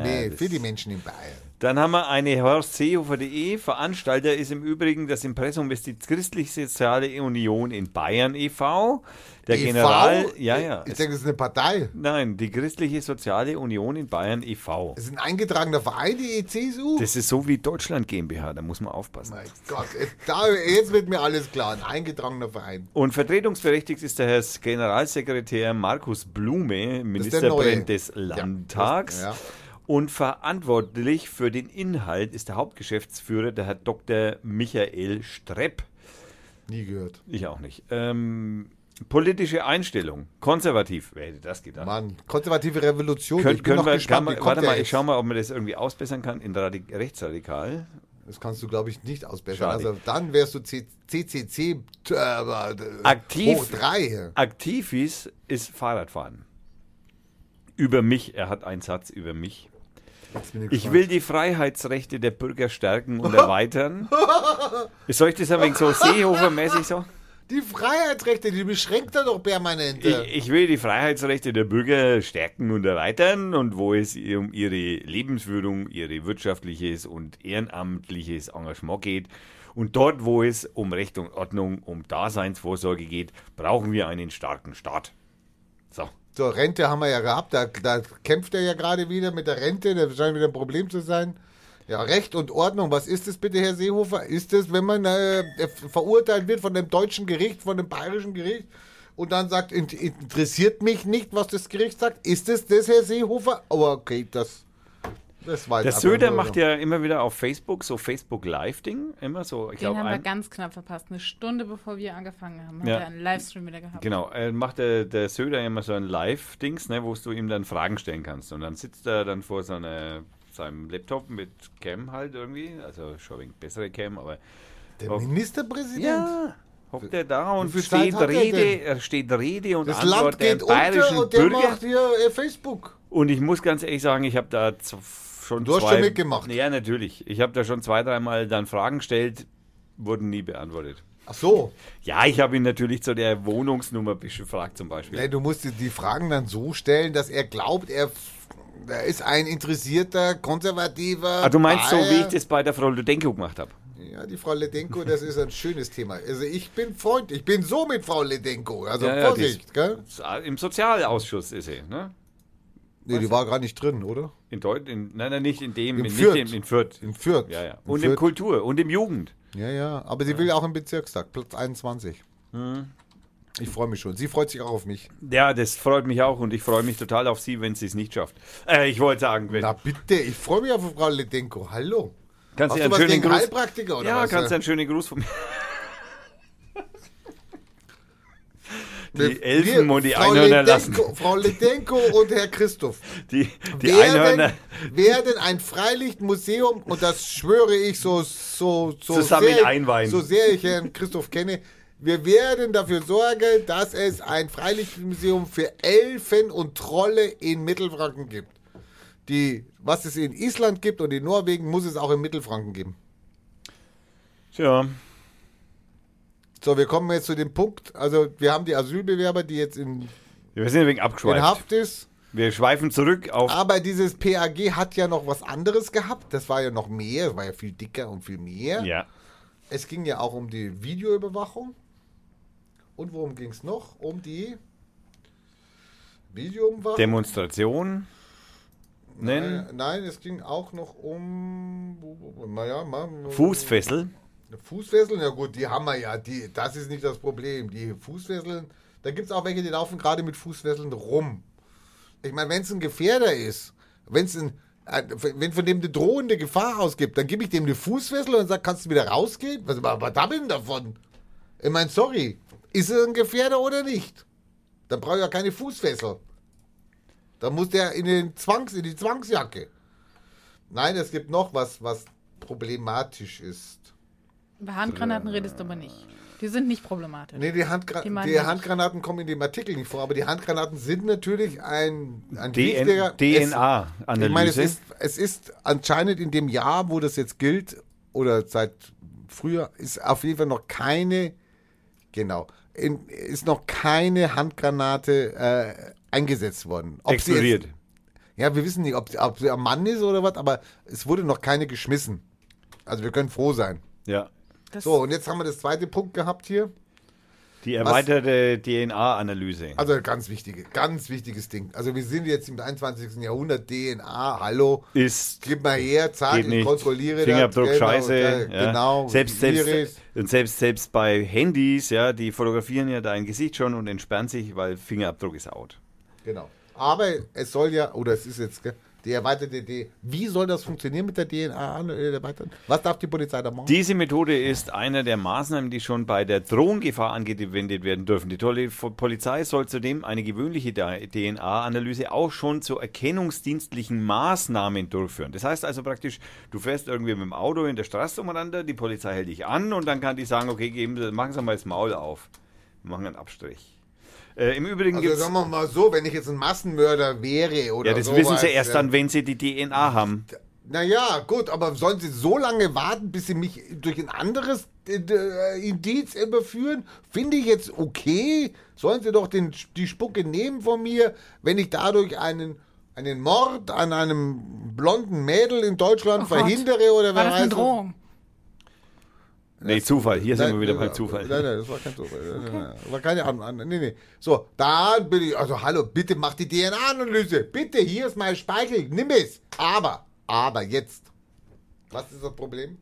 nee, das- für die Menschen in Bayern. Dann haben wir eine horstseehofer.de. Veranstalter ist im Übrigen das Impressum ist die Christlich-Soziale Union in Bayern e.V. Der EV? General, ja, ja. Ich Es, denke, das ist eine Partei. nein, die Christliche Soziale Union in Bayern e.V. Das ist ein eingetragener Verein, die CSU. Das ist so wie Deutschland GmbH, da muss man aufpassen. mein Gott, da, jetzt wird mir alles klar. Ein eingetragener Verein. Und vertretungsberechtigt ist der Herr Generalsekretär Markus Blume, Ministerpräsident des Landtags. Ja. Und verantwortlich für den Inhalt ist der Hauptgeschäftsführer, der Herr Dr. Michael Strepp. Nie gehört. Ich auch nicht. Ähm, politische Einstellung, konservativ. Wer hätte das gedacht? Mann, konservative Revolution. Könnt, ich bin noch wir, gespannt, man, warte mal, ich schau mal, ob man das irgendwie ausbessern kann in Radik rechtsradikal. Das kannst du, glaube ich, nicht ausbessern. Schade. Also dann wärst du C CCC äh, Aktiv. hoch 3. Aktiv ist, ist Fahrradfahren. Über mich, er hat einen Satz über mich. Ich will die Freiheitsrechte der Bürger stärken und erweitern. Soll ich das ein wenig so Seehofer-mäßig so? Die Freiheitsrechte, die beschränkt er doch permanent. Ich, ich will die Freiheitsrechte der Bürger stärken und erweitern und wo es um ihre Lebensführung, ihre wirtschaftliches und ehrenamtliches Engagement geht und dort, wo es um Recht und Ordnung, um Daseinsvorsorge geht, brauchen wir einen starken Staat. So. So, Rente haben wir ja gehabt. Da, da kämpft er ja gerade wieder mit der Rente. Das scheint wieder ein Problem zu sein. Ja, Recht und Ordnung. Was ist das bitte, Herr Seehofer? Ist es, wenn man äh, verurteilt wird von dem deutschen Gericht, von dem bayerischen Gericht und dann sagt, in, interessiert mich nicht, was das Gericht sagt? Ist es das, Herr Seehofer? Aber okay, das, das war Der Söder macht ja immer wieder auf Facebook so Facebook Live-Ding. Immer so, ich Den glaube, haben wir ganz knapp verpasst. Eine Stunde bevor wir angefangen haben, Ja. hat er einen Livestream wieder gehabt. Genau, er macht der, der Söder immer so ein Live-Dings, ne, wo du ihm dann Fragen stellen kannst. Und dann sitzt er dann vor so einer, seinem Laptop mit Cam halt irgendwie, also schon ein wenig bessere Cam, aber Der Oh. Ministerpräsident? ja, hockt er da und Zeit steht er Rede, er steht Rede und Das Antwort Land der geht unter bayerischen und der Bürger. macht hier äh, Facebook. Und ich muss ganz ehrlich sagen, ich habe da schon Du hast zwei, schon mitgemacht. Ja, natürlich. Ich habe da schon zwei, dreimal dann Fragen gestellt, wurden nie beantwortet. Ach so. Ja, ich habe ihn natürlich zu der Wohnungsnummer gefragt zum Beispiel. Nee, du musst die Fragen dann so stellen, dass er glaubt, er, ist ein interessierter, konservativer. Ah, du meinst so, wie Bayer. ich das bei der Frau Ludenko gemacht habe? Ja, die Frau Ledenko, das ist ein schönes Thema. Also ich bin Freund, ich bin so mit Frau Ledenko. Also Ja, ja, Vorsicht, gell? Im Sozialausschuss ist sie, ne? Nee, die war gar nicht drin, oder? In Deutschland, in, nein, nein, nicht in dem, in, Fürth. nicht in, in Fürth. In Fürth. Ja, ja. In Und im Fürth. Kultur und im Jugend. Ja, ja. Aber sie will auch im Bezirkstag, Platz 21. Hm. Ich freue mich schon. Sie freut sich auch auf mich. Ja, das freut mich auch und ich freue mich total auf sie, wenn sie es nicht schafft. Äh, ich wollte sagen, wenn, Na bitte, ich freue mich auf Frau Ledenko. Hallo. kannst Hast du einen schönen Gruß. Heilpraktiker oder ja, was? kannst du einen schönen Gruß von mir. Die Elfen wir- und die Frau Einhörner Ledenko- lassen. Frau Ledenko und Herr Christoph Die, die werden, Einhörner werden ein Freilichtmuseum, und das schwöre ich so, so, so Zusammen sehr, einweihen. so sehr ich Herrn Christoph kenne, wir werden dafür sorgen, dass es ein Freilichtmuseum für Elfen und Trolle in Mittelfranken gibt. Die, was es in Island gibt und in Norwegen, muss es auch in Mittelfranken geben. Tja, So, wir kommen jetzt zu dem Punkt. Also, wir haben die Asylbewerber, die jetzt in, wir sind wenig in. Haft ist. Wir schweifen zurück auf. Aber dieses PAG hat ja noch was anderes gehabt. Das war ja noch mehr, das war ja viel dicker und viel mehr. Ja. Es ging ja auch um die Videoüberwachung. Und worum ging es noch? Um die Videoüberwachung? Demonstration. Nein, nein, es ging auch noch um naja, Fußfessel. Fußfesseln, ja gut, die haben wir ja. Die, das ist nicht das Problem. Die Fußfesseln, da gibt es auch welche, die laufen gerade mit Fußfesseln rum. Ich meine, wenn es ein Gefährder ist, wenn es ein wenn von dem eine drohende Gefahr ausgibt, dann gebe ich dem eine Fußfessel und sage, kannst du wieder rausgehen? Was, was hab ich denn davon? Ich meine, sorry, ist er ein Gefährder oder nicht? Dann brauche ich ja keine Fußfessel. Dann muss der in, den Zwangs, in die Zwangsjacke. Nein, es gibt noch was, was problematisch ist. Über Handgranaten redest du aber nicht. Die sind nicht problematisch. Nee, die, Handgra Die die. Handgranaten kommen in dem Artikel nicht vor, aber die Handgranaten sind natürlich ein, ein DNA-Analyse. ich meine, es ist, es ist anscheinend in dem Jahr, wo das jetzt gilt, oder seit früher, ist auf jeden Fall noch keine, genau, in, ist noch keine Handgranate äh, eingesetzt worden. Ob sie explodiert. Jetzt, ja, wir wissen nicht, ob, sie- ob sie am Mann ist oder was, aber es wurde noch keine geschmissen. Also wir können froh sein. Ja. Das, So, und jetzt haben wir das zweite Punkt gehabt hier. Die erweiterte DNA-Analyse. Also ein ganz wichtige, ganz wichtiges Ding. Also wir sind jetzt im 21. Jahrhundert, DNA, hallo, ist gib mal her, zack, ich nicht. kontrolliere Fingerabdruck das. Genau, scheiße. äh, ja. Genau, Selbst, selbst, und selbst, selbst bei Handys, ja, die fotografieren ja dein Gesicht schon und entsperren sich, weil Fingerabdruck ist out. Genau. Aber es soll ja, oder es ist jetzt, gell, die erweiterte DNA. Wie soll das funktionieren mit der DNA? äh, erweitern? Was darf die Polizei da machen? Diese Methode ist einer der Maßnahmen, die schon bei der Drohnengefahr angewendet werden dürfen. Die Polizei soll zudem eine gewöhnliche DNA-Analyse auch schon zu erkennungsdienstlichen Maßnahmen durchführen. Das heißt also praktisch, du fährst irgendwie mit dem Auto in der Straße umeinander, die Polizei hält dich an und dann kann die sagen, okay, geben machen Sie mal das Maul auf. Wir machen einen Abstrich. Äh, Im Übrigen Also gibt's sagen wir mal so, wenn ich jetzt ein Massenmörder wäre oder ja, das sowas, wissen Sie erst dann, wenn Sie die DNA haben. Naja, gut, aber sollen Sie so lange warten, bis Sie mich durch ein anderes äh, äh, Indiz überführen? Finde ich jetzt okay. Sollen Sie doch den, die Spucke nehmen von mir, wenn ich dadurch einen, einen Mord an einem blonden Mädel in Deutschland Oh Gott. verhindere oder War wer das eine weiß was? Drohung? Nee, Zufall. Hier sind wir wieder nein, beim Zufall. Nein, nein, das war kein Zufall. Nein, nein, nein, War keine Ahnung. Nee, nee. So, dann bin ich, also hallo, bitte mach die DNA-Analyse. Bitte, hier ist mein Speichel, nimm es. Aber, aber jetzt. Was ist das Problem?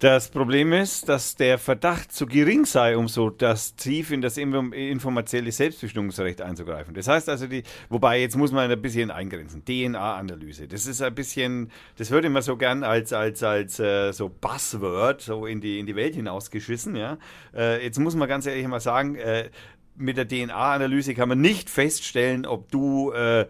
Das Problem ist, dass der Verdacht zu gering sei, um so das tief in das inform- informatielle Selbstbestimmungsrecht einzugreifen. Das heißt also, die, wobei jetzt muss man ein bisschen eingrenzen. DNA-Analyse. Das ist ein bisschen, das wird immer so gern als, als, als äh, so Buzzword so in die, in die Welt hinausgeschissen. Ja? Äh, jetzt muss man ganz ehrlich mal sagen, äh, mit der DNA-Analyse kann man nicht feststellen, ob du äh,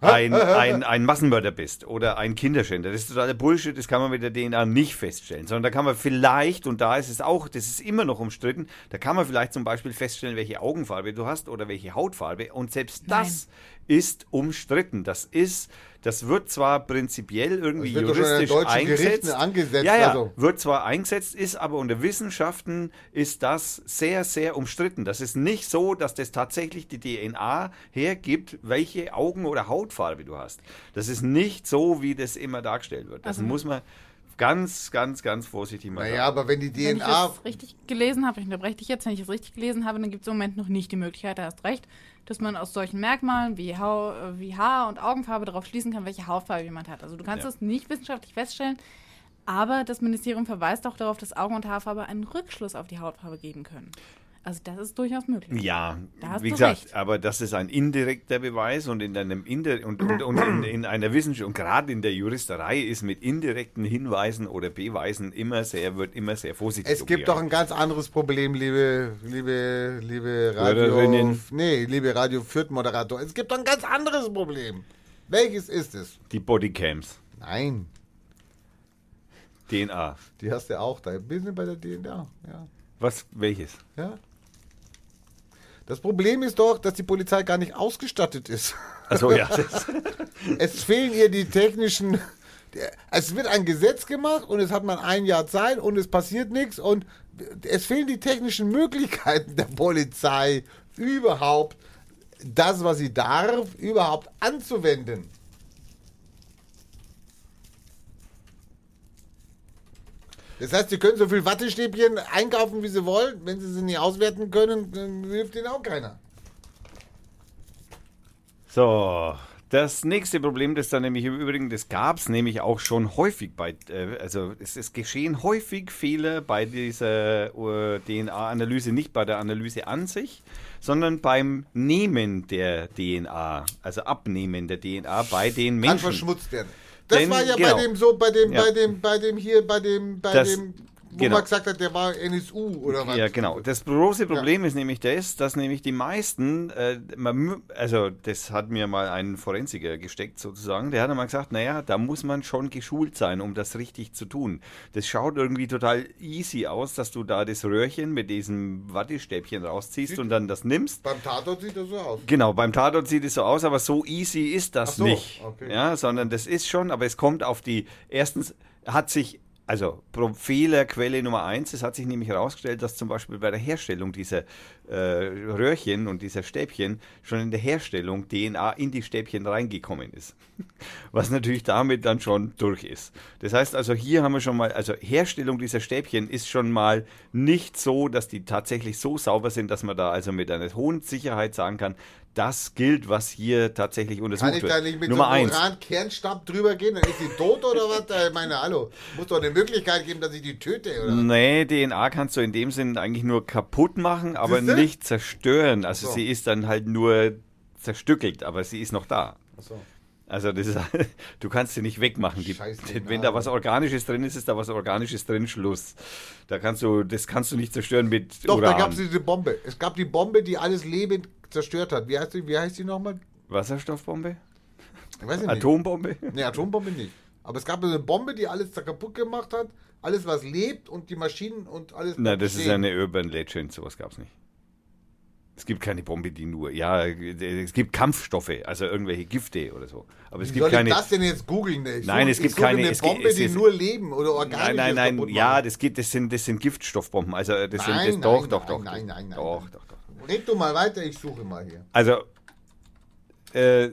ein, ein, ein Massenmörder bist oder ein Kinderschänder. Das ist totaler Bullshit, das kann man mit der DNA nicht feststellen, sondern da kann man vielleicht, und da ist es auch, das ist immer noch umstritten, da kann man vielleicht zum Beispiel feststellen, welche Augenfarbe du hast oder welche Hautfarbe. Und selbst das ist umstritten. Das ist, das wird zwar prinzipiell irgendwie Das wird doch schon in juristisch eingesetzt. Gerichten angesetzt, Ja, ja, also. wird zwar eingesetzt, ist aber unter Wissenschaften ist das sehr, sehr umstritten. Das ist nicht so, dass das tatsächlich die DNA hergibt, welche Augen- oder Hautfarbe du hast. Das ist nicht so, wie das immer dargestellt wird. Das Also- muss man ganz, ganz, ganz vorsichtig mal Naja, aber wenn die Wenn ich DNA. es richtig gelesen habe, ich unterbreche dich jetzt, wenn ich es richtig gelesen habe, dann gibt es im Moment noch nicht die Möglichkeit, da hast recht, dass man aus solchen Merkmalen wie, Hau, äh, wie Haar und Augenfarbe darauf schließen kann, welche Hautfarbe jemand hat. Also du kannst Ja. das nicht wissenschaftlich feststellen, aber das Ministerium verweist auch darauf, dass Augen- und Haarfarbe einen Rückschluss auf die Hautfarbe geben können. Also das ist durchaus möglich. Ja, Da hast wie du gesagt, recht. aber das ist ein indirekter Beweis und in einem Indi und, und, und in, in einer Wissenschaft und gerade in der Juristerei ist mit indirekten Hinweisen oder Beweisen immer sehr wird immer sehr vorsichtig. Es gibt doch ein ganz anderes Problem, liebe, liebe, liebe Radio. Nee, liebe Radio Fürth Moderator. Es gibt doch ein ganz anderes Problem. Welches ist es? die Bodycams, Nein, DNA. die hast du auch da. Wir sind bei der DNA. Ja. Was welches? ja. Das Problem ist doch, dass die Polizei gar nicht ausgestattet ist. Also ja, Es fehlen ihr die technischen. Es wird ein Gesetz gemacht und es hat man ein Jahr Zeit und es passiert nichts und es fehlen die technischen Möglichkeiten der Polizei überhaupt das, was sie darf, überhaupt anzuwenden. Das heißt, sie können so viel Wattestäbchen einkaufen, wie sie wollen. Wenn sie sie nicht auswerten können, dann hilft ihnen auch keiner. so. Das nächste Problem, das dann nämlich im Übrigen, das gab es nämlich auch schon häufig bei, äh, also es, es geschehen häufig Fehler bei dieser äh, DNA-Analyse, nicht bei der Analyse an sich, sondern beim Nehmen der DNA, also Abnehmen der DNA bei den kann Menschen. verschmutzt werden. Das Denn, war ja genau. bei dem so, bei dem, Ja. bei dem, bei dem hier, bei dem, bei Das- dem, wo genau. man gesagt hat, der war NSU oder was. Ja, genau. Das große Problem ist nämlich das, dass nämlich die meisten, äh, man, also das hat mir mal ein Forensiker gesteckt sozusagen, der hat einmal gesagt, naja, da muss man schon geschult sein, um das richtig zu tun. Das schaut irgendwie total easy aus, dass du da das Röhrchen mit diesem Wattestäbchen rausziehst Sieht- und dann das nimmst. Beim Tatort sieht das so aus. Genau, beim Tatort sieht es so aus, aber so easy ist das so, nicht. okay. Ja, sondern das ist schon, aber es kommt auf die, erstens hat sich, also Fehlerquelle Nummer eins, es hat sich nämlich herausgestellt, dass zum Beispiel bei der Herstellung dieser äh, Röhrchen und dieser Stäbchen schon in der Herstellung DNA in die Stäbchen reingekommen ist. Was natürlich damit dann schon durch ist. Das heißt also, hier haben wir schon mal, also Herstellung dieser Stäbchen ist schon mal nicht so, dass die tatsächlich so sauber sind, dass man da also mit einer hohen Sicherheit sagen kann, das gilt, was hier tatsächlich untersucht Kann ich wird. da nicht mit Nummer so einem eins. Uran-Kernstab drüber gehen, dann ist sie tot oder was? Ich meine, hallo, muss doch eine Möglichkeit geben, dass ich die töte, oder? Nee, DNA kannst du in dem Sinn eigentlich nur kaputt machen, aber Siehste? nicht zerstören. Also so. sie ist dann halt nur zerstückelt, aber sie ist noch da. Ach so. Also das ist, du kannst sie nicht wegmachen. Die, wenn da was Organisches drin ist, ist da was Organisches drin, Schluss. Da kannst du, das kannst du nicht zerstören mit Doch, Uran. da gab es diese Bombe. Es gab die Bombe, die alles Leben zerstört hat. Wie heißt die, wie heißt die nochmal? Wasserstoffbombe? Ich weiß nicht. Atombombe? Nee, Atombombe nicht. Aber es gab eine Bombe, die alles da kaputt gemacht hat. Alles, was lebt und die Maschinen und alles. Nein, das ist stehen. eine Urban Legend, sowas gab es nicht. Es gibt keine Bombe, die nur, ja, es gibt Kampfstoffe, also irgendwelche Gifte oder so. Aber es Wie gibt soll keine. ich das denn jetzt googeln? Ich Nein, suche- es gibt ich suche keine- Eine es gibt- Bombe, es die ist- nur leben oder organisch Nein, nein, nein, ja, das, geht, das, sind, das sind Giftstoffbomben. Also das Nein, sind das, doch, nein, doch, nein, doch. nein, nein, nein, Doch, nein. doch, doch. Red du mal weiter, ich suche mal hier. Also, äh,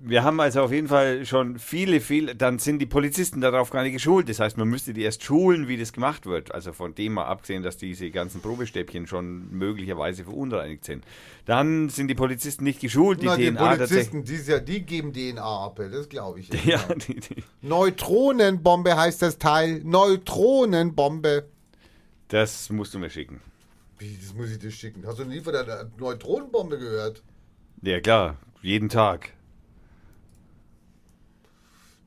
wir haben also auf jeden Fall schon viele, viele, dann sind die Polizisten darauf gar nicht geschult. Das heißt, man müsste die erst schulen, wie das gemacht wird. Also von dem mal abgesehen, dass diese ganzen Probestäbchen schon möglicherweise verunreinigt sind. Dann sind die Polizisten nicht geschult, die Na, die DNA tatsächlich. Polizisten, die, ja, die geben DNA ab, das glaube ich. Ja, die, die, Neutronenbombe heißt das Teil. Neutronenbombe. das musst du mir schicken. Wie, das muss ich dir schicken. Hast du nie von der Neutronenbombe gehört? Ja, klar, jeden Tag.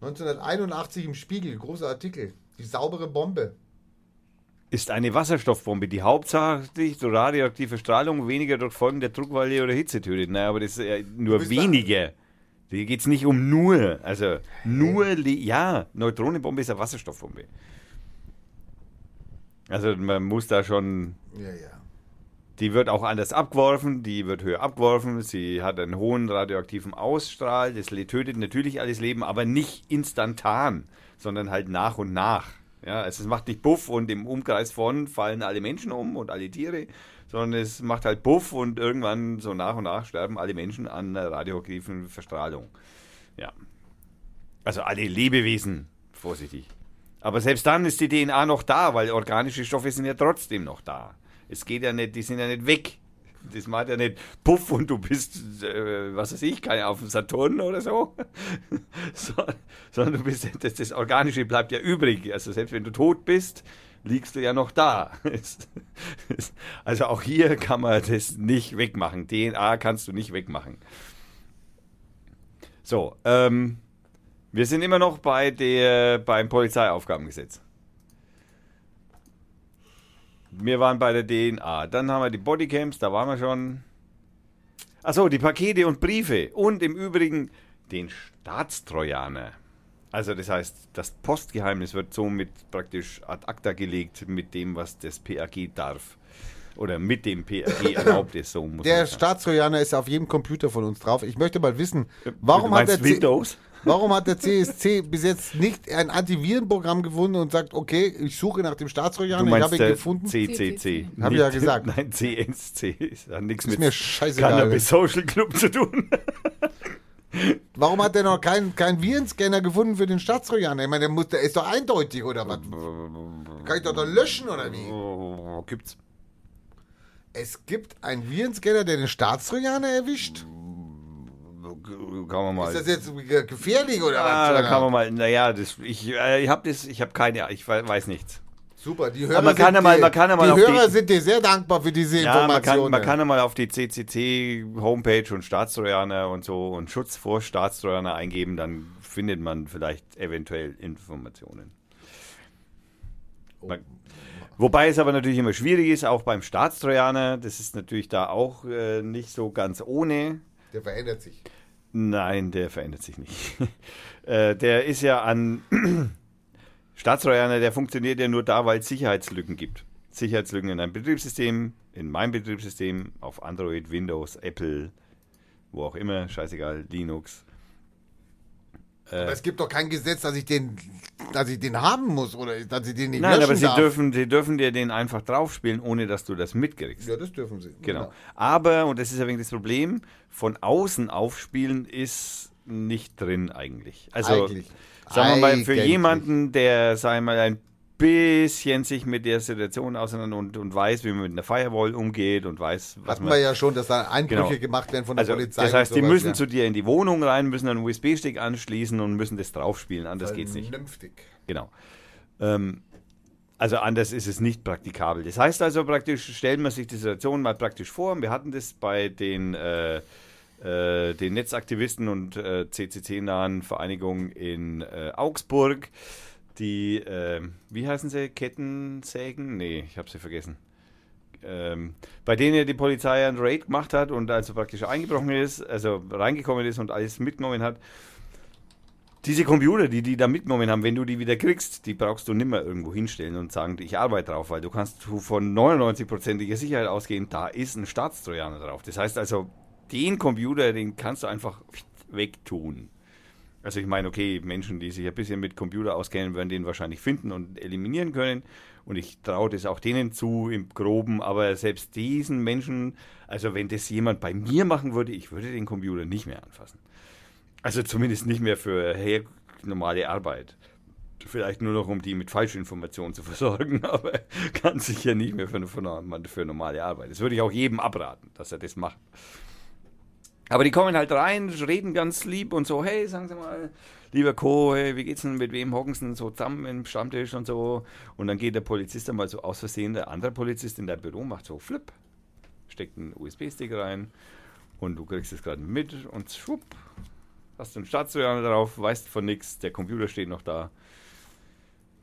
1981 im Spiegel, großer Artikel. Die saubere Bombe. Ist eine Wasserstoffbombe, die hauptsächlich durch radioaktive Strahlung weniger durch Folgen der Druckwelle oder Hitze tötet. Naja, aber das ist ja nur bist weniger. Hier geht es nicht um nur. Also nur, ja, Neutronenbombe ist eine Wasserstoffbombe. Also man muss da schon, Ja, ja. Die wird auch anders abgeworfen, die wird höher abgeworfen, sie hat einen hohen radioaktiven Ausstrahl, das tötet natürlich alles Leben, aber nicht instantan, sondern halt nach und nach. Ja, also es macht nicht Buff und im Umkreis von fallen alle Menschen um und alle Tiere, sondern es macht halt Buff und irgendwann so nach und nach sterben alle Menschen an radioaktiven Verstrahlung. Ja. Also alle Lebewesen, vorsichtig. Aber selbst dann ist die DNA noch da, weil organische Stoffe sind ja trotzdem noch da. Es geht ja nicht, die sind ja nicht weg. Das macht ja nicht Puff und du bist, äh, was weiß ich, keine auf dem Saturn oder so. so sondern du bist, das, das Organische bleibt ja übrig. Also selbst wenn du tot bist, liegst du ja noch da. Also auch hier kann man das nicht wegmachen. DNA kannst du nicht wegmachen. So, ähm, wir sind immer noch bei der, beim Polizeiaufgabengesetz. Wir waren bei der DNA. Dann haben wir die Bodycams, da waren wir schon. Achso, die Pakete und Briefe. Und im Übrigen den Staatstrojaner. Also das heißt, das Postgeheimnis wird somit praktisch ad acta gelegt mit dem, was das PAG darf. Oder mit dem PAG erlaubt ist, so muss Der. Staatstrojaner ist auf jedem Computer von uns drauf. Ich möchte mal wissen, warum du hat, C Windows? Warum hat der CSC bis jetzt nicht ein Antivirenprogramm gefunden und sagt, okay, ich suche nach dem Staatstrojaner, ich habe ihn gefunden. CCC. Hab ich ja gesagt. Nein, CNC. Ist hat nichts Ist mit mir scheißegal. Cannabis Social Club zu tun. Warum hat der noch keinen keinen Virenscanner gefunden für den Staatstrojaner? Ich meine, der, muss, der ist doch eindeutig, oder was? Kann ich doch da löschen, oder wie? Gibt's. Es gibt einen Virenscanner, der den Staatstrojaner erwischt? Kann man mal. Ist das jetzt ge- gefährlich, oder ah, was? da kann man mal. Naja, das, ich, äh, ich habe das, ich habe keine, ich we- weiß nichts. Super, die Hörer, Aber man kann sind, ja mal- dir- man kann ja mal die Hörer die- sind dir sehr dankbar für diese Ja, man kann, Informationen. man kann ja mal auf die CCC Homepage und Staatstrojaner und so und Schutz vor Staatstrojaner eingeben, dann findet man vielleicht eventuell Informationen. Man, wobei es aber natürlich immer schwierig ist, auch beim Staatstrojaner, das ist natürlich da auch äh, nicht so ganz ohne. Der verändert sich. Nein, der verändert sich nicht. äh, der ist ja an Staatstrojaner, der funktioniert ja nur da, weil es Sicherheitslücken gibt. Sicherheitslücken in einem Betriebssystem, in meinem Betriebssystem, auf Android, Windows, Apple, wo auch immer, scheißegal, Linux. Aber es gibt doch kein Gesetz, dass ich den, dass ich den haben muss oder dass ich den nicht Nein, aber sie darf. dürfen, sie dürfen dir den einfach draufspielen, ohne dass du das mitkriegst. Ja, das dürfen sie. Genau. Aber, und das ist ja wegen das Problem, von außen aufspielen ist nicht drin eigentlich. Also, Eigentlich. sagen wir mal, für jemanden, der, sagen wir mal, ein bisschen sich mit der Situation auseinander und, und weiß, wie man mit einer Firewall umgeht und weiß, was Hatten man... wir ja schon, dass da Einbrüche Genau. gemacht werden von der also, Polizei. das heißt, die müssen ja. zu dir in die Wohnung rein, müssen einen USB-Stick anschließen und müssen das draufspielen. Anders geht's nicht. Vernünftig. Genau. Ähm, also anders ist es nicht praktikabel. Das heißt also praktisch, stellen wir sich die Situation mal praktisch vor. Wir hatten das bei den äh, äh, den Netzaktivisten und äh, CCC-nahen Vereinigung in äh, Augsburg. Die, äh, wie heißen sie? Kettensägen? Nee, ich habe sie vergessen. Ähm, bei denen die Polizei einen Raid gemacht hat und also praktisch eingebrochen ist, also reingekommen ist und alles mitgenommen hat. Diese Computer, die die da mitgenommen haben, wenn du die wieder kriegst, die brauchst du nimmer irgendwo hinstellen und sagen, ich arbeite drauf, weil du kannst von 99%iger Sicherheit ausgehen, da ist ein Staatstrojaner drauf. Das heißt also, den Computer, den kannst du einfach wegtun. Also ich meine, okay, Menschen, die sich ein bisschen mit Computer auskennen, werden den wahrscheinlich finden und eliminieren können. Und ich traue das auch denen zu im Groben, aber selbst diesen Menschen, also wenn das jemand bei mir machen würde, ich würde den Computer nicht mehr anfassen. Also zumindest nicht mehr für normale Arbeit. Vielleicht nur noch, um die mit Falschinformationen zu versorgen, aber ganz sicher nicht mehr für, für normale Arbeit. Das würde ich auch jedem abraten, dass er das macht. Aber die kommen halt rein, reden ganz lieb und so, hey, sagen Sie mal, lieber Co., hey, wie geht's denn, mit wem hocken Sie denn so zusammen im Stammtisch und so. Und dann geht der Polizist einmal so aus Versehen, der andere Polizist in dein Büro macht so flip, steckt einen USB-Stick rein und du kriegst es gerade mit und schwupp, hast du einen Staatstrojaner drauf, weißt von nichts, der Computer steht noch da.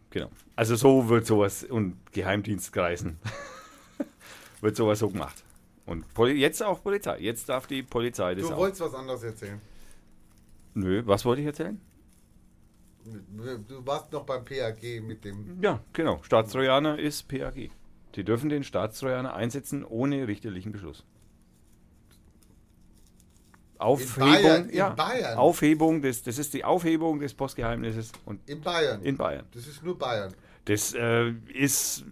Genau. Also so wird sowas und Geheimdienstkreisen wird sowas so gemacht. Und Poli jetzt auch Polizei. Jetzt darf die Polizei das Du auch. wolltest was anderes erzählen. Nö, was wollte ich erzählen? Du warst noch beim PAG mit dem. Ja, genau. Staatstrojaner ist PAG. Die dürfen den Staatstrojaner einsetzen ohne richterlichen Beschluss. Aufhebung, Bayern, in ja, Bayern. Aufhebung des, das ist die Aufhebung des Postgeheimnisses und In Bayern. in Bayern. das ist nur Bayern. Das äh, ist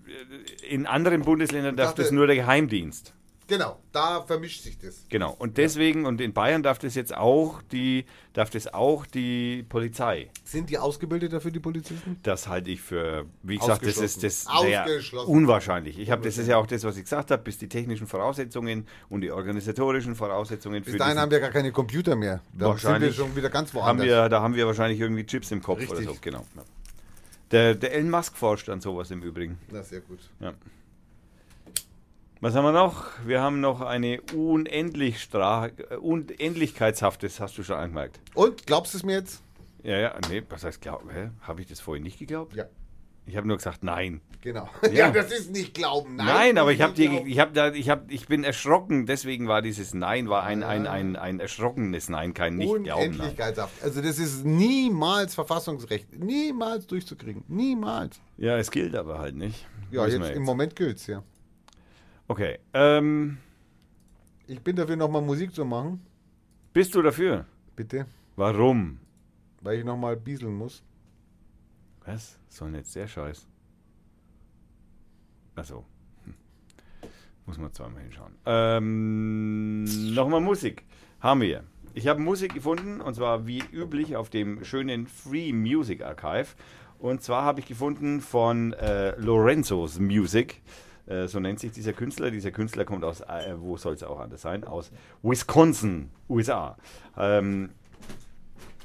äh, in anderen Bundesländern darf dachte- das nur der Geheimdienst. Genau, da vermischt sich das. Genau. Und deswegen, und in Bayern darf das jetzt auch die, darf das auch die Polizei. Sind die ausgebildet dafür, die Polizisten? Das halte ich für, wie gesagt, das ist das sehr unwahrscheinlich. Ich habe, das ist ja auch das, was ich gesagt habe, bis die technischen Voraussetzungen und die organisatorischen Voraussetzungen Bis für dahin haben wir gar keine Computer mehr. Da sind wir schon wieder ganz haben woanders. wir, da haben wir wahrscheinlich irgendwie Chips im Kopf oder Richtig. so. Genau. Der, der Elon Musk forscht an sowas im Übrigen. Na, sehr gut. Ja. Was haben wir noch? Wir haben noch eine unendlich Stra äh, Unendlichkeitshaft, das hast du schon angemerkt. Und, glaubst du es mir jetzt? Ja, ja, nee, was heißt glauben? Hä? Habe ich das vorhin nicht geglaubt? Ja, Ich habe nur gesagt, nein. genau. Ja. Ja, das ist nicht Glauben. Nein, Nein, aber ich habe dir, ich habe da, ich habe, ich bin erschrocken. Deswegen war dieses Nein war ein, ein, Ah. ein, ein erschrockenes Nein, kein nicht glauben. Nein. Unendlichkeitshaft. Also das ist niemals Verfassungsrecht. Niemals durchzukriegen. Niemals. Ja, es gilt aber halt nicht. Ja, jetzt, wir im Moment gilt's ja. Okay. Ähm, Ich bin dafür, nochmal Musik zu machen. bist du dafür? Bitte. Warum? Weil ich nochmal bieseln muss. Was? So ein jetzt der Scheiß. Achso. Hm. Muss man zweimal hinschauen. Ähm, Nochmal Musik. Haben wir. Ich habe Musik gefunden und zwar wie üblich auf dem schönen Free Music Archive. Und zwar habe ich gefunden von äh, Lorenzo's Music. Äh, so nennt sich dieser Künstler. Dieser Künstler kommt aus, äh, wo soll es auch anders sein? Aus Wisconsin, USA. Ähm,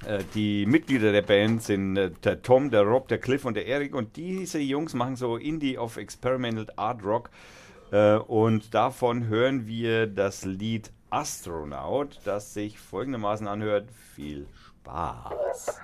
äh, die Mitglieder der Band sind äh, der Tom, der Rob, der Cliff und der Eric. Und diese Jungs machen so Indie of Experimental Art Rock. Und davon hören wir das Lied Astronaut, das sich folgendermaßen anhört. Viel Spaß.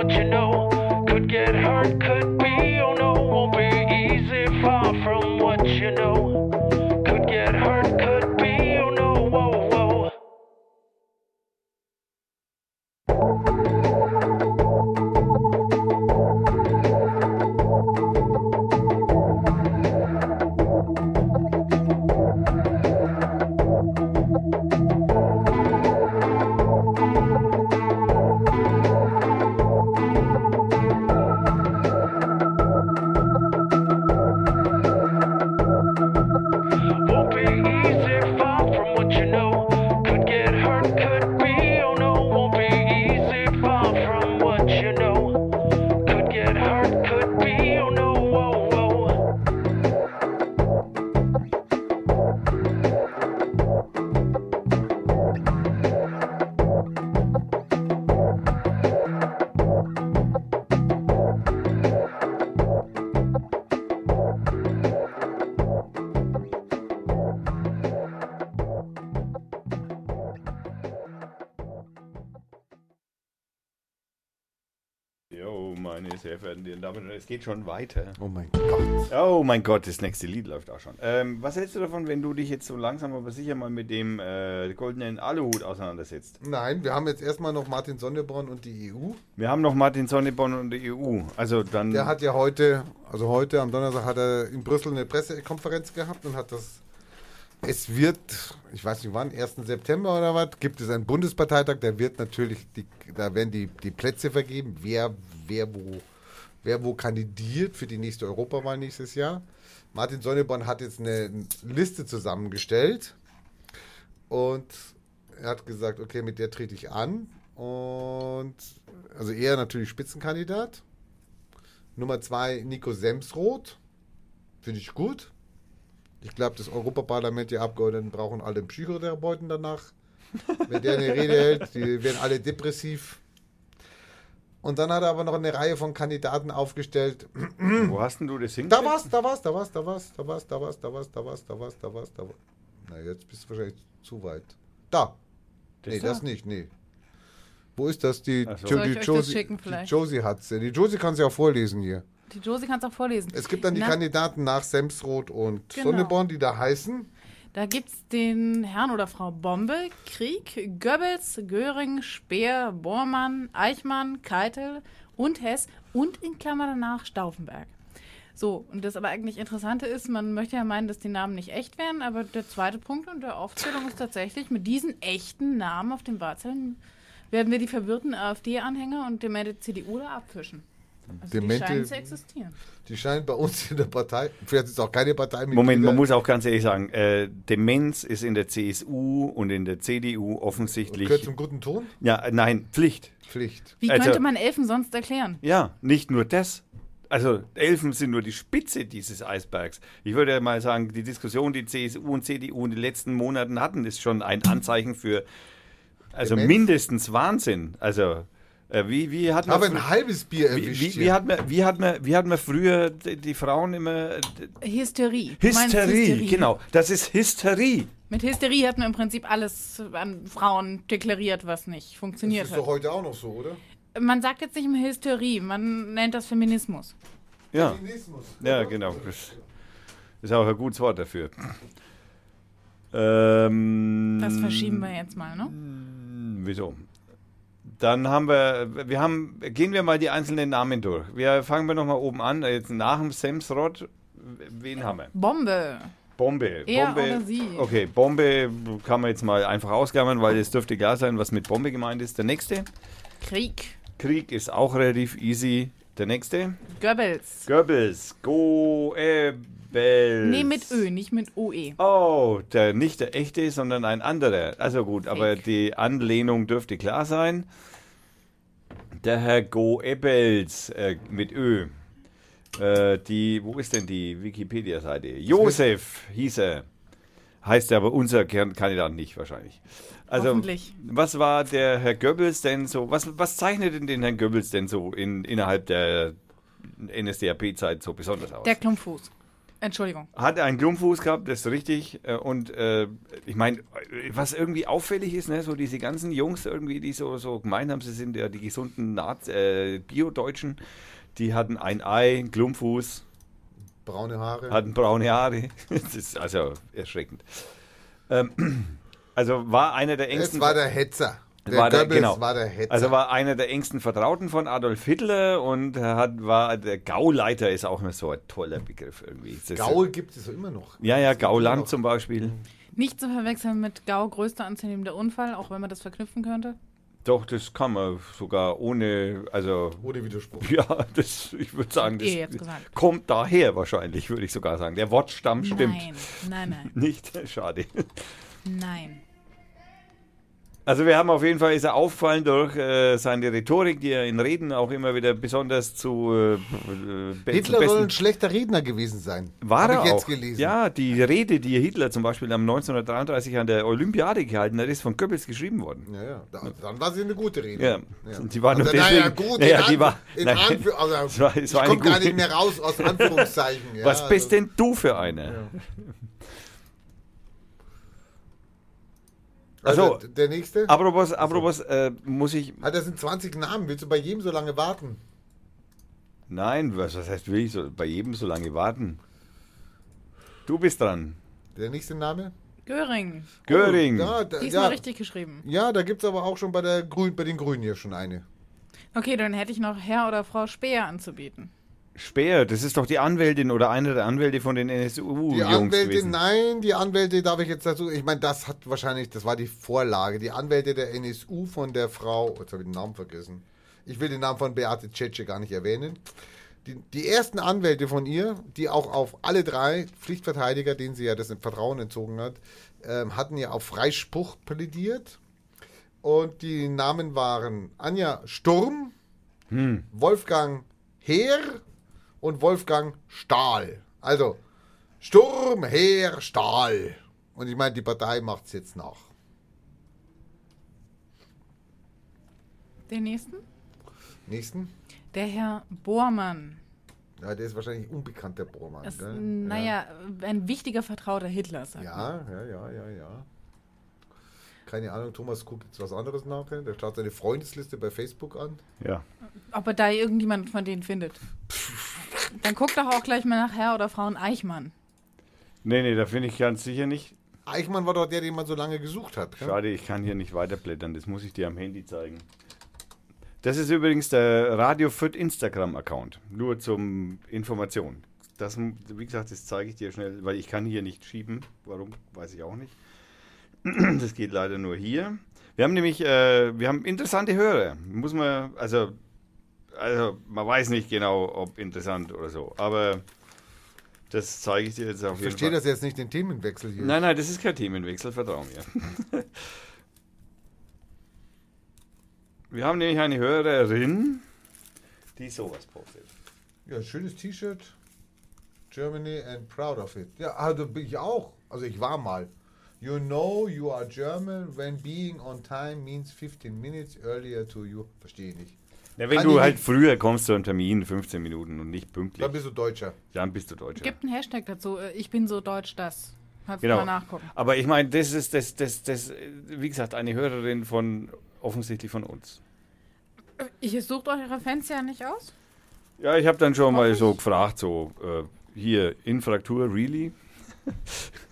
what you know could get hard. Es geht schon weiter. Oh mein Gott. Oh mein Gott, das nächste Lied läuft auch schon. Ähm, was hältst du davon, wenn du dich jetzt so langsam aber sicher mal mit dem äh, goldenen Aluhut auseinandersetzt? Nein, wir haben jetzt erstmal noch Martin Sonneborn und die EU. Wir haben noch Martin Sonneborn und die EU. Also dann. Der hat ja heute, also heute am Donnerstag hat er in Brüssel eine Pressekonferenz gehabt und hat das. Es wird, ich weiß nicht wann, 1. September oder was, gibt es einen Bundesparteitag, da wird natürlich, die, da werden die, die Plätze vergeben, wer, wer, wo, wer wo kandidiert für die nächste Europawahl nächstes Jahr. Martin Sonneborn hat jetzt eine Liste zusammengestellt und er hat gesagt, okay, mit der trete ich an. Und also er natürlich Spitzenkandidat. Nummer zwei Nico Semsroth. Finde ich gut. Ich glaube, das Europaparlament, die Abgeordneten brauchen alle Psychotherapeuten danach. Wenn der eine Rede hält, die werden alle depressiv. Und dann hat er aber noch eine Reihe von Kandidaten aufgestellt. Wo hast denn du das Da hingeschickt? war's, da war's, da war's, da war's, da war's, da war's, da war's, da war's, da war's, da war's, da war's. Na, jetzt bist du wahrscheinlich zu weit. Da. Das nee, da? das nicht, nee. Wo ist das? Die, so. Jo- die Josie, schicken die vielleicht? Josie hat's. Die Josie kann sie auch vorlesen hier. Die Josie kann es auch vorlesen. Es gibt dann die Na, Kandidaten nach Semsroth und Genau. Sonneborn, die da heißen. Da gibt es den Herrn oder Frau Bombe, Krieg, Goebbels, Göring, Speer, Bormann, Eichmann, Keitel und Hess und in Klammer danach Stauffenberg. So, und das aber eigentlich Interessante ist, man möchte ja meinen, dass die Namen nicht echt wären, aber der zweite Punkt in der Aufzählung ist tatsächlich, mit diesen echten Namen auf den Wahlzetteln werden wir die verwirrten AfD-Anhänger und demente CDU da abfischen. Also die scheinen zu existieren. Die scheinen bei uns in der Partei, vielleicht ist auch keine Partei mit. Moment, man muss auch ganz ehrlich sagen, äh, Demenz ist in der CSU und in der CDU offensichtlich. Gehört zum guten Ton? Ja, nein, Pflicht. Pflicht. Wie Also- könnte man Elfen sonst erklären? Ja, nicht nur das. Also Elfen sind nur die Spitze dieses Eisbergs. Ich würde mal sagen, die Diskussion, die CSU und CDU in den letzten Monaten hatten, ist schon ein Anzeichen für also Demenz. mindestens Wahnsinn. Also wie, wie hat man Aber ein halbes Bier wie, erwischt wie, hier. wie, hat man, wie, hat man, wie hat man früher die, die Frauen immer äh, Hysterie. Hysterie, genau, das ist Hysterie. Mit Hysterie hat man im Prinzip alles an Frauen deklariert, was nicht das funktioniert ist hat. doch heute auch noch so, oder? Man sagt jetzt nicht mehr Hysterie, man nennt das Feminismus. Ja, Feminismus. ja, genau. Das ist auch ein gutes Wort dafür. Ähm, Das verschieben wir jetzt mal, ne? Wieso? Dann haben wir, wir haben, gehen wir mal die einzelnen Namen durch. Wir fangen wir nochmal oben an. Jetzt nach dem Semsrod, wen haben wir? Bombe. Bombe. Er Bombe. oder sie? Okay, Bombe kann man jetzt mal einfach ausgaben, weil es dürfte klar sein, was mit Bombe gemeint ist. Der nächste. Krieg. Krieg ist auch relativ easy. Der nächste. Goebbels. Goebbels. Goebbels. Nee, mit Ö, nicht mit OE. Oh, der, nicht der echte, sondern ein anderer. Also gut, aber Fake. die Anlehnung dürfte klar sein. Der Herr Goebbels äh, mit Ö. Äh, die, wo ist denn die Wikipedia-Seite? Josef hieß er. Heißt er aber unser Kern- Kandidat nicht wahrscheinlich. Also, Hoffentlich. was war der Herr Goebbels denn so? Was, was zeichnet denn den Herrn Goebbels denn so in, innerhalb der NSDAP-Zeit so besonders aus? Der Klumpfuß. Entschuldigung. Hat einen Klumpfuß gehabt, das ist richtig. Äh, Und äh, ich meine, was irgendwie auffällig ist, ne, so diese ganzen Jungs irgendwie, die so, so gemeint haben, sie sind ja die gesunden Naz äh, Bio-Deutschen, die hatten ein Ei, einen Klumpfuß, Braune Haare. hatten braune Haare. Das ist also erschreckend. Ähm, also war einer der engsten. es war der Hetzer. Der War der- genau. war der Hetzer. Also war einer der engsten Vertrauten von Adolf Hitler und hat, war der Gauleiter ist auch immer so ein toller Begriff irgendwie. Das ist- Gaul gibt es immer noch. Ja, ja, Gauland zum Beispiel. Nicht zu verwechseln mit Gau, größter anzunehmender Unfall, auch wenn man das verknüpfen könnte. Doch, das kann man sogar ohne, also Ohne Widerspruch. ja, das, ich würde sagen, das kommt daher wahrscheinlich, würde ich sogar sagen. Der Wortstamm stimmt. Nein, nein, nein, Nicht, schade. nein. Also wir haben auf jeden Fall, ist er auffallen durch äh, seine Rhetorik, die er in Reden auch immer wieder besonders zu äh, be- Hitler zum soll ein schlechter Redner gewesen sein. War er auch. gelesen. Ja, die Rede, die Hitler zum Beispiel am 1933 an der Olympiade gehalten hat, ist von Goebbels geschrieben worden. Ja, ja. Da, dann war sie eine gute Rede. Ja, die war nur also, naja, gut, naja, die war- in nein. Anführ- also, Es war- es ich eine komme gar nicht mehr raus aus Anführungszeichen. ja, Was also, bist denn du für einer? Also, Also, der nächste? apropos, apropos äh, muss ich. Ah, das sind 20 Namen. Willst du bei jedem so lange warten? Nein, was, was heißt, will ich so, bei jedem so lange warten? Du bist dran. Der nächste Name? Göring. Göring. Ja, da, Diesmal ja, richtig geschrieben. ja, da gibt es aber auch schon bei, der Grün, bei den Grünen hier schon eine. Okay, dann hätte ich noch Herr oder Frau Speer anzubieten. Speer, das ist doch die Anwältin oder eine der Anwälte von den Die NSU-Jungs Anwälte, gewesen. nein, die Anwälte darf ich jetzt dazu. Ich meine, das hat wahrscheinlich, das war die Vorlage. Die Anwälte der NSU von der Frau, jetzt habe ich den Namen vergessen. Ich will den Namen von Beate Tschetsche gar nicht erwähnen. Die, die ersten Anwälte von ihr, die auch auf alle drei Pflichtverteidiger, denen sie ja das Vertrauen entzogen hat, ähm, hatten ja auf Freispruch plädiert. Und die Namen waren Anja Sturm, Wolfgang Heer und Wolfgang Stahl. Also Sturm, Heer, Stahl. Und ich meine, die Partei macht es jetzt nach. Den nächsten? Nächsten? Der Herr Bormann. Ja, der ist wahrscheinlich unbekannt, der Bormann. Gell? naja, ein wichtiger Vertrauter Hitlers. Ja, ja, ja, ja, ja. Keine Ahnung, Thomas guckt jetzt was anderes nachher. Der schaut seine Freundesliste bei Facebook an. Ja. Ob er da irgendjemand von denen findet. Dann guck doch auch gleich mal nach Herr oder Frau Eichmann. Nee, nee, da finde ich ganz sicher nicht. Eichmann war doch der, den man so lange gesucht hat. gell? Schade, ich kann hier nicht weiterblättern. Das muss ich dir am Handy zeigen. Das ist übrigens der Radio Fürth Instagram-Account. Nur zum Information. Das, wie gesagt, das zeige ich dir schnell, weil ich kann hier nicht schieben. Warum, weiß ich auch nicht. Das geht leider nur hier. Wir haben nämlich, äh, wir haben interessante Hörer. Muss man, also, also man weiß nicht genau, ob interessant oder so. Aber das zeige ich dir jetzt auf Ich jeden verstehe Fall. das jetzt nicht, den Themenwechsel hier. Nein, nein, das ist kein Themenwechsel, vertrau mir. Wir haben nämlich eine Hörerin, die sowas postet. Ja, schönes T-Shirt. Germany and proud of it. Ja, also bin ich auch. Also ich war mal. You know you are German when being on time means 15 minutes earlier to you. Verstehe ich nicht. Ja, wenn Kann du halt nicht- früher kommst zu einem Termin, 15 Minuten und nicht pünktlich, Dann bist du Deutscher. dann bist du Deutscher. Gibt einen Hashtag dazu. äh, Ich bin so deutsch, das. Kannst du Genau. mal nachgucken. Aber ich meine, das ist das, das, das, wie gesagt, eine Hörerin von offensichtlich von uns. Ihr sucht eure Fans ja nicht aus? Ja, ich habe dann schon mal so gefragt, so äh, hier Infraktur, really?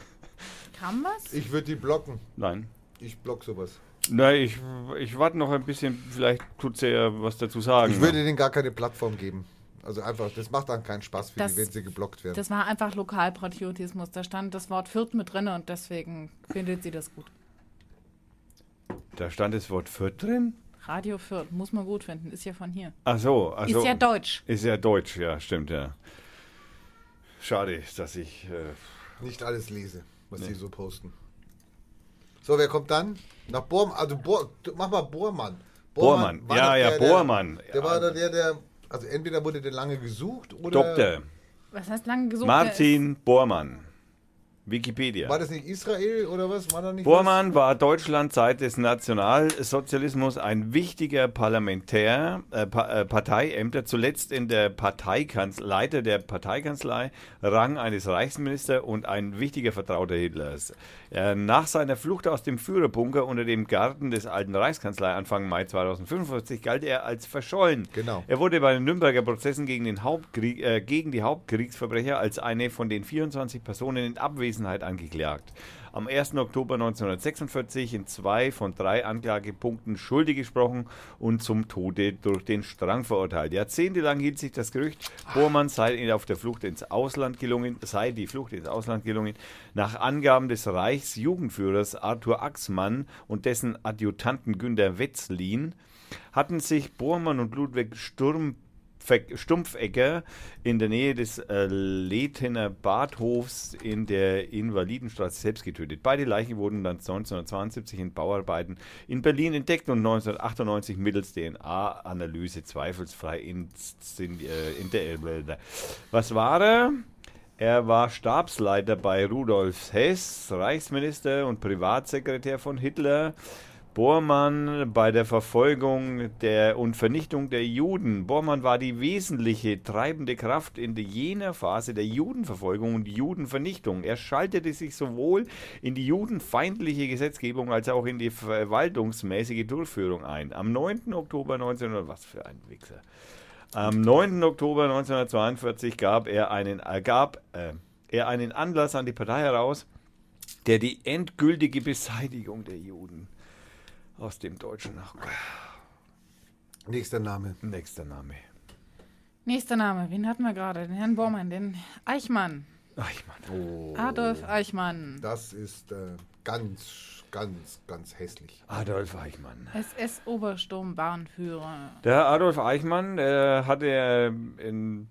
Kam was? Ich würde die blocken. Nein. Ich block sowas. Na, ich, ich warte noch ein bisschen, vielleicht tut sie ja was dazu sagen. Ich würde denen gar keine Plattform geben. Also einfach, das macht dann keinen Spaß für Das- die, wenn sie geblockt werden. Das war einfach Lokalpatriotismus. Da stand das Wort Fürth mit drin und deswegen findet sie das gut. Da stand das Wort Fürth drin? Radio Fürth, muss man gut finden, ist ja von hier. Ach so, ach so. Ist ja deutsch. Ist ja deutsch, ja, stimmt, ja. Schade, dass ich. Äh, Nicht alles lese, was Nee. sie so posten. So, wer kommt dann? Nach Bormann. Also, Bohr, mach mal Bormann. Bormann. war Ja, ja, der, Bormann. Der, der war doch der, der. Also, entweder wurde der lange gesucht oder. Doktor Was heißt lange gesucht? Martin Bormann. Wikipedia. War das nicht Israel oder was? War da nicht Bormann war Deutschland seit des Nationalsozialismus ein wichtiger Parlamentär, äh, pa äh, Parteiämter, zuletzt in der Parteikanzlei, Leiter der Parteikanzlei, Rang eines Reichsministers und ein wichtiger Vertrauter Hitlers. Äh, nach seiner Flucht aus dem Führerbunker unter dem Garten des alten Reichskanzlei Anfang Mai 2045 galt er als verschollen. Genau. Er wurde bei den Nürnberger Prozessen gegen, den Hauptkrieg, äh, gegen die Hauptkriegsverbrecher als eine von den 24 Personen in Abwesenheit angeklagt. Am 1. Oktober 1946 in zwei von drei Anklagepunkten schuldig gesprochen und zum Tode durch den Strang verurteilt. Jahrzehntelang hielt sich das Gerücht, Bormann sei auf der Flucht ins Ausland gelungen, sei die Flucht ins Ausland gelungen. Nach Angaben des Reichsjugendführers Arthur Axmann und dessen Adjutanten Günter Wetzlin hatten sich Bormann und Ludwig Sturm Stumpfegger in der Nähe des äh, Lethener Badhofs in der Invalidenstraße selbst getötet. Beide Leichen wurden dann 1972 in Bauarbeiten in Berlin entdeckt und 1998 mittels DNA-Analyse zweifelsfrei in, äh, der Elbe. Was war er? Er war Stabsleiter bei Rudolf Hess, Reichsminister und Privatsekretär von Hitler. Bormann bei der Verfolgung der und Vernichtung der Juden. Bormann war die wesentliche treibende Kraft in jener Phase der Judenverfolgung und Judenvernichtung. Er schaltete sich sowohl in die judenfeindliche Gesetzgebung als auch in die verwaltungsmäßige Durchführung ein. Am 9. Oktober 1900, was für ein Wichser. Am 9. Oktober 1942 gab er einen, äh, gab, äh, er einen Anlass an die Partei heraus, der die endgültige Beseitigung der Juden aus dem deutschen Ach Gott, Nächster Name. nächster Name. Nächster Name, wen hatten wir gerade? Den Herrn Bormann, den Eichmann. Eichmann. Adolf Eichmann. Das ist äh, ganz, ganz, ganz hässlich. Adolf Eichmann. SS-Obersturmbahnführer. Der Adolf Eichmann äh, hatte in,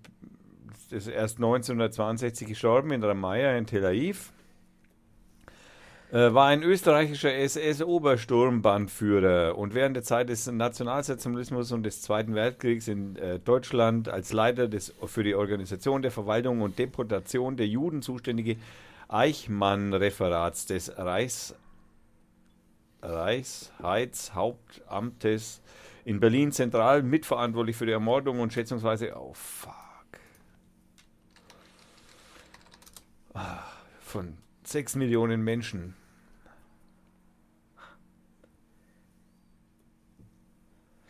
ist erst 1962 gestorben in Ramaya in Tel Aviv. Äh, war ein österreichischer SS-Obersturmbannführer und während der Zeit des Nationalsozialismus und des Zweiten Weltkriegs in äh, Deutschland als Leiter des, für die Organisation der Verwaltung und Deportation der Juden zuständige Eichmann-Referats des Reichs, Reichsheitshauptamtes in Berlin zentral mitverantwortlich für die Ermordung und schätzungsweise, oh fuck, Ah, von sechs Millionen Menschen.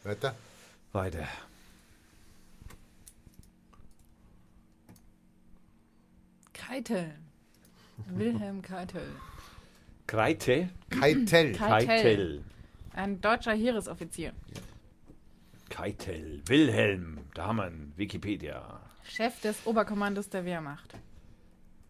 Weiter. Weiter. Keitel. Wilhelm Keitel. Kreite? Keitel. Keitel. Keitel. Ein deutscher Heeresoffizier. Keitel. Wilhelm. Da haben wir einen Wikipedia. Chef des Oberkommandos der Wehrmacht.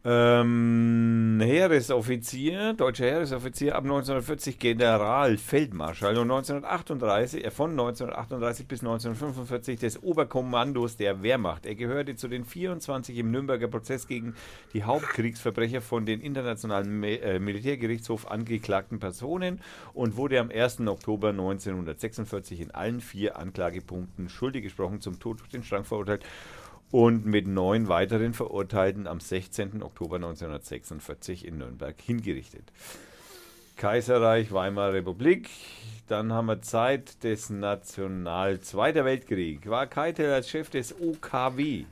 Ähm, Heeresoffizier, deutscher Heeresoffizier ab 1940 Generalfeldmarschall und 1938, äh, von 1938 bis 1945 des Oberkommandos der Wehrmacht. Er gehörte zu den 24 im Nürnberger Prozess gegen die Hauptkriegsverbrecher von den Internationalen Mi- äh, Militärgerichtshof angeklagten Personen und wurde am 1. Oktober 1946 in allen vier Anklagepunkten schuldig gesprochen, zum Tod durch den Strang verurteilt und mit neun weiteren Verurteilten am 16. Oktober 1946 in Nürnberg hingerichtet. Kaiserreich Weimarer Republik, dann haben wir Zeit des National Zweiter Weltkrieg. War Keitel als Chef des OKW.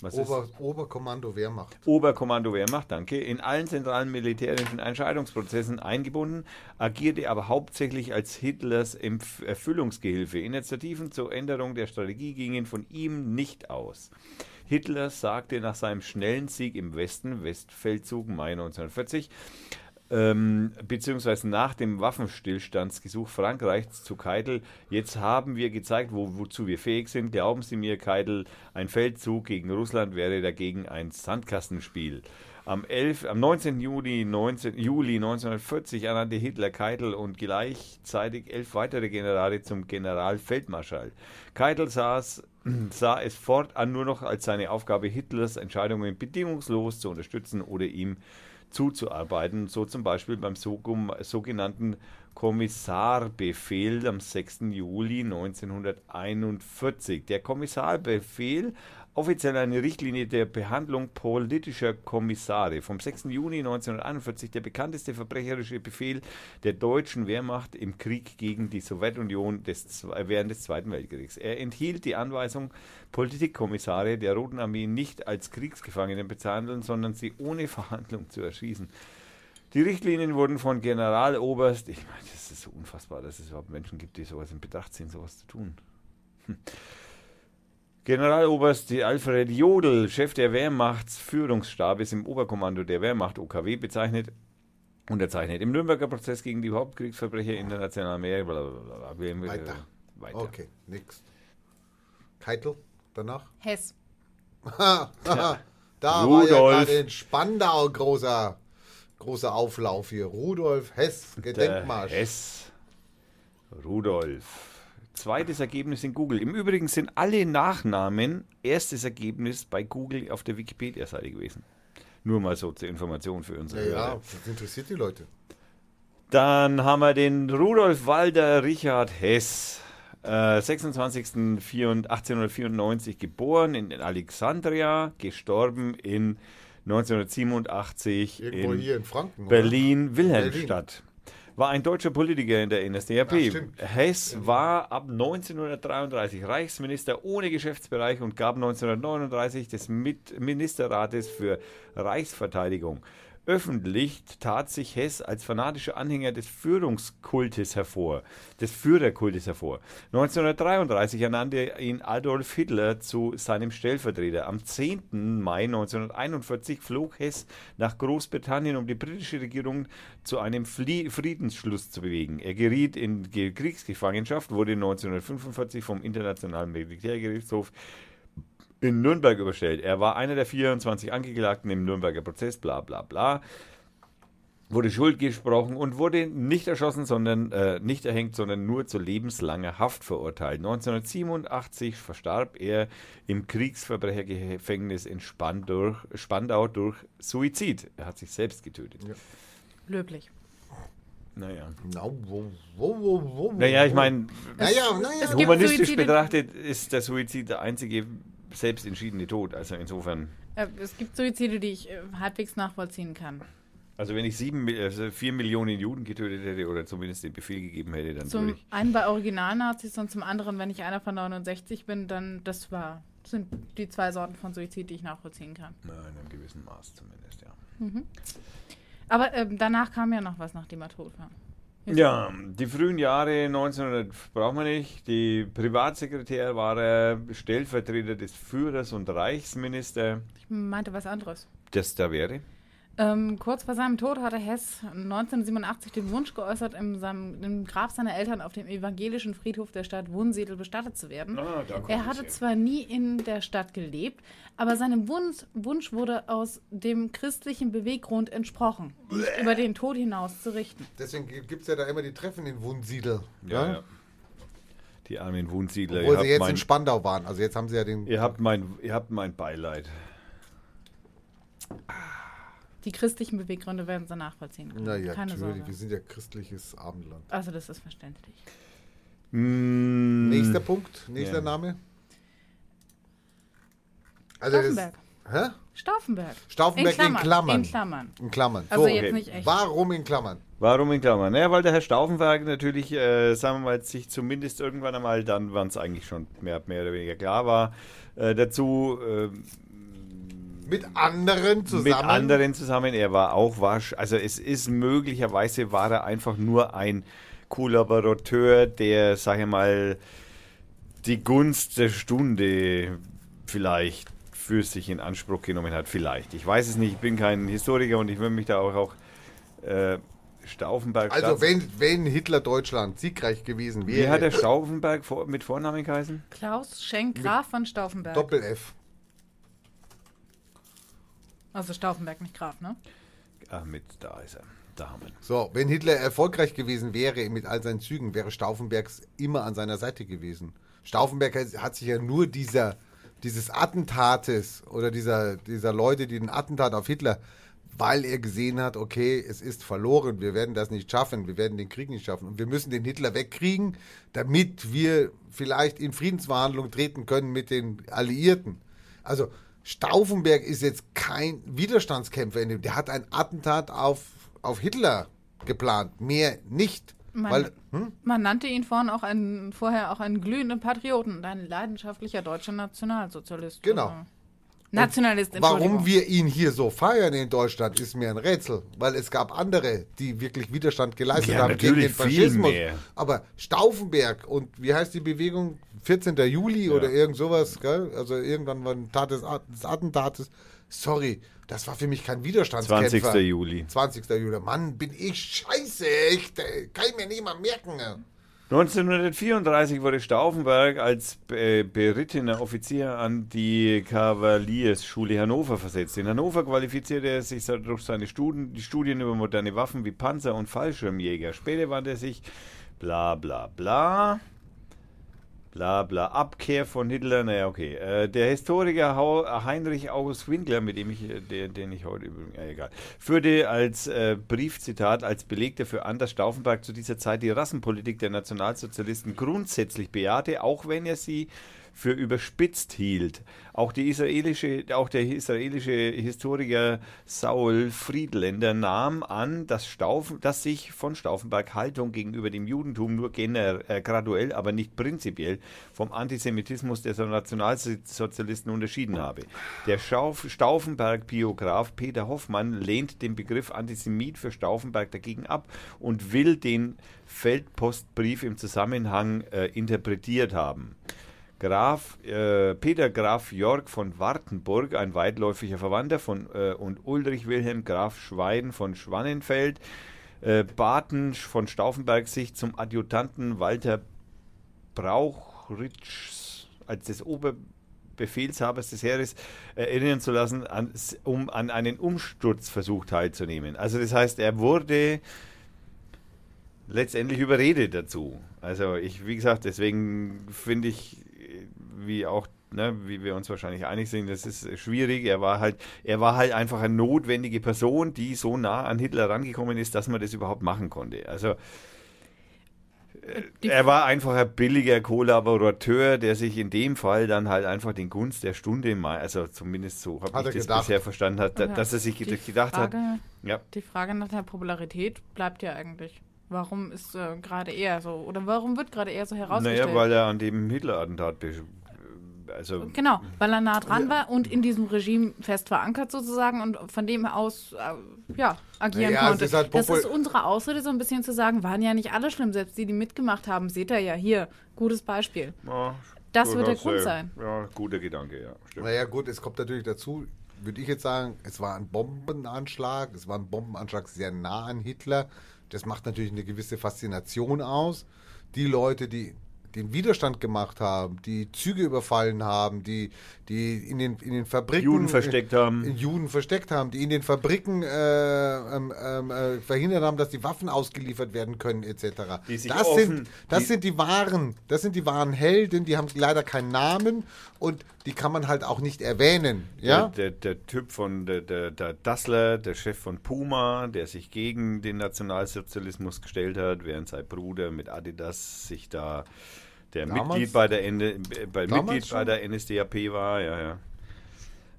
Was ist Ober, Oberkommando Wehrmacht. Oberkommando Wehrmacht, danke, in allen zentralen militärischen Entscheidungsprozessen eingebunden, agierte aber hauptsächlich als Hitlers Empf Erfüllungsgehilfe. Initiativen zur Änderung der Strategie gingen von ihm nicht aus. Hitler sagte nach seinem schnellen Sieg im Westen, Westfeldzug Mai 1940, ähm, beziehungsweise nach dem Waffenstillstandsgesuch Frankreichs zu Keitel, jetzt haben wir gezeigt, wo, wozu wir fähig sind. Glauben Sie mir, Keitel, ein Feldzug gegen Russland wäre dagegen ein Sandkastenspiel. Am, 11, am 19. Juli, 19, Juli 1940 ernannte Hitler Keitel und gleichzeitig elf weitere Generale zum Generalfeldmarschall. Keitel saß, sah es fortan nur noch als seine Aufgabe, Hitlers Entscheidungen bedingungslos zu unterstützen oder ihm zuzuarbeiten, so zum Beispiel beim sogenannten Kommissarbefehl am 6. Juli 1941. Der Kommissarbefehl, offiziell eine Richtlinie der Behandlung politischer Kommissare vom 6. Juni 1941, der bekannteste verbrecherische Befehl der deutschen Wehrmacht im Krieg gegen die Sowjetunion des, während des Zweiten Weltkriegs. Er enthielt die Anweisung, Politikkommissare der Roten Armee nicht als Kriegsgefangene behandeln, sondern sie ohne Verhandlung zu erschießen. Die Richtlinien wurden von Generaloberst, ich meine, das ist so unfassbar, dass es überhaupt Menschen gibt, die sowas in Betracht ziehen, sowas zu tun. Hm. Generaloberst Alfred Jodl, Chef der Wehrmachtsführungsstabes im Oberkommando der Wehrmacht OKW bezeichnet, unterzeichnet im Nürnberger Prozess gegen die Hauptkriegsverbrecher internationaler Meer. Blablabla. Wir- wir- Weiter. weiter. Okay, nix. Keitel, danach? Hess. da war ja gerade in Spandau großer, großer Auflauf hier. Rudolf Hess, Der Gedenkmarsch. Hess. Rudolf. Zweites Ergebnis in Google. Im Übrigen sind alle Nachnamen erstes Ergebnis bei Google auf der Wikipedia-Seite gewesen. Nur mal so zur Information für unsere Ja, ja, das interessiert die Leute. Dann haben wir den Rudolf Walter Richard Hess. Äh, 26. 1894 geboren in Alexandria, gestorben in 1987 Irgendwo in hier in Franken. oder? Berlin-Wilhelmstadt. War ein deutscher Politiker in der NSDAP. Hess war ab 1933 Reichsminister ohne Geschäftsbereich und gab 1939 des Mit Ministerrates für Reichsverteidigung. Öffentlich tat sich Hess als fanatischer Anhänger des Führungskultes hervor, des Führerkultes hervor. 1933 ernannte ihn Adolf Hitler zu seinem Stellvertreter. Am 10. Mai 1941 flog Hess nach Großbritannien, um die britische Regierung zu einem Flie Friedensschluss zu bewegen. Er geriet in Ge- Kriegsgefangenschaft, wurde 1945 vom Internationalen Militärgerichtshof in Nürnberg überstellt. Er war einer der 24 Angeklagten im Nürnberger Prozess, bla bla bla. Wurde schuld gesprochen und wurde nicht erschossen, sondern äh, nicht erhängt, sondern nur zu lebenslanger Haft verurteilt. 1987 verstarb er im Kriegsverbrechergefängnis in Spandau, Spandau durch Suizid. Er hat sich selbst getötet. Löblich. Naja. Na, wo, wo, wo, wo, Naja, ich meine, Naja, naja. Humanistisch Suizide- betrachtet ist der Suizid der einzige selbst entschiedene Tod. Also insofern. Äh, es gibt Suizide, die ich äh, halbwegs nachvollziehen kann. Also wenn ich sieben, Mi- also vier Millionen Juden getötet hätte oder zumindest den Befehl gegeben hätte, dann würde Zum ich. einen bei Originalnazis und zum anderen, wenn ich einer von 69 bin, dann das war das sind die zwei Sorten von Suizid, die ich nachvollziehen kann. Na, in einem gewissen Maß zumindest, ja. Aber ähm, danach kam ja noch was, nachdem er tot war. Ja, die frühen Jahre 1900 brauchen wir nicht. Die Privatsekretär war er, Stellvertreter des Führers und Reichsminister. Ich meinte was anderes. Das da wäre. Ähm, kurz vor seinem Tod hatte Hess 1987 den Wunsch geäußert, in seinem, im Grab seiner Eltern auf dem evangelischen Friedhof der Stadt Wunsiedel bestattet zu werden. Ah, er hatte zwar nie in der Stadt gelebt, aber seinem Wunsch, Wunsch wurde aus dem christlichen Beweggrund entsprochen, nicht über den Tod hinaus zu richten. Deswegen gibt es ja da immer die Treffen in Wunsiedel. Ja, ja. Die armen Wundsiedler. Obwohl ihr, sie habt jetzt mein, in Spandau waren. Also jetzt haben sie ja den. ihr, habt mein, ihr habt mein Beileid. Die christlichen Beweggründe werden sie nachvollziehen können. Naja, Keine natürlich. Sorge. Wir sind ja christliches Abendland. Also das ist verständlich. Mm, Nächster Punkt, nächster Ja. Name. Also Stauffenberg. Hä? Stauffenberg. Stauffenberg in Klammern. In Klammern. In Klammern. Also so, jetzt okay. nicht echt. warum in Klammern? Warum in Klammern? Naja, weil der Herr Stauffenberg natürlich, äh, sagen wir mal, sich zumindest irgendwann einmal, dann, wann es eigentlich schon mehr, mehr oder weniger klar war, äh, dazu äh, Mit anderen zusammen. mit anderen zusammen, er war auch wasch, also es ist möglicherweise war er einfach nur ein Kollaborateur, der, sag ich mal, die Gunst der Stunde vielleicht für sich in Anspruch genommen hat, vielleicht. Ich weiß es nicht, ich bin kein Historiker und ich will mich da auch, auch äh, Stauffenberg. Also wenn, wenn Hitler Deutschland siegreich gewesen Wie hat wäre, der Stauffenberg vor, mit Vornamen geheißen? Klaus Schenk Graf von Stauffenberg. Doppel F. Also Stauffenberg, nicht Graf, ne? Ah, mit, da ist er. Da haben wir ihn. So, wenn Hitler erfolgreich gewesen wäre mit all seinen Zügen, wäre Stauffenbergs immer an seiner Seite gewesen. Stauffenberg hat- hat sich ja nur dieser, dieses Attentates oder dieser, dieser Leute, die den Attentat auf Hitler, weil er gesehen hat, okay, es ist verloren, wir werden das nicht schaffen, wir werden den Krieg nicht schaffen und wir müssen den Hitler wegkriegen, damit wir vielleicht in Friedensverhandlungen treten können mit den Alliierten. Also Stauffenberg ist jetzt kein Widerstandskämpfer, in dem, der hat ein Attentat auf, auf Hitler geplant, mehr nicht. Man, Weil, hm? man nannte ihn vorhin auch einen, vorher auch einen glühenden Patrioten und ein leidenschaftlicher deutscher Nationalsozialist. Genau. Also, Nationalist, Warum wir ihn hier so feiern in Deutschland, ist mir ein Rätsel. Weil es gab andere, die wirklich Widerstand geleistet Ja, haben gegen den Faschismus. Aber Stauffenberg und wie heißt die Bewegung? 14. Juli oder irgend sowas, gell? Also irgendwann war ein Tat des, At- des Attentates. Sorry, das war für mich kein Widerstandskämpfer. 20. Juli. 20. Juli. Mann, bin ich scheiße. Ich, kann ich mir nicht mal merken. 1934 wurde Stauffenberg als äh, berittener Offizier an die Kavaliersschule Hannover versetzt. In Hannover qualifizierte er sich durch seine Studien, die Studien über moderne Waffen wie Panzer und Fallschirmjäger. Später wandte er sich bla bla bla. Bla bla, Abkehr von Hitler, naja, okay. Äh, der Historiker Heinrich August Winkler, mit dem ich, äh, der, den ich heute übrigens, äh, egal, führte als äh, Briefzitat, als Beleg dafür an, dass Stauffenberg zu dieser Zeit die Rassenpolitik der Nationalsozialisten grundsätzlich bejahte, auch wenn er sie für überspitzt hielt. Auch, die israelische, auch der israelische Historiker Saul Friedländer nahm an, dass, Staufen, dass sich von Stauffenberg Haltung gegenüber dem Judentum nur äh, graduell, aber nicht prinzipiell vom Antisemitismus der Nationalsozialisten unterschieden habe. Der Stauffenberg-Biograf Peter Hoffmann lehnt den Begriff Antisemit für Stauffenberg dagegen ab und will den Feldpostbrief im Zusammenhang äh, interpretiert haben. Graf äh, Peter Graf Jörg von Wartenburg, ein weitläufiger Verwandter von äh, und Ulrich Wilhelm Graf Schweiden von Schwannenfeld, äh, baten von Stauffenberg sich zum Adjutanten Walter Brauchritsch als des Oberbefehlshabers des Heeres erinnern zu lassen, an, um an einen Umsturzversuch teilzunehmen. Also das heißt, er wurde letztendlich überredet dazu. Also ich, wie gesagt, deswegen finde ich wie auch Ne, wie wir uns wahrscheinlich einig sind, das ist schwierig. Er war halt, er war halt einfach eine notwendige Person, die so nah an Hitler rangekommen ist, dass man das überhaupt machen konnte. Also die er war einfach ein billiger Kollaborateur, der sich in dem Fall dann halt einfach den Gunst der Stunde mal, also zumindest so habe ich das gedacht. bisher verstanden, hat, ja. dass er sich die gedacht Frage, hat. Ja. Die Frage nach der Popularität bleibt ja eigentlich. Warum ist äh, gerade er so, oder warum wird gerade er so herausgestellt? Naja, weil er an dem Hitler-Attentat also genau, weil er nah dran war und in diesem Regime fest verankert sozusagen und von dem aus äh, ja, agieren ja, konnte. Ist halt das ist unsere Ausrede, so ein bisschen zu sagen, waren ja nicht alle schlimm, selbst die, die mitgemacht haben, seht ihr ja hier, gutes Beispiel. Ja, das wird der Grund sein. Ja, guter Gedanke, ja. Stimmt. Naja, gut, es kommt natürlich dazu, würde ich jetzt sagen, es war ein Bombenanschlag, es war ein Bombenanschlag sehr nah an Hitler. Das macht natürlich eine gewisse Faszination aus. Die Leute, die den Widerstand gemacht haben, die Züge überfallen haben, die, die in, den, in den Fabriken Juden versteckt haben, Juden versteckt haben, die in den Fabriken äh, ähm, äh, verhindert haben, dass die Waffen ausgeliefert werden können, etc. Das, sind, das die, sind die wahren, das sind die wahren Helden, die haben leider keinen Namen und die kann man halt auch nicht erwähnen. Ja? Der, der, der Typ von der, der, der Dassler, der Chef von Puma, der sich gegen den Nationalsozialismus gestellt hat, während sein Bruder mit Adidas sich da der damals, Mitglied bei der, N bei, Mitglied bei der NSDAP war, ja, ja.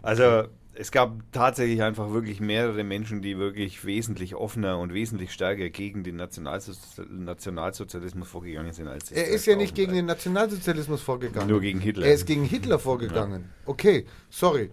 Also es gab tatsächlich einfach wirklich mehrere Menschen, die wirklich wesentlich offener und wesentlich stärker gegen den Nationalsozialismus vorgegangen sind als Er ist ja nicht gegen den Nationalsozialismus vorgegangen. Nur gegen Hitler. Er ist gegen Hitler vorgegangen. Ja. Okay, sorry.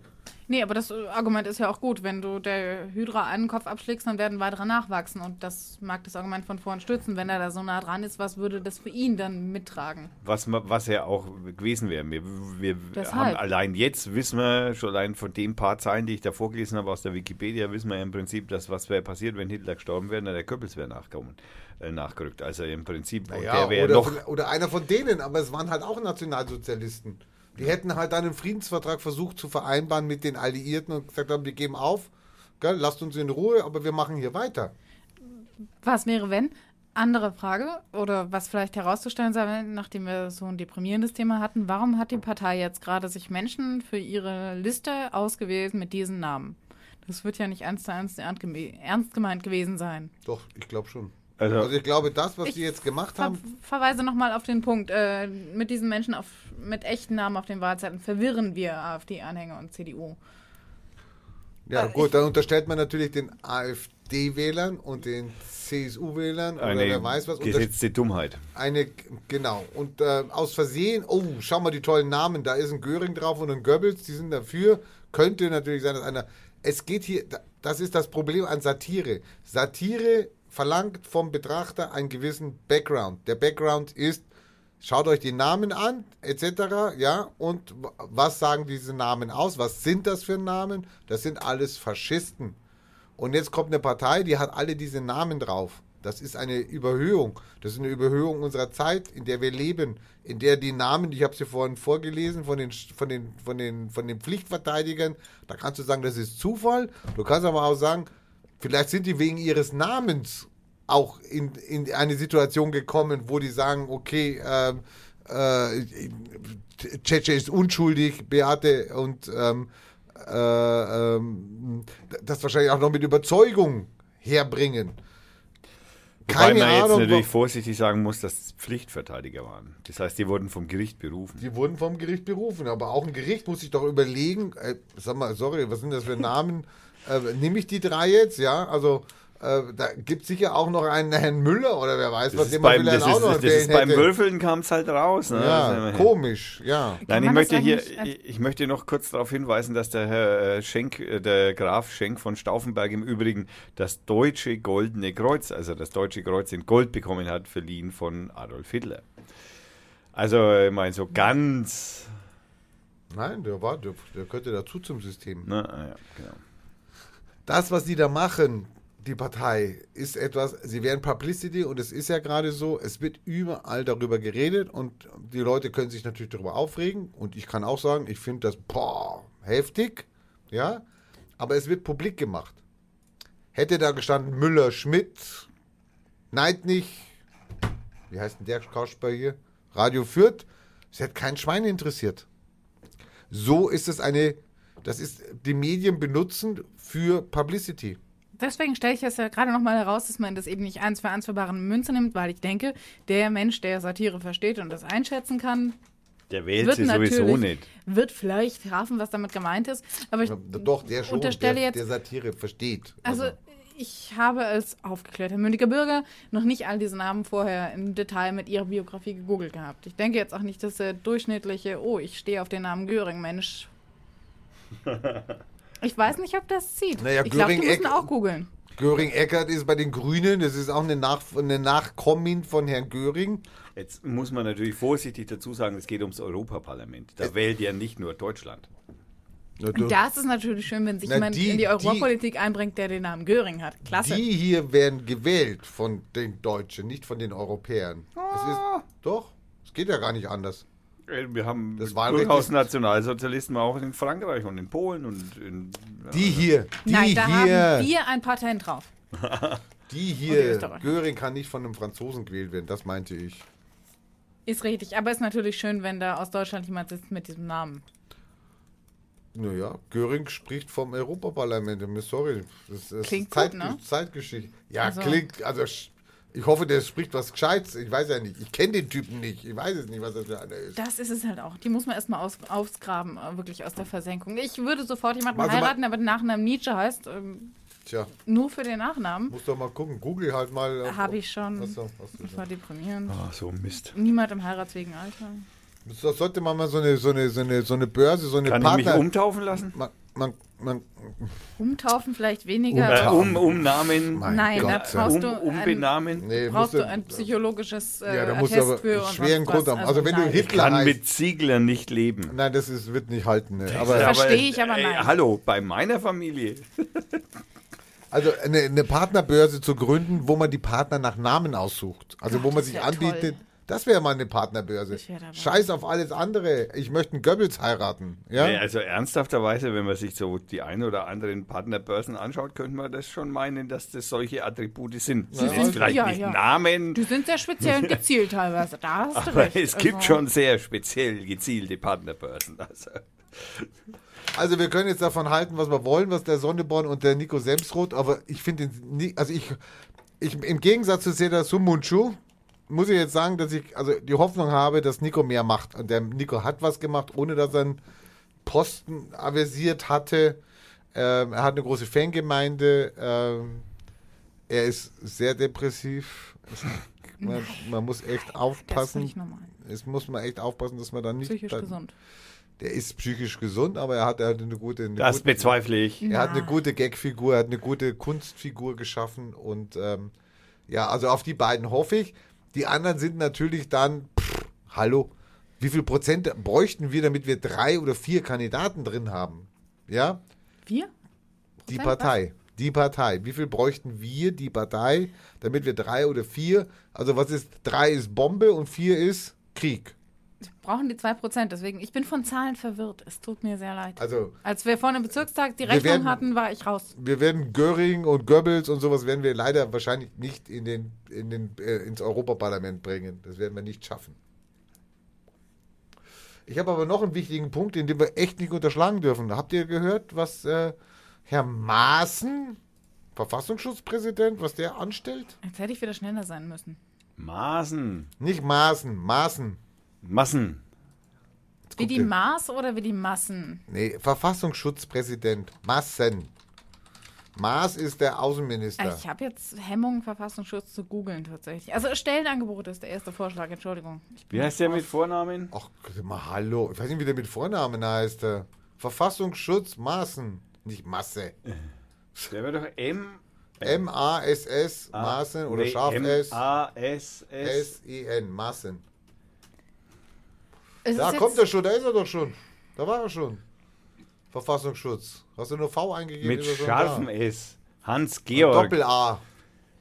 Nee, aber das äh, Argument ist ja auch gut. Wenn du der Hydra einen Kopf abschlägst, dann werden weitere nachwachsen. Und das mag das Argument von vorn stützen. Wenn er da so nah dran ist, was würde das für ihn dann mittragen? Was, was ja auch gewesen wäre. Wir, wir haben allein jetzt, wissen wir, schon allein von den paar Zeilen, die ich da vorgelesen habe aus der Wikipedia, wissen wir im Prinzip, dass was wäre passiert, wenn Hitler gestorben wäre, der Goebbels wäre nachgekommen, äh, nachgerückt. Also im Prinzip, naja, der wäre noch... Oder einer von denen, aber es waren halt auch Nationalsozialisten. Die hätten halt dann einen Friedensvertrag versucht zu vereinbaren mit den Alliierten und gesagt haben, wir geben auf, gell, lasst uns in Ruhe, aber wir machen hier weiter. Was wäre, wenn? Andere Frage, oder was vielleicht herauszustellen sei, nachdem wir so ein deprimierendes Thema hatten, warum hat die Partei jetzt gerade sich Menschen für ihre Liste ausgewählt mit diesen Namen? Das wird ja nicht ernst, ernst, ernst gemeint gewesen sein. Doch, ich glaube schon. Also, also, ich glaube, das, was sie jetzt gemacht ver haben. verweise nochmal auf den Punkt. Äh, mit diesen Menschen auf, mit echten Namen auf den Wahlzeiten verwirren wir AfD-Anhänger und CDU. Ja, äh, gut, dann unterstellt man natürlich den AfD-Wählern und den CSU-Wählern oder wer weiß was. Gesetzte Dummheit. Eine, genau. Und äh, aus Versehen, oh, schau mal die tollen Namen, da ist ein Göring drauf und ein Goebbels, die sind dafür. Könnte natürlich sein, dass einer. Es geht hier, das ist das Problem an Satire. Satire verlangt vom Betrachter einen gewissen Background. Der Background ist, schaut euch die Namen an, etc. Ja, und was sagen diese Namen aus? Was sind das für Namen? Das sind alles Faschisten. Und jetzt kommt eine Partei, die hat alle diese Namen drauf. Das ist eine Überhöhung. Das ist eine Überhöhung unserer Zeit, in der wir leben, in der die Namen, ich habe sie vorhin vorgelesen, von den, von, den, von, den, von den Pflichtverteidigern, da kannst du sagen, das ist Zufall. Du kannst aber auch sagen, Vielleicht sind die wegen ihres Namens auch in, in eine Situation gekommen, wo die sagen, okay, ähm, äh, Cece ist unschuldig, Beate und ähm, äh, ähm, das wahrscheinlich auch noch mit Überzeugung herbringen. Wobei keine man jetzt Ahnung. natürlich wo- vorsichtig sagen muss, dass es Pflichtverteidiger waren. Das heißt, die wurden vom Gericht berufen. Die wurden vom Gericht berufen, aber auch ein Gericht muss sich doch überlegen, äh, sag mal, sorry, was sind das für Namen? äh, nehme ich die drei jetzt, ja? Also äh, da gibt es sicher auch noch einen Herrn Müller oder wer weiß, Das was man beim, das auch ist, noch das ist beim hätte. Würfeln kam es halt raus. Ne? Ja, komisch, ja. Nein, ich möchte hier, ich, ich möchte noch kurz darauf hinweisen, dass der Herr äh, Schenk, äh, der Graf Schenk von Stauffenberg im Übrigen das deutsche Goldene Kreuz, also das deutsche Kreuz in Gold bekommen hat, verliehen von Adolf Hitler. Also, ich meine, so ganz, Nein, der war, der, der gehörte dazu zum System. ne, ah ja, genau. Das, was die da machen, die Partei, ist etwas, sie werden Publicity und es ist ja gerade so, es wird überall darüber geredet und die Leute können sich natürlich darüber aufregen und ich kann auch sagen, ich finde das, boah, heftig, ja, aber es wird publik gemacht. Hätte da gestanden Müller, Schmidt, Neidnich, wie heißt denn der Kasper hier? Radio Fürth, es hätte kein Schwein interessiert. So ist es eine, das ist, die Medien benutzen für Publicity. Deswegen stelle ich es ja gerade nochmal heraus, dass man das eben nicht eins für eins für bare Münze nimmt, weil ich denke, der Mensch, der Satire versteht und das einschätzen kann, Der wählt wird sie sowieso natürlich, nicht. wird vielleicht raffen, was damit gemeint ist. Aber ich Doch, der schon, unterstelle der, jetzt, der Satire versteht. also ich habe als aufgeklärter mündiger Bürger noch nicht all diese Namen vorher im Detail mit ihrer Biografie gegoogelt gehabt. Ich denke jetzt auch nicht, dass der durchschnittliche, oh, ich stehe auf den Namen Göring, Mensch. Ich weiß nicht, ob das zieht. Naja, ich glaube, die Göring- müssen auch googeln. Göring-Eckert ist bei den Grünen, das ist auch eine, Nach eine Nachkommin von Herrn Göring. Jetzt muss man natürlich vorsichtig dazu sagen, es geht ums Europaparlament. Da wählt ja nicht nur Deutschland. Und da ist es natürlich schön, wenn sich Na, jemand die- in die die- Europapolitik einbringt, der den Namen Göring hat. Klasse. Die hier werden gewählt von den Deutschen, nicht von den Europäern. Es ist, doch, es geht ja gar nicht anders. Äh, Wir haben Das durchaus ist- Nationalsozialisten auch in Frankreich und in Polen und in. Die hier, die Nein, da haben hier, wir ein Patent drauf. die die hier. Österreicher. Göring kann nicht von einem Franzosen gewählt werden, das meinte ich. Ist richtig, aber ist natürlich schön, wenn da aus Deutschland jemand sitzt mit diesem Namen. Naja, Göring spricht vom Europaparlament. Sorry, das ist Klingt gut, Zeit, ne? Zeitgeschichte. Ja, Also- klingt, also sch- ich hoffe, der spricht was Gescheites. Ich weiß ja nicht. Ich kenne den Typen nicht. Ich weiß es nicht, was das für einer ist. Das ist es halt auch. Die muss man erstmal aus, ausgraben, äh, wirklich aus der Versenkung. Ich würde sofort jemanden Also mal- heiraten, der mit dem Nachnamen Nietzsche heißt. Ähm, Tja, nur für den Nachnamen. muss doch mal gucken. Google halt mal. ob- Habe ich schon. Hast du Das war deprimierend. Ah, so Mist. Niemand im heiratswegen Alter. Das sollte man mal so eine, so eine, so eine, so eine Börse, so eine Kann ich Partner. mich umtaufen lassen? man, man, man, Umtaufen vielleicht Äh, weniger. um, Umnamen? Mein Nein, Gott, da ja. brauchst Um, du ein, umbenamen? nee, brauchst musst du ein psychologisches äh, Ja, da musst du Attest aber für einen und schweren Grund haben. Also wenn du nein. Hitler Kann heißt. mit Zieglern nicht leben. Nein, das ist, wird nicht halten. Ne. Aber, Ver- Verstehe ich, aber äh, nein. hallo, bei meiner Familie. Also eine, eine Partnerbörse zu gründen, wo man die Partner nach Namen aussucht. Also Gott, wo man sich wär anbietet. toll. Das wäre mal eine Partnerbörse. Scheiß auf alles andere. Ich möchte einen Goebbels heiraten. Ja? Nee, also ernsthafterweise, wenn man sich so die ein oder anderen Partnerbörsen anschaut, könnte man das schon meinen, dass das solche Attribute sind. Sie sind- sind vielleicht ja, nicht ja. Namen, Die sind sehr speziell und gezielt teilweise. Da hast du aber recht. es gibt Also, schon sehr speziell gezielte Partnerbörsen. Also, Also wir können jetzt davon halten, was wir wollen, was der Sonneborn und der Nico Semsroth, aber ich finde den nie, also ich, ich im Gegensatz zu Seda Sumunchu muss ich jetzt sagen, dass ich also die Hoffnung habe, dass Nico mehr macht. Und der Nico hat was gemacht, ohne dass er einen Posten aversiert hatte. Ähm, er hat eine große Fangemeinde. Ähm, er ist sehr depressiv. Es, man, man muss echt Das ist aufpassen. völlig normal. Es muss man echt aufpassen, dass man dann nicht. Psychisch dann, gesund. Der ist psychisch gesund, aber er hat, er hat eine gute. Eine das gute, bezweifle ich. er hat eine Na. gute Gagfigur, er hat eine gute Kunstfigur geschaffen und ähm, ja, also auf die beiden hoffe ich. Die anderen sind natürlich dann, pff, hallo, wie viel Prozent bräuchten wir, damit wir drei oder vier Kandidaten drin haben? Ja, Wir? die Prozent, Partei. Die Partei. Wie viel bräuchten wir, die Partei, damit wir drei oder vier, also was ist, drei ist Bombe und vier ist Krieg. Wir brauchen die 2%, deswegen, ich bin von Zahlen verwirrt. Es tut mir sehr leid. Also Als wir vorne im Bezirkstag die Rechnung werden- hatten, war ich raus. wir werden Göring und Goebbels und sowas werden wir leider wahrscheinlich nicht in den, in den, äh, ins Europaparlament bringen. Das werden wir nicht schaffen. Ich habe aber noch einen wichtigen Punkt, den wir echt nicht unterschlagen dürfen. Habt ihr gehört, was äh, Herr Maaßen Verfassungsschutzpräsident, was der anstellt? Jetzt hätte ich wieder schneller sein müssen. Maßen. Nicht Maßen, Maßen. Massen. Wie die. Maß oder wie die Massen? Nee, Verfassungsschutzpräsident. Maßen. Maas ist der Außenminister. Ich habe jetzt Hemmungen, Verfassungsschutz zu googeln tatsächlich. Also Stellenangebot ist der erste Vorschlag, Entschuldigung. Wie heißt der mit Vornamen? Ach, mal hallo. Ich weiß nicht, wie der mit Vornamen heißt. äh. Verfassungsschutz Maßen. Nicht Masse. Der wird doch M. M-A-S-S, Maßen oder scharf S. A-S-S. S-I-N, Maßen. Es Da kommt er schon, da ist er doch schon. Da war er schon. Verfassungsschutz. Hast du nur V eingegeben? Mit scharfem da. S. Hans Und Georg. Doppel-A.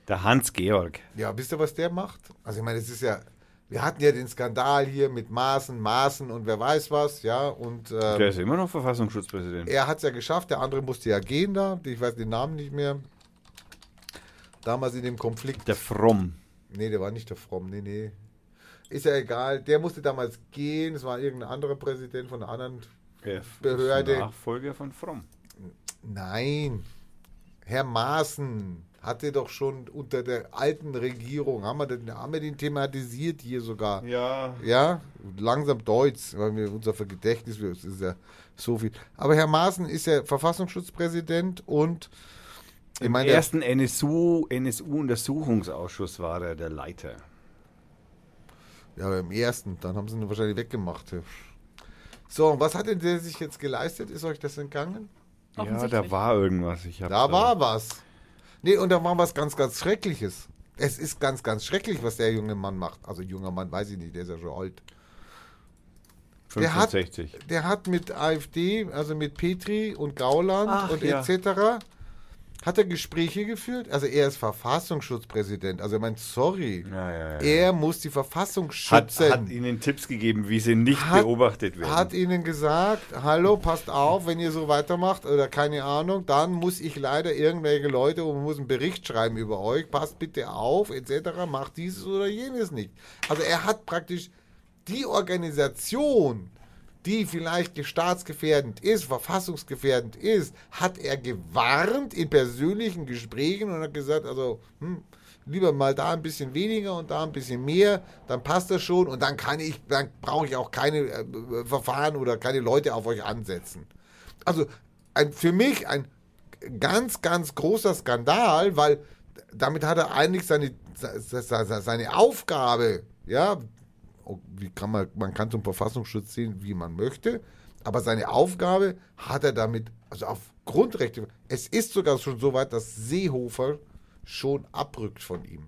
Der Hans Georg. Ja, wisst ihr, was der macht? Also ich meine, es ist ja, wir hatten ja den Skandal hier mit Maßen, Maßen und wer weiß was, ja, und Der ähm, ist immer noch Verfassungsschutzpräsident. er hat es ja geschafft, der andere musste ja gehen da, ich weiß den Namen nicht mehr. Damals in dem Konflikt. Der Fromm. Nee, der war nicht der Fromm, nee, nee. Ist ja egal, der musste damals gehen, es war irgendein anderer Präsident von einer anderen. Der Behörde. Nachfolger von Fromm. Nein, Herr Maaßen hatte doch schon unter der alten Regierung, haben wir den, haben wir den thematisiert hier sogar. Ja. Ja, langsam Deutsch, weil wir unser Gedächtnis es ist ja so viel. Aber Herr Maaßen ist ja Verfassungsschutzpräsident und Im meine, ersten NSU, NSU-Untersuchungsausschuss war er der Leiter. Ja, aber im ersten, dann haben sie ihn wahrscheinlich weggemacht. So, und was hat denn der sich jetzt geleistet? Ist euch das entgangen? Ja, da war irgendwas. Ich hab Da war was. Nee, und da war was ganz, ganz Schreckliches. Es ist ganz, ganz schrecklich, was der junge Mann macht. Also junger Mann, weiß ich nicht, der ist ja schon alt. Der hat- 65. Der hat mit AfD, also mit Petri und Gauland Ach, und ja. etc. hat er Gespräche geführt. Also er ist Verfassungsschutzpräsident. Also ich meine, sorry. Ja, ja, ja. Er muss die Verfassung Hat, schützen. hat ihnen Tipps gegeben, wie sie nicht Hat- beobachtet werden. hat ihnen gesagt, hallo, passt auf, wenn ihr so weitermacht oder keine Ahnung, dann muss ich leider irgendwelche Leute und muss einen Bericht schreiben über euch, passt bitte auf, etc., macht dieses oder jenes nicht. Also er hat praktisch die Organisation, die vielleicht staatsgefährdend ist, verfassungsgefährdend ist, hat er gewarnt in persönlichen Gesprächen und hat gesagt, also hm, lieber mal da ein bisschen weniger und da ein bisschen mehr, dann passt das schon und dann kann ich, dann brauche ich auch keine äh, Verfahren oder keine Leute auf euch ansetzen. Also ein, für mich ein ganz, ganz großer Skandal, weil damit hat er eigentlich seine, se- se- seine Aufgabe, ja, wie kann man, man kann zum Verfassungsschutz sehen, wie man möchte, aber seine Aufgabe hat er damit, also auf Grundrechte, es ist sogar schon so weit, dass Seehofer schon abrückt von ihm.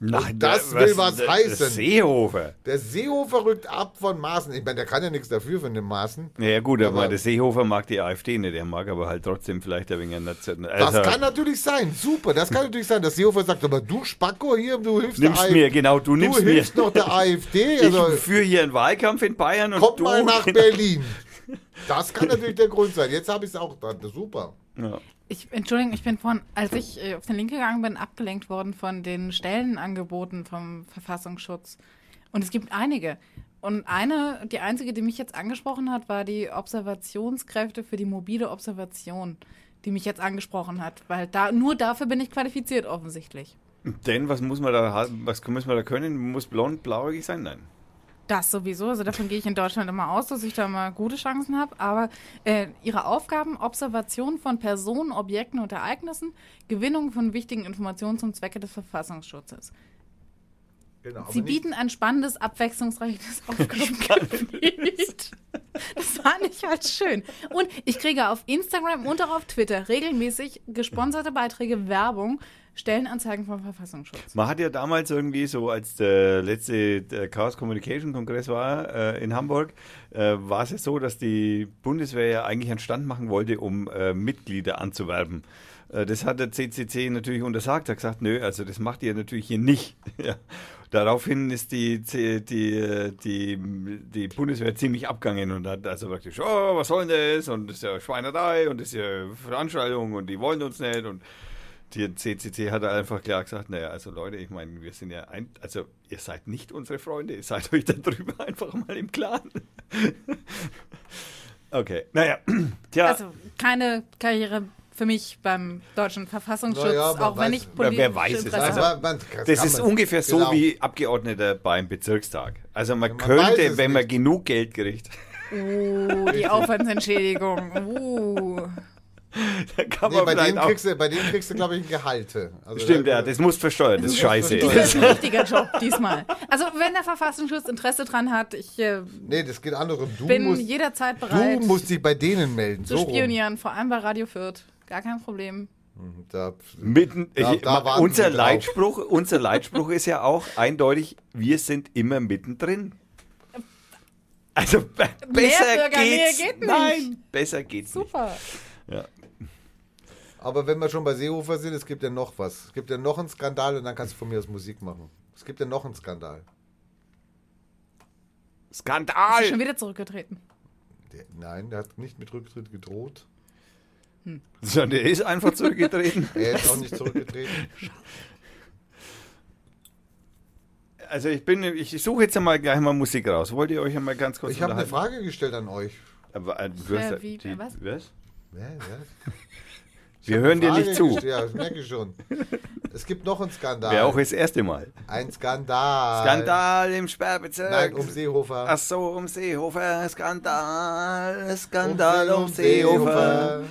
Nein, das der- will was der- heißen. Der Seehofer. Der Seehofer rückt ab von Maßen. Ich meine, der kann ja nichts dafür von den Maßen. Ja gut, aber, Aber- der Seehofer mag die AfD nicht, er mag aber halt trotzdem vielleicht ein wenig ein Nation. Das Also, kann natürlich sein, super. Das kann natürlich sein, dass Seehofer sagt, aber du Spacko hier, du hilfst nimmst der mir, AfD. genau, du Du nimmst mir. hilfst noch der AfD. Also, ich führe hier einen Wahlkampf in Bayern und komm du. mal nach. Berlin. Das kann natürlich der Grund sein. Jetzt habe ich es auch dran. Super. Ja. Ich, Entschuldigung, ich bin vorhin, als ich äh, auf den Link gegangen bin, abgelenkt worden von den Stellenangeboten vom Verfassungsschutz. Und es gibt einige. Und eine, die einzige, die mich jetzt angesprochen hat, war die Observationskräfte für die mobile Observation, die mich jetzt angesprochen hat. Weil da, nur dafür bin ich qualifiziert, offensichtlich. Denn was muss man da was müssen wir da können? Muss blond, blauäugig sein? Nein. Das sowieso. Also davon gehe ich in Deutschland immer aus, dass ich da mal gute Chancen habe. Aber äh, ihre Aufgaben, Observation von Personen, Objekten und Ereignissen, Gewinnung von wichtigen Informationen zum Zwecke des Verfassungsschutzes. Genau, Sie bieten ein spannendes, abwechslungsreiches Aufgabengebiet. Das fand ich halt schön. Und ich kriege auf Instagram und auch auf Twitter regelmäßig gesponserte Beiträge, Werbung, Stellenanzeigen vom Verfassungsschutz. Man hat ja damals irgendwie so, als der letzte Chaos Communication Kongress war äh, in Hamburg, äh, war es ja so, dass die Bundeswehr ja eigentlich einen Stand machen wollte, um äh, Mitglieder anzuwerben. Äh, das hat der CCC natürlich untersagt. Er hat gesagt, nö, also das macht ihr natürlich hier nicht. ja. Daraufhin ist die, die, äh, die, die Bundeswehr ziemlich abgegangen und hat also praktisch, oh, was soll denn das? Und das ist ja Schweinerei und das ist ja Veranstaltung und die wollen uns nicht und die CCC hat einfach klar gesagt, naja, also Leute, ich meine, wir sind ja ein, also ihr seid nicht unsere Freunde, ihr seid euch darüber einfach mal im Klaren. okay, naja, tja, Also keine für mich beim deutschen Verfassungsschutz, Naja, man auch wenn weiß- ich wer politische weiß es. Also. Aber man- Das kann ist man- ungefähr so genau. wie Abgeordneter beim Bezirkstag. Also man, man weiß könnte, wenn man nicht. genug Geld kriegt, Oh, die Aufwandsentschädigung. Uh. dann kann Nee, man bei, denen auch... kriegst du, bei denen kriegst du, glaube ich, ein Gehalt. Also Stimmt, da- ja, das muss versteuert, das ist scheiße. Das ist ein richtiger Job diesmal. Also, wenn der Verfassungsschutz Interesse dran hat, ich äh, Nee, das geht andersrum. Du bin musst, jederzeit bereit du musst dich bei denen melden. zu so rum. spionieren, vor allem bei Radio Fürth. Gar kein Problem. Da, Mitten, Da- ich, da unser. Leitspruch, unser Leitspruch ist ja auch eindeutig, wir sind immer mittendrin. Also be besser geht's. geht nicht. Nein, besser geht's Super. nicht. Ja. Aber wenn wir schon bei Seehofer sind, es gibt ja noch was. Es gibt ja noch einen Skandal und dann kannst du von mir aus Musik machen. Es gibt ja noch einen Skandal. Ist schon Skandal! wieder zurückgetreten. Der, nein, der hat nicht mit Rücktritt gedroht. Sondern der ist einfach zurückgetreten. Er ist auch nicht zurückgetreten. Also ich bin, ich suche jetzt einmal gleich mal Musik raus. Wollt ihr euch einmal ganz kurz Ich habe eine? Frage gestellt an euch. Aber, äh, du hast, Äh, wie- die, was? was? Ja, ja. Ich Wir hören dir nicht zu. Ja, das merke ich schon. Es gibt noch einen Skandal. Wäre auch das erste Mal. Ein Skandal. Skandal im Sperrbezirk. Nein, um Seehofer. Ach so, um Seehofer. Skandal, Skandal um, Seehofer.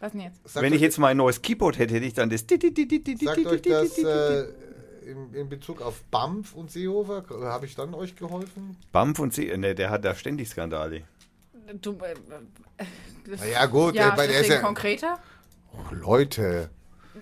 Was denn jetzt? Sagt Wenn ich jetzt mal ein neues Keyboard hätte, hätte ich dann das. Sagt euch das äh, in, in Bezug auf BAMF und Seehofer? Habe ich dann euch geholfen? Bamf und See. Ne, der hat da ständig Skandale. Du, äh, äh, das- Na ja, gut, ja, äh, weil der ist ja- konkreter. Oh, Leute.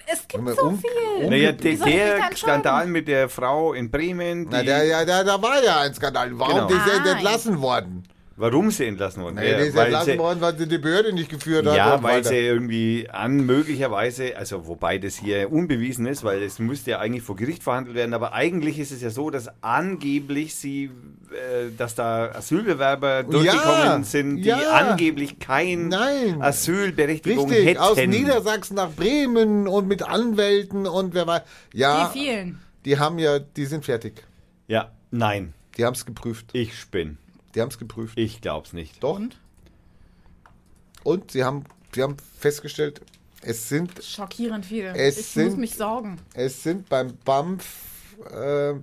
Es gibt so um- viel. Naja, der, der? Skandal mit der Frau in Bremen. Die, Na, der, ja, der, da war ja ein Skandal. Warum Genau. ist er Ah, entlassen worden? Warum sie entlassen worden Nee, der ist weil entlassen sie, worden, weil sie die Behörde nicht geführt hat. Ja, weil weiter. sie irgendwie an möglicherweise, also wobei das hier unbewiesen ist, weil es müsste ja eigentlich vor Gericht verhandelt werden, aber eigentlich ist es ja so, dass angeblich sie, äh, dass da Asylbewerber durchgekommen sind, die ja. angeblich kein Nein. Asylberechtigung Richtig, hätten. aus Niedersachsen nach Bremen und mit Anwälten und wer weiß. Ja, Die vielen. die haben ja, die sind fertig. Ja, nein, Die haben es geprüft. ich spinne. Die haben es geprüft. Ich glaub's nicht. Doch. Und? Und sie haben, sie haben festgestellt, es sind, Schockierend viel. Es ich sind- muss mich sorgen. es sind beim BAMF, äh,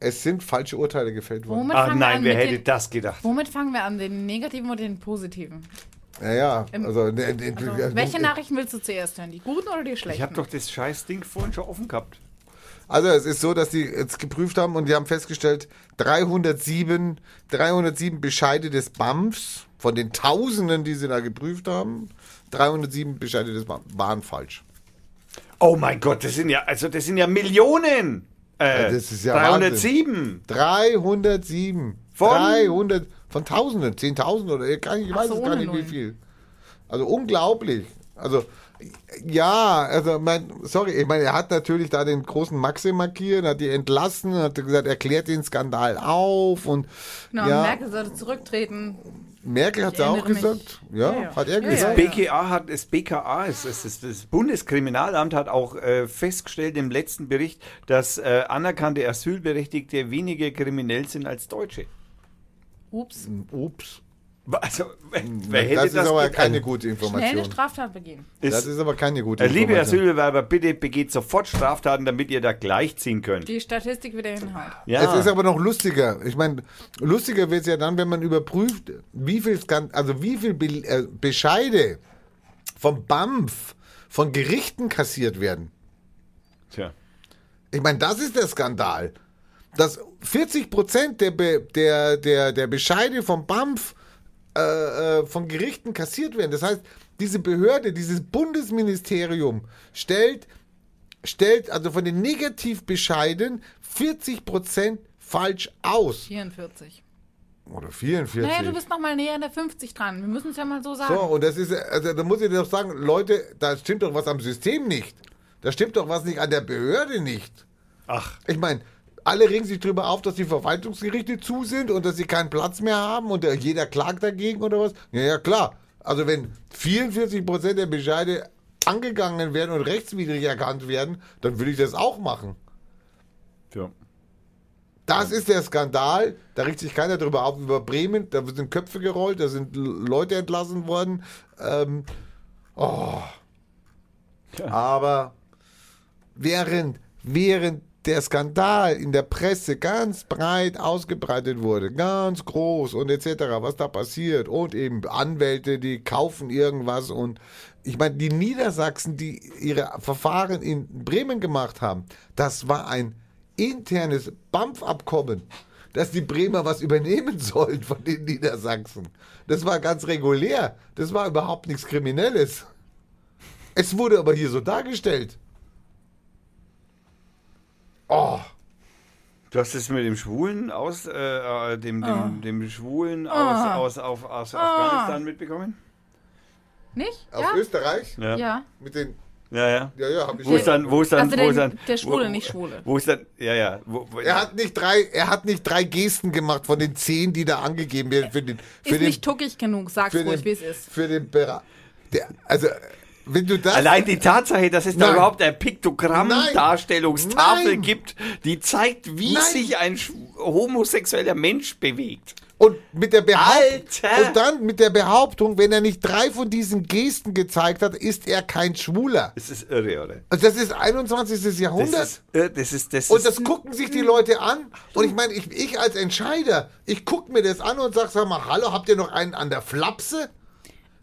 es sind falsche Urteile gefällt worden. Womit Ach nein, wer hätte den, das gedacht? Womit fangen wir an? Den negativen oder den positiven? Ja, ja, Im- also, ne, ne, Also, also, welche Nachrichten willst du zuerst hören? Die guten oder die schlechten? Ich habe doch das scheiß Ding vorhin schon offen gehabt. Also es ist so, dass die jetzt geprüft haben und die haben festgestellt, 307, 307 Bescheide des BAMFs, von den Tausenden, die sie da geprüft haben, 307 Bescheide des BAMF waren falsch. Oh mein Gott, das sind ja, also das sind ja Millionen. Äh, Ja, das ist ja 307. 307. Von? 300, von Tausenden, 10.000 oder ich, weiß so, es gar nicht, wie viel. Also unglaublich. Also ja, also mein, sorry, ich meine, er hat natürlich da den großen Maxe markiert, hat die entlassen, hat gesagt, erklärt den Skandal auf und Genau, ja, Merkel sollte zurücktreten. Merkel hat es auch mich. gesagt. Ja, Ja, ja. hat er gesagt. ja. BKA hat, das BKA, ist, das, ist, das Bundeskriminalamt hat auch äh, festgestellt im letzten Bericht, dass äh, anerkannte Asylberechtigte weniger kriminell sind als Deutsche. Ups. Ups. Also, wer, wer hätte das ist das aber keine gute Schnell eine Information. Straftat begehen. Das ist aber keine gute äh, liebe Information. Asylbewerber, bitte begeht sofort Straftaten, damit ihr da gleichziehen könnt. Die Statistik wieder hinhaut. Ja. Es ist aber noch lustiger. Ich meine, lustiger wird es ja dann, wenn man überprüft, wie viel, Skan- also wie viel Be äh, Bescheide vom BAMF von Gerichten kassiert werden. Tja. Ich meine, das ist der Skandal. Dass 40 Prozent der, Be der, der, der Bescheide vom BAMF äh, äh, von Gerichten kassiert werden. Das heißt, diese Behörde, dieses Bundesministerium stellt, stellt also von den Negativbescheiden 40 Prozent falsch aus. 44. Oder 44. Naja, du bist noch mal näher an der 50 dran. Wir müssen es ja mal so sagen. So, und das ist, also da muss ich dir doch sagen, Leute, da stimmt doch was am System nicht. Da stimmt doch was nicht an der Behörde nicht. Ach, Ich meine, alle regen sich drüber auf, dass die Verwaltungsgerichte zu sind und dass sie keinen Platz mehr haben und jeder klagt dagegen oder was. Ja, ja, klar. Also wenn 44 Prozent der Bescheide angegangen werden und rechtswidrig erkannt werden, dann würde ich das auch machen. ja. Das ist der Skandal. Da riecht sich keiner drüber auf über Bremen. Da sind Köpfe gerollt, da sind Leute entlassen worden. Ähm, oh. Aber während, während der Skandal in der Presse ganz breit ausgebreitet wurde, ganz groß und etc., was da passiert und eben Anwälte, die kaufen irgendwas und ich meine, die Niedersachsen, die ihre Verfahren in Bremen gemacht haben, das war ein internes BAMF-Abkommen, dass die Bremer was übernehmen sollen von den Niedersachsen. Das war ganz regulär. Das war überhaupt nichts Kriminelles. Es wurde aber hier so dargestellt. Oh, Du hast es mit dem Schwulen aus, äh, äh, dem, dem, Ah. dem Schwulen Ah. aus, aus, auf, aus Ah. Afghanistan mitbekommen? Nicht? aus ja? Österreich Ja. ja. mit den. Ja, ja. Ja, ja, hab ich Wo ist schon. dann, wo ist dann, Also wo der- ist dann, der Schwule, wo, nicht Schwule. Wo ist dann, ja, ja. Wo, wo, Er hat nicht drei, er hat nicht drei Gesten gemacht von den zehn, die da angegeben werden für den, für Ist den, nicht tuckig genug, sag's ruhig, wie es ist. für den der, also wenn du das Allein die Tatsache, dass es da Nein. überhaupt eine Piktogramm-Darstellungstafel gibt, die zeigt, wie Nein. sich ein homosexueller Mensch bewegt. und mit der Behauptung Alter! und dann mit der Behauptung, wenn er nicht drei von diesen Gesten gezeigt hat, ist er kein Schwuler. Das ist irre, oder? Also das ist 21. Das Jahrhundert. ist, irre, das ist, das Und ist, das gucken sich die Leute an. Und ich meine, ich, ich als Entscheider, ich gucke mir das an und sag, sag mal, hallo, habt ihr noch einen an der Flapse?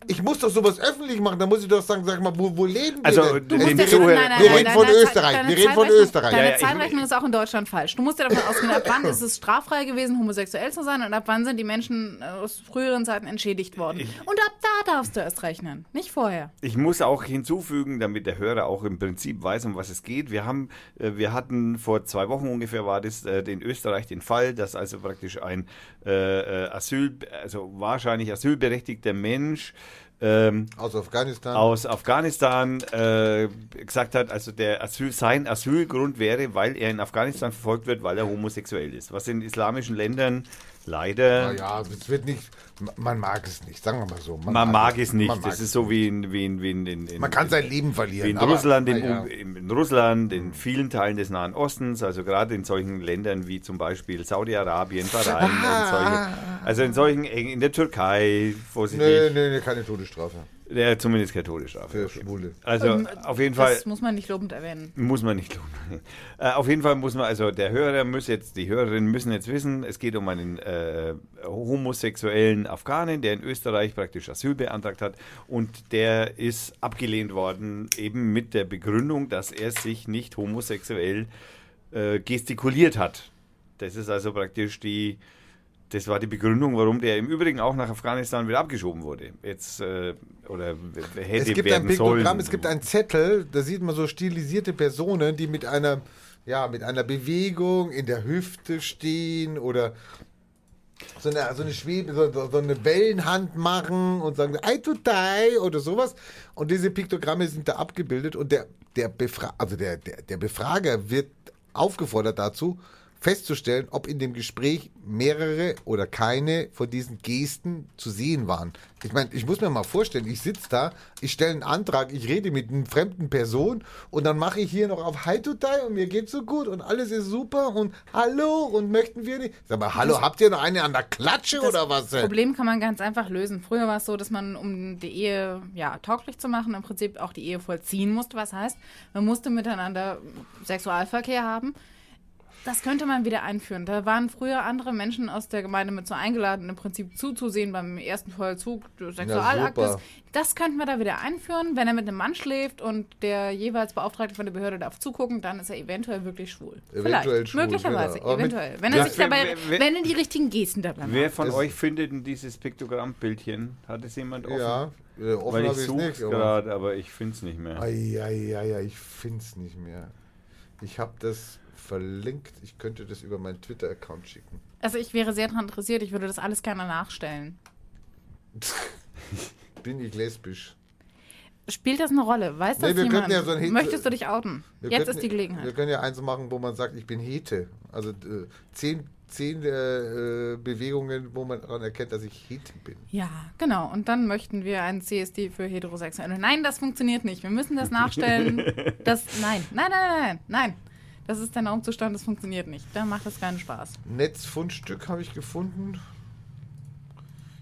Ich muss doch sowas öffentlich machen. Da muss ich doch sagen, sag mal, wo, wo leben wir Also, denn? Du musst den ja- Zuhörer- nein, nein, wir reden nein, von Österreich, wir deine reden von Österreich. Deine Ja, ja, Zeitrechnung ist auch in Deutschland falsch. Du musst dir davon ausgehen, ab wann ist es straffrei gewesen, homosexuell zu sein und ab wann sind die Menschen äh, aus früheren Zeiten entschädigt worden. Und ab da darfst du erst rechnen, nicht vorher. Ich muss auch hinzufügen, damit der Hörer auch im Prinzip weiß, um was es geht. Wir haben, äh, wir hatten vor zwei Wochen ungefähr war das äh, in Österreich den Fall, dass also praktisch ein äh, äh, Asyl, also wahrscheinlich asylberechtigter Mensch ähm, Aus Afghanistan. aus Afghanistan äh, gesagt hat, also der Asyl, sein Asylgrund wäre, weil er in Afghanistan verfolgt wird, weil er homosexuell ist. Was in islamischen Ländern leider Naja, es wird nicht, man mag es nicht, sagen wir mal so. man mag es nicht. Man Das ist so wie in, wie in, wie in, in, in Man kann sein Leben verlieren. wie in aber, Russland, in, naja. in, in Russland, in vielen Teilen des Nahen Ostens, also gerade in solchen Ländern wie zum Beispiel Saudi-Arabien, Bahrain, und solche, also in solchen, in der Türkei, vorsichtig, Nee, nee, nee, keine Todesstrafe ja, zumindest keine Todesstrafe. für okay. Schwule. Also Ähm, auf jeden Fall Das muss man nicht lobend erwähnen. muss man nicht loben. Äh, auf jeden Fall muss man, also der Hörer muss jetzt, die Hörerinnen müssen jetzt wissen, es geht um einen äh, homosexuellen Afghanen, der in Österreich praktisch Asyl beantragt hat und der ist abgelehnt worden, eben mit der Begründung, dass er sich nicht homosexuell äh, gestikuliert hat. Das ist also praktisch die, das war die Begründung, warum der im Übrigen auch nach Afghanistan wieder abgeschoben wurde. Jetzt, äh, oder hätte Es gibt werden ein Piktogramm, sollen. es gibt einen Zettel, da sieht man so stilisierte Personen, die mit einer, ja, mit einer Bewegung in der Hüfte stehen oder so eine, so eine Schwebe, so so eine Wellenhand machen und sagen, I to die oder sowas. Und diese Piktogramme sind da abgebildet und der, der, Befra also der, der, der Befrager wird aufgefordert dazu, festzustellen, ob in dem Gespräch mehrere oder keine von diesen Gesten zu sehen waren. Ich meine, ich muss mir mal vorstellen, ich sitze da, ich stelle einen Antrag, ich rede mit einer fremden Person und dann mache ich hier noch auf Hi to Die und mir geht's so gut und alles ist super und hallo und möchten wir nicht. Sag mal, hallo, habt ihr noch eine an der Klatsche oder was? denn? Problem kann man ganz einfach lösen. Früher war es so, dass man, um die Ehe ja, tauglich zu machen, im Prinzip auch die Ehe vollziehen musste. Was heißt, man musste miteinander Sexualverkehr haben. Das könnte man wieder einführen. Da waren früher andere Menschen aus der Gemeinde mit so eingeladen, im Prinzip zuzusehen beim ersten Vollzug des Sexualaktes. super. das könnten wir da wieder einführen. Wenn er mit einem Mann schläft und der jeweils Beauftragte von der Behörde darf zugucken, dann ist er eventuell wirklich schwul. Eventuell Vielleicht. schwul, Möglicherweise. genau. Eventuell. Wenn er Ja, sich dabei, wer- wenn er die richtigen Gesten dabei macht. Wer von Das- euch findet denn dieses Piktogramm-Bildchen? Hat es jemand offen? Ja, äh, offen Weil ich suche es aber- gerade, aber ich finde es nicht mehr. Eieieiei, ich finde es nicht mehr. Ich habe das verlinkt. Ich könnte das über meinen Twitter-Account schicken. Also ich wäre sehr daran interessiert, ich würde das alles gerne nachstellen. Bin ich lesbisch? Spielt das eine Rolle? Weiß Nee, das wir jemand? ja so Möchtest du dich outen? Wir Jetzt ist die Wir Gelegenheit. können ja eins machen, wo man sagt, ich bin Hete. Also äh, zehn, zehn äh, äh, Bewegungen, wo man daran erkennt, dass ich Hete bin. Ja, genau. Und dann möchten wir einen CSD für Heterosexuelle. Nein, das funktioniert nicht. Wir müssen das nachstellen. Das, nein, nein, nein, nein, nein. Das ist der Normzustand, das funktioniert nicht. Da macht das keinen Spaß. Netzfundstück habe ich gefunden.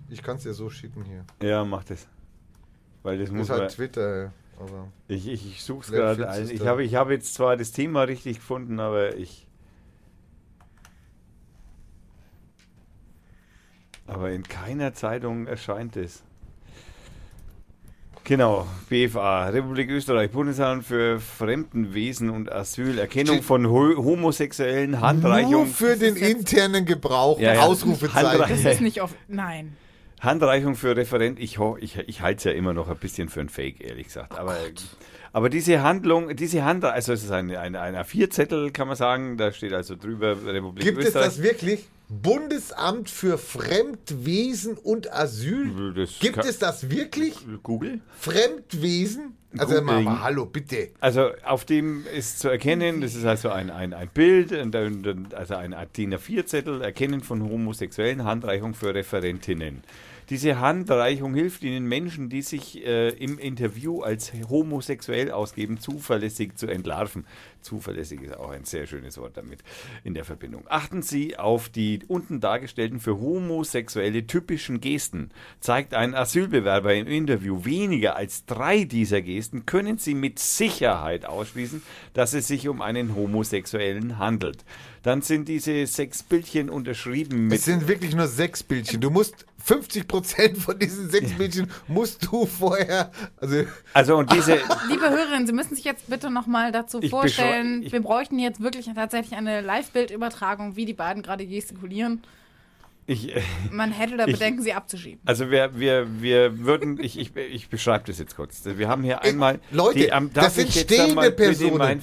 Ich kann es dir so schicken hier. Ja, mach das. Weil das Das muss ist halt. Twitter, aber Ich, ich, ich suche es gerade. es Ich habe ich hab jetzt zwar das Thema richtig gefunden, aber ich. Aber in keiner Zeitung erscheint es. Genau, BFA, Republik Österreich, Bundesamt für Fremdenwesen und Asyl, Erkennung von ho homosexuellen Handreichung. nur für den internen Gebrauch Ja, ja. Ausrufezeichen. Das ist nicht oft. Nein. Handreichung für Referent, ich, ich, ich halte es ja immer noch ein bisschen für ein Fake, ehrlich gesagt. aber, aber diese Handlung, diese Handreichung, also es ist ein, ein, ein A4-Zettel, kann man sagen, da steht also drüber Republik Gibt es Österreich. das wirklich? Bundesamt für Fremdwesen und Asyl? Das Gibt es das wirklich? Google? Fremdwesen? Also Google. mal, hallo, bitte. Also auf dem ist zu erkennen, das ist also ein, ein, ein Bild, also ein DIN A4-Zettel, Erkennen von homosexuellen Handreichung für Referentinnen. Diese Handreichung hilft Ihnen Menschen, die sich äh, im Interview als homosexuell ausgeben, zuverlässig zu entlarven. Zuverlässig ist auch ein sehr schönes Wort damit in der Verbindung. Achten Sie auf die unten dargestellten für Homosexuelle typischen Gesten. Zeigt ein Asylbewerber im Interview weniger als drei dieser Gesten, können Sie mit Sicherheit ausschließen, dass es sich um einen Homosexuellen handelt. Dann sind diese sechs Bildchen unterschrieben mit Es sind wirklich nur sechs Bildchen. Du musst 50% von diesen sechs Bildchen musst du vorher. Also also und diese Liebe Hörerinnen, Sie müssen sich jetzt bitte nochmal dazu vorstellen, wir bräuchten jetzt wirklich tatsächlich eine Live-Bildübertragung, wie die beiden gerade gestikulieren. Ich, äh, Man hätte da Ich- Bedenken, sie abzuschieben. Also wir, wir, wir würden, ich, ich, ich beschreibe das jetzt kurz. Wir haben hier einmal Leute, die, am- darf das sind stehende Personen.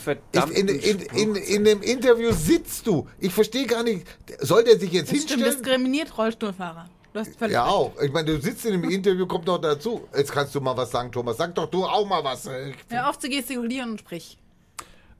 in, in, in, in dem Interview sitzt du. Ich verstehe gar nicht. Soll der sich jetzt Das stimmt, hinstellen? diskriminiert Rollstuhlfahrer. Du hast völlig Ja, recht. auch. Ich meine, du sitzt in dem Interview, kommt noch dazu. Jetzt kannst du mal was sagen, Thomas. Sag doch du auch mal was. Hör auf zu gestikulieren und sprich.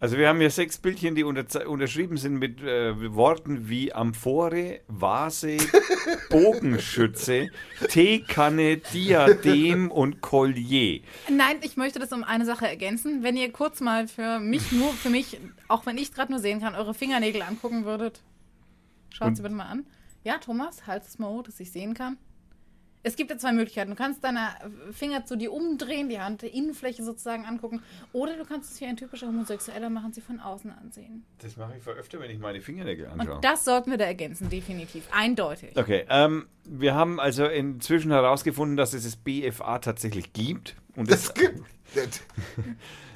Also wir haben hier sechs Bildchen, die unter, unterschrieben sind mit äh, Worten wie Amphore, Vase, Bogenschütze, Teekanne, Diadem und Collier. Nein, ich möchte das um eine Sache ergänzen. Wenn ihr kurz mal für mich, nur für mich, auch wenn ich es gerade nur sehen kann, eure Fingernägel angucken würdet. Schaut sie bitte mal an. Ja, Thomas, halt es mal hoch, dass ich sehen kann. Es gibt ja zwei Möglichkeiten. Du kannst deine Finger zu dir umdrehen, die Handinnenfläche sozusagen angucken. Oder du kannst es wie ein typischer Homosexueller machen, sie von außen ansehen. Das mache ich öfter, wenn ich meine Fingernägel anschaue. Und das sollten wir da ergänzen, definitiv. Eindeutig. Okay, ähm, wir haben also inzwischen herausgefunden, dass es das BFA tatsächlich gibt. Und Das das, gibt.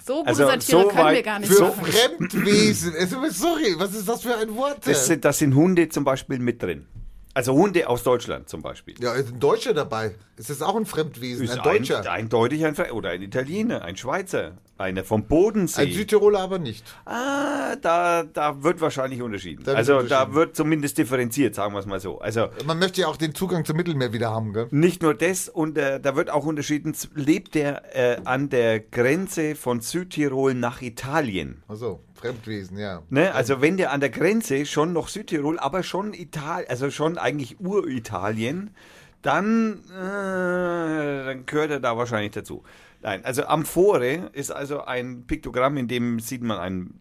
So gute Also, Satire so können wir gar nicht Für machen. Fremdwesen. Sorry, was ist das für ein Wort? das, sind, das sind Hunde zum Beispiel mit drin. Also Hunde aus Deutschland zum Beispiel. ja, ist ein Deutscher dabei. Ist das auch ein Fremdwesen? Ist ein Deutscher. Ein, eindeutig ein Ver oder ein Italiener, ein Schweizer, einer vom Bodensee. Ein Südtiroler aber nicht. ah, da, da wird wahrscheinlich unterschieden. Da also da wird zumindest differenziert, sagen wir es mal so. Also Man möchte ja auch den Zugang zum Mittelmeer wieder haben, gell? nicht nur das, und äh, da wird auch unterschieden, lebt der äh, an der Grenze von Südtirol nach Italien. Also, Fremdwesen, ja. Ne? Also wenn der an der Grenze schon noch Südtirol, aber schon Italien, also schon eigentlich Uritalien, dann, äh, dann gehört er da wahrscheinlich dazu. Nein, also Amphore ist also ein Piktogramm, in dem sieht man ein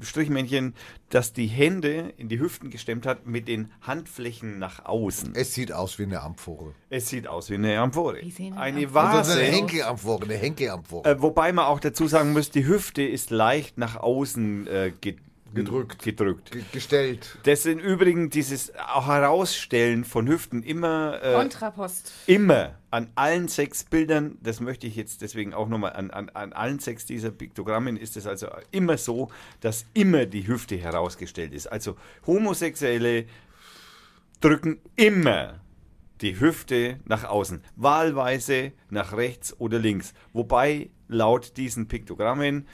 Strichmännchen, das die Hände in die Hüften gestemmt hat mit den Handflächen nach außen. Es sieht aus wie eine Amphore. Es sieht aus wie eine Amphore. Denn Eine Amphoren Also Vase. eine Henkelamphore, eine Henkelamphore. Äh, wobei man auch dazu sagen muss, die Hüfte ist leicht nach außen äh, ge Gedrückt. gedrückt. Ge- gestellt. Das im Übrigen dieses auch Herausstellen von Hüften immer, äh, Kontrapost. immer an allen sechs Bildern, das möchte ich jetzt deswegen auch nochmal, an, an, an allen sechs dieser Piktogrammen ist es also immer so, dass immer die Hüfte herausgestellt ist. Also Homosexuelle drücken immer die Hüfte nach außen, wahlweise nach rechts oder links. Wobei laut diesen Piktogrammen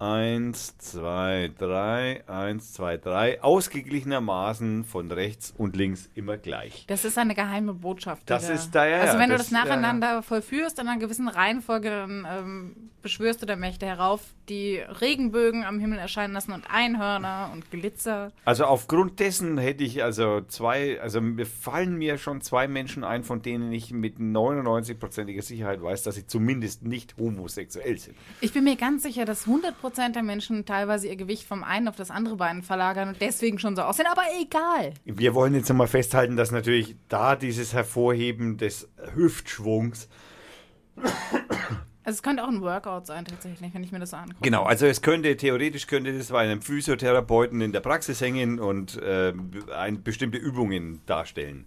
1, 2, 3, 1, 2, 3, ausgeglichenermaßen von rechts und links immer gleich. Das ist eine geheime Botschaft. Das da- ist da, ja, Also ja, wenn du das- das nacheinander vollführst in einer gewissen Reihenfolge, dann ähm, beschwörst du der Mächte herauf, die Regenbögen am Himmel erscheinen lassen und Einhörner und Glitzer. Also aufgrund dessen hätte ich also zwei, also mir fallen mir schon zwei Menschen ein, von denen ich mit 99%iger Sicherheit weiß, dass sie zumindest nicht homosexuell sind. Ich bin mir ganz sicher, dass 100% der Menschen teilweise ihr Gewicht vom einen auf das andere Bein verlagern und deswegen schon so aussehen, aber egal. Wir wollen jetzt nochmal festhalten, dass natürlich da dieses Hervorheben des Hüftschwungs Also es könnte auch ein Workout sein tatsächlich, wenn ich mir das so angucke. Genau, also es könnte, theoretisch könnte das bei einem Physiotherapeuten in der Praxis hängen und äh, ein, bestimmte Übungen darstellen.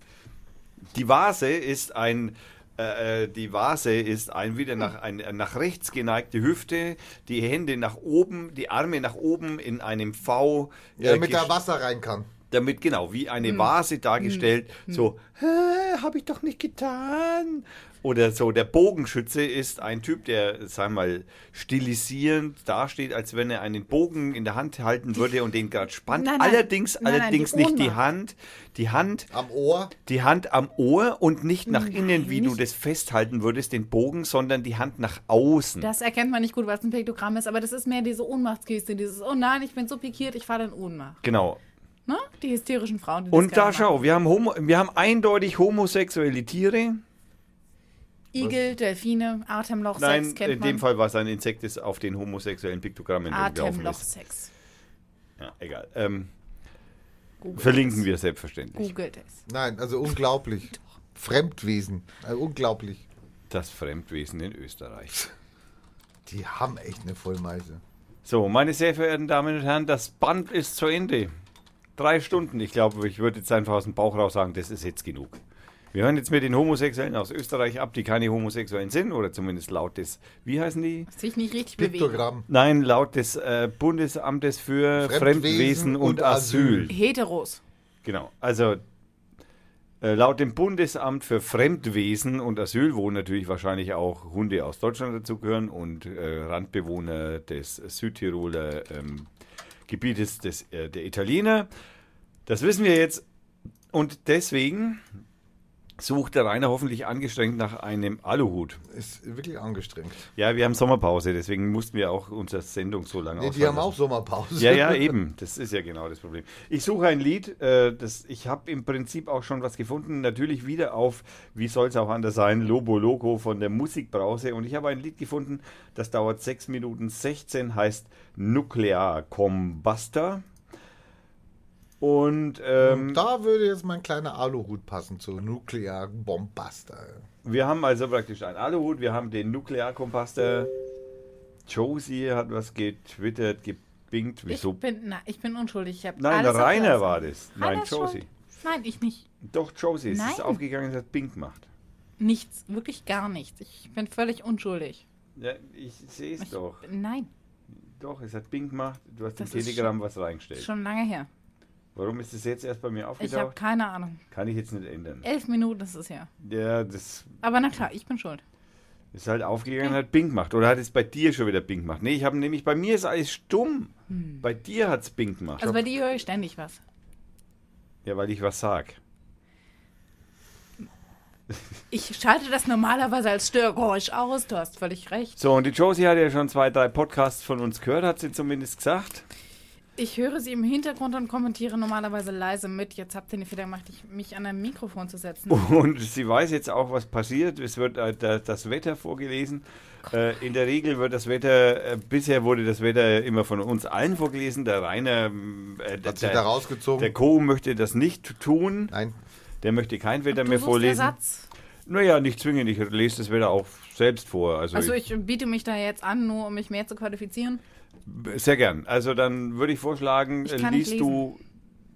Die Vase ist ein, äh, äh, die Vase ist ein wieder nach, ein, nach rechts geneigte Hüfte, die Hände nach oben, die Arme nach oben in einem V. äh, Damit da Wasser rein kann. damit genau wie eine Vase dargestellt, so habe ich doch nicht getan. Oder so der Bogenschütze ist ein Typ, der, sagen wir mal, stilisierend dasteht, als wenn er einen Bogen in der Hand halten würde und den gerade spannt. Nein, nein. allerdings, Nein, nein, allerdings die nicht die. Hand, die Hand, Am Ohr. die Hand am Ohr und nicht nach innen, wie du das festhalten würdest, den Bogen, sondern die Hand nach außen. Das erkennt man nicht gut, weil es ein Piktogramm ist, aber das ist mehr diese Ohnmachtsgeste, dieses, oh nein, ich bin so pikiert, ich falle in Ohnmacht. genau. Ne? Die hysterischen Frauen, die das Und da schau, wir haben, homo, wir haben eindeutig homosexuelle Tiere. Igel, Delfine, Atemlochsex Nein, kennt in man. dem Fall war es ein Insekt, das auf den homosexuellen Piktogrammen gelaufen ist. Atemlochsex. Ja, egal. Ähm, verlinken es. wir selbstverständlich. Googelt es. Nein, also unglaublich. Fremdwesen. Also unglaublich. Das Fremdwesen in Österreich. Die haben echt eine Vollmeise. So, meine sehr verehrten Damen und Herren, das Band ist zu Ende. Drei Stunden. Ich glaube, ich würde jetzt einfach aus dem Bauch raus sagen, das ist jetzt genug. Wir hören jetzt mit den Homosexuellen aus Österreich ab, die keine Homosexuellen sind, oder zumindest laut des, wie heißen die? Sich nicht richtig bewegen. Nein, laut des äh, Bundesamtes für Fremdwesen, Fremdwesen und, und Asyl. Asyl. Heteros. Genau. Also äh, laut dem Bundesamt für Fremdwesen und Asyl, wo natürlich wahrscheinlich auch Hunde aus Deutschland dazugehören und äh, Randbewohner des Südtiroler ähm, Gebietes des, äh, der Italiener. Das wissen wir jetzt. Und deswegen sucht der Rainer hoffentlich angestrengt nach einem Aluhut. Ist wirklich angestrengt. Ja, wir haben Sommerpause, deswegen mussten wir auch unsere Sendung so lange Nee, die haben lassen. auch Sommerpause. Ja, ja, eben. Das ist ja genau das Problem. Ich suche ein Lied. Äh, das, ich habe im Prinzip auch schon was gefunden. Natürlich wieder auf, wie soll es auch anders sein, Lobo Loco von der Musikbrause. Und ich habe ein Lied gefunden, das dauert 6 Minuten 16, heißt Nuclear Combuster. Und ähm, Da würde jetzt mein kleiner Aluhut passen zu Nuclear Bombaster. wir haben also praktisch einen Aluhut, wir haben den Nuclear Combuster. Josie hat was getwittert, gebingt. Wieso? Ich bin, na, ich bin unschuldig. Ich Nein, alles Rainer war das. Nein, Rainer ist Josie. Nein, ich nicht. Doch, Josie. Es ist Nein. aufgegangen, es hat Bing gemacht. Nichts, wirklich gar nichts. Ich bin völlig unschuldig. Ja, ich sehe es doch. Nein, Doch, es hat Bing gemacht. Du hast Das im Telegram was reingestellt. schon lange her. Warum ist es jetzt erst bei mir Ich habe aufgetaucht? keine Ahnung. Kann ich jetzt nicht ändern. Elf Minuten ist es her. Ja, das Aber na klar, ich bin schuld. ist halt aufgegangen, hat Bing gemacht. Oder hat es bei dir schon wieder Bing gemacht? Nee, ich habe nämlich, bei mir ist alles stumm. Bei dir hat es Bing gemacht. Also bei dir höre ich ständig was. ja, weil ich was sag. Ich schalte das normalerweise als Störgeräusch aus. Du hast völlig recht. So, und die Josie hat ja schon zwei, drei Podcasts von uns gehört, hat sie zumindest gesagt. Ich höre sie im Hintergrund und kommentiere normalerweise leise mit. Jetzt habt ihr den Fehler gemacht, ich- mich an ein Mikrofon zu setzen. Und sie weiß jetzt auch, was passiert. Es wird äh, da- das Wetter vorgelesen. Äh, in der Regel wird das Wetter, äh, bisher wurde das Wetter immer von uns allen vorgelesen. Der Rainer, äh, Hat sie da der, rausgezogen? der Co. möchte das nicht tun. Nein. Der möchte kein Wetter Du mehr vorlesen. Ersatz. Naja, nicht zwingend. Ich lese das Wetter auch selbst vor. Also, Also ich, ich biete mich da jetzt an, nur um mich mehr zu qualifizieren. Sehr gern. Also dann würde ich vorschlagen, Ich liest du,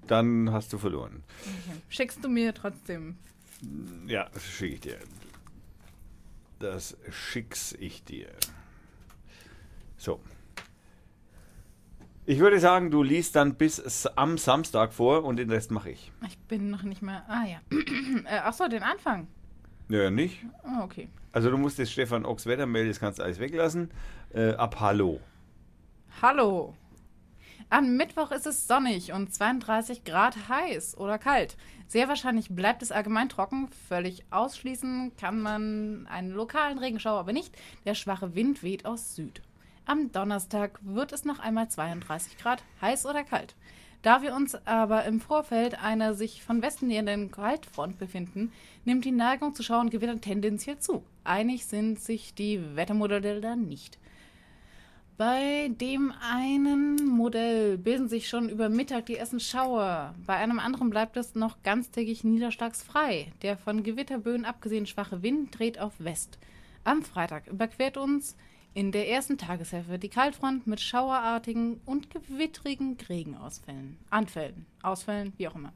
dann hast du verloren. Okay. Schickst du mir trotzdem. Ja, das schicke ich dir. Das schick's ich dir. So. Ich würde sagen, du liest dann bis am Samstag vor und den Rest mache ich. Ich bin noch nicht mehr. Ah ja. äh, Achso, den Anfang. Ja, nicht? Oh, okay. Also du musst das Stefan Ochs Wettermail, das kannst du alles weglassen. Äh, ab Hallo. Hallo. Am Mittwoch ist es sonnig und 32 Grad heiß oder kalt. Sehr wahrscheinlich bleibt es allgemein trocken. Völlig ausschließen kann man einen lokalen Regenschauer aber nicht. Der schwache Wind weht aus Süd. Am Donnerstag wird es noch einmal 32 Grad, heiß oder kalt. Da wir uns aber im Vorfeld einer sich von Westen nähernden Kaltfront befinden, nimmt die Neigung zu Schauengewittern tendenziell zu. Einig sind sich die Wettermodelle da nicht. Bei dem einen Modell bilden sich schon über Mittag die ersten Schauer. Bei einem anderen bleibt es noch ganztägig niederschlagsfrei. Der von Gewitterböen abgesehen schwache Wind dreht auf West. Am Freitag überquert uns in der ersten Tageshälfte die Kaltfront mit schauerartigen und gewittrigen Regenausfällen. Anfällen, Ausfällen, wie auch immer.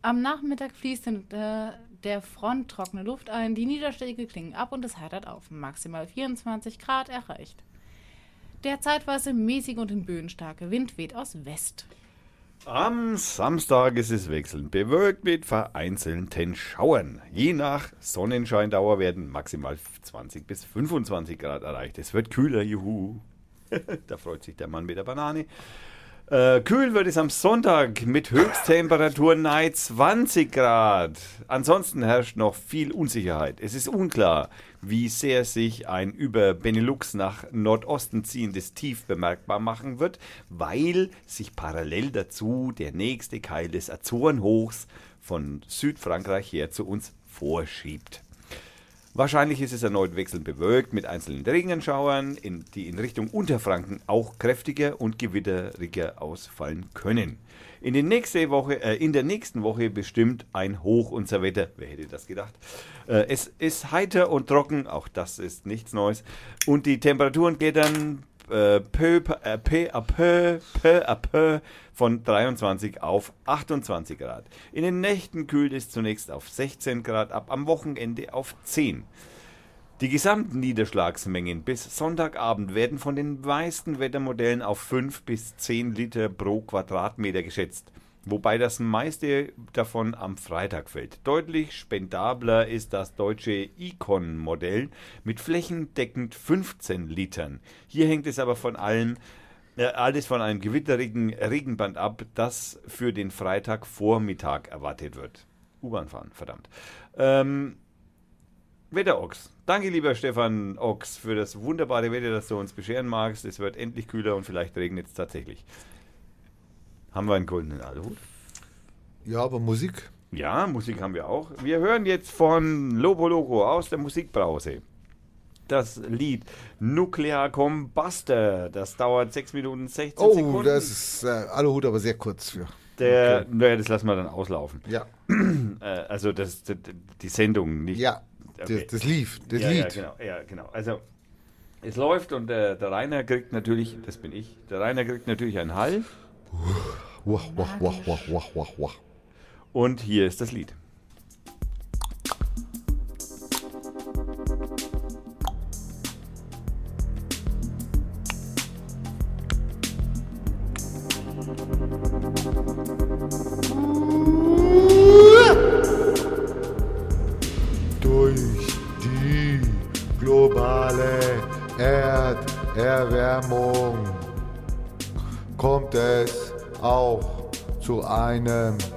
Am Nachmittag fließt hinter der Front trockene Luft ein, die Niederschläge klingen ab und es heitert auf. Maximal 24 Grad erreicht. Der zeitweise mäßige und in Böen starke Wind weht aus West. Am Samstag ist es wechselnd bewölkt mit vereinzelten Schauern. Je nach Sonnenscheindauer werden maximal 20 bis 25 Grad erreicht. Es wird kühler, juhu. da freut sich der Mann mit der Banane. Äh, kühl wird es am Sonntag mit Höchsttemperaturen nahe 20 Grad. Ansonsten herrscht noch viel Unsicherheit. Es ist unklar, wie sehr sich ein über Benelux nach Nordosten ziehendes Tief bemerkbar machen wird, weil sich parallel dazu der nächste Keil des Azorenhochs von Südfrankreich her zu uns vorschiebt. Wahrscheinlich ist es erneut wechselnd bewölkt mit einzelnen Regenschauern, in, die in Richtung Unterfranken auch kräftiger und gewitteriger ausfallen können. In, die nächste Woche, äh, in der nächsten Woche bestimmt ein Hoch unser Wetter. Wer hätte das gedacht? Äh, es ist heiter und trocken, auch das ist nichts Neues. Und die Temperaturen klettern äh, peu, äh, peu à peu, peu à peu von 23 auf 28 Grad. In den Nächten kühlt es zunächst auf 16 Grad ab, am Wochenende auf 10. Die gesamten Niederschlagsmengen bis Sonntagabend werden von den meisten Wettermodellen auf 5 bis 10 Liter pro Quadratmeter geschätzt wobei das meiste davon am Freitag fällt. Deutlich spendabler ist das deutsche Icon-Modell mit flächendeckend 15 Litern. Hier hängt es aber von allem äh, alles von einem gewitterigen Regenband ab, das für den Freitagvormittag erwartet wird. U-Bahn fahren, verdammt. Ähm, Wetterochs. Danke, lieber Stefan Ochs, für das wunderbare Wetter, das du uns bescheren magst. Es wird endlich kühler und vielleicht regnet es tatsächlich. Haben wir einen goldenen Aluhut? Ja, aber Musik. Ja, Musik haben wir auch. Wir hören jetzt von Lobo Loco aus der Musikbrause das Lied Nuclear Combuster. Das dauert 6 Minuten 16 Oh, Sekunden. das ist äh, Aluhut, aber sehr kurz für. der, okay. naja, das lassen wir dann auslaufen. Ja, Äh, also das, das, die Sendung, nicht. ja, Okay. das, das lief, das ja, Lied. Ja, genau, ja, genau. Also es läuft und der, der Rainer kriegt natürlich, das bin ich, der Rainer kriegt natürlich einen Hall Wah, wah, wah, wah, wah, wah, wah. und hier ist das Lied. Zu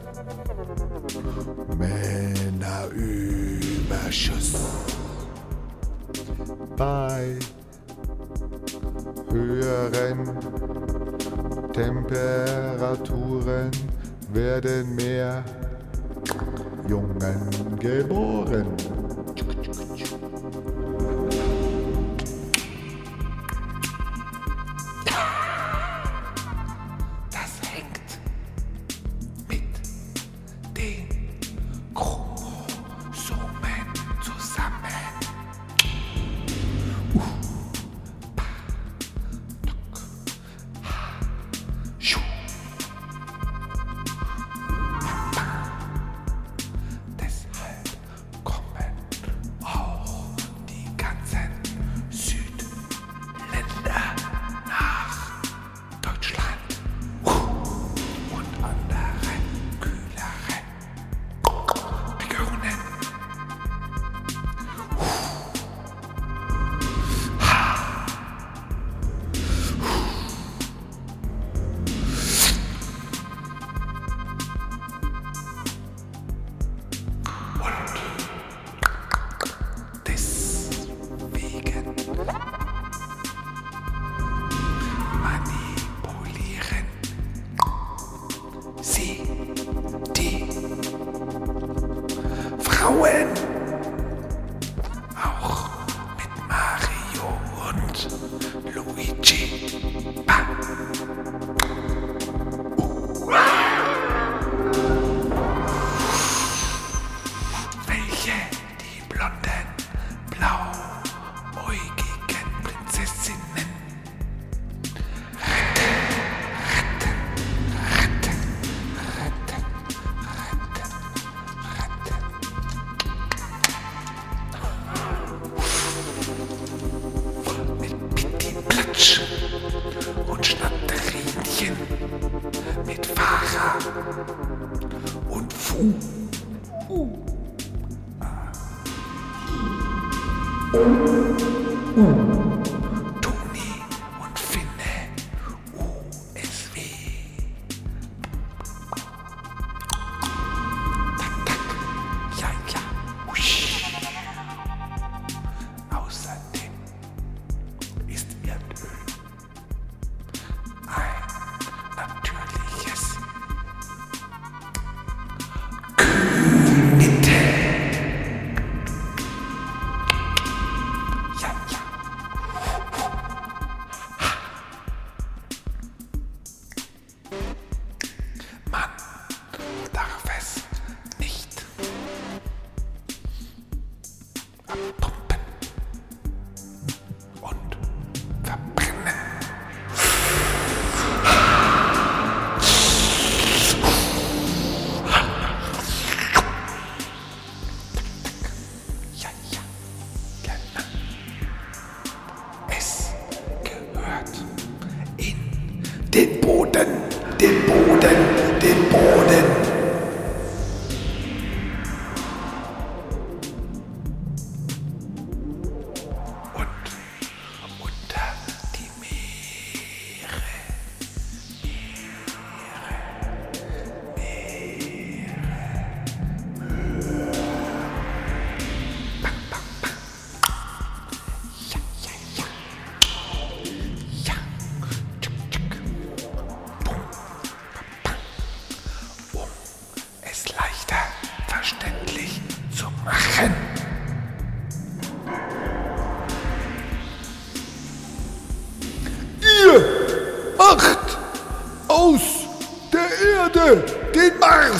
den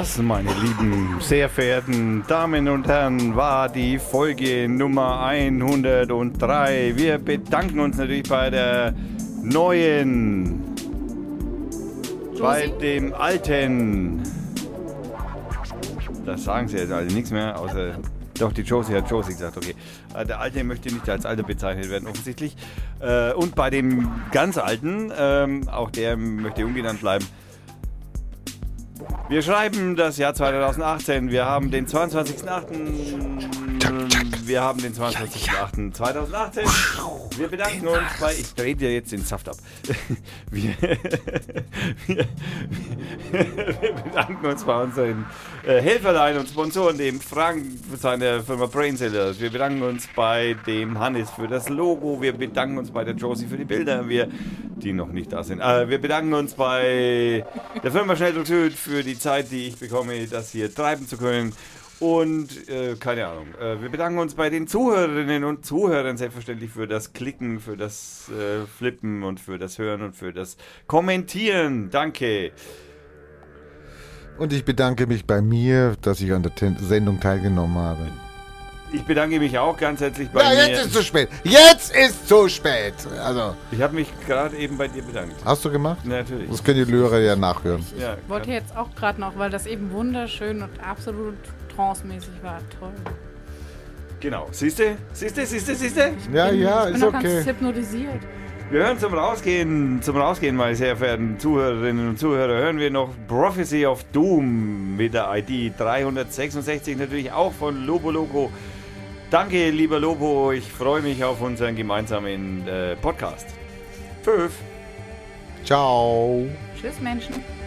Das, meine lieben, sehr verehrten Damen und Herren, war die Folge Nummer 103. Wir bedanken uns natürlich bei der neuen, bei Josie? dem alten. Das sagen sie jetzt alle nichts mehr, außer. Doch, die Josie hat Josie gesagt, okay. Äh, Der Alte möchte nicht als Alter bezeichnet werden, offensichtlich. Äh, Und bei dem ganz Alten, ähm, auch der möchte ungenannt bleiben. Wir schreiben das Jahr 2018. Wir haben den 22.08. Wir haben den 22.08.2018. Wir bedanken uns bei. Ich drehe dir jetzt den Saft ab. Wir, wir, wir bedanken uns bei unseren äh, Helferlein und Sponsoren, dem Frank für seine Firma Brainsellers. Wir bedanken uns bei dem Hannes für das Logo. Wir bedanken uns bei der Josie für die Bilder, wir, die noch nicht da sind. Äh, wir bedanken uns bei der Firma Schnelldruck Süd für die Zeit, die ich bekomme, das hier treiben zu können. Und äh, keine Ahnung. Äh, wir bedanken uns bei den Zuhörerinnen und Zuhörern selbstverständlich für das Klicken, für das äh, Flippen und für das Hören und für das Kommentieren. Danke. Und ich bedanke mich bei mir, dass ich an der Ten Sendung teilgenommen habe. Ich bedanke mich auch ganz herzlich bei Ja, mir. jetzt ist zu spät. Jetzt ist zu spät. Also, ich habe mich gerade eben bei dir bedankt. hast du gemacht? Natürlich. Das können die Hörer ja nachhören. Ja, Ich wollte jetzt auch gerade noch, weil das eben wunderschön und absolut trancemäßig war. Toll. Genau. Siehste? Siehste, siehste, siehste? Ja, ja, ich bin ist noch ganz okay. hypnotisiert. Wir hören zum Rausgehen, zum Rausgehen, meine sehr verehrten Zuhörerinnen und Zuhörer, hören wir noch Prophecy of Doom mit der ID 366, natürlich auch von Lobo Loco. Danke, lieber Lobo, ich freue mich auf unseren gemeinsamen äh, Podcast. Fünf. Ciao. Tschüss, Menschen.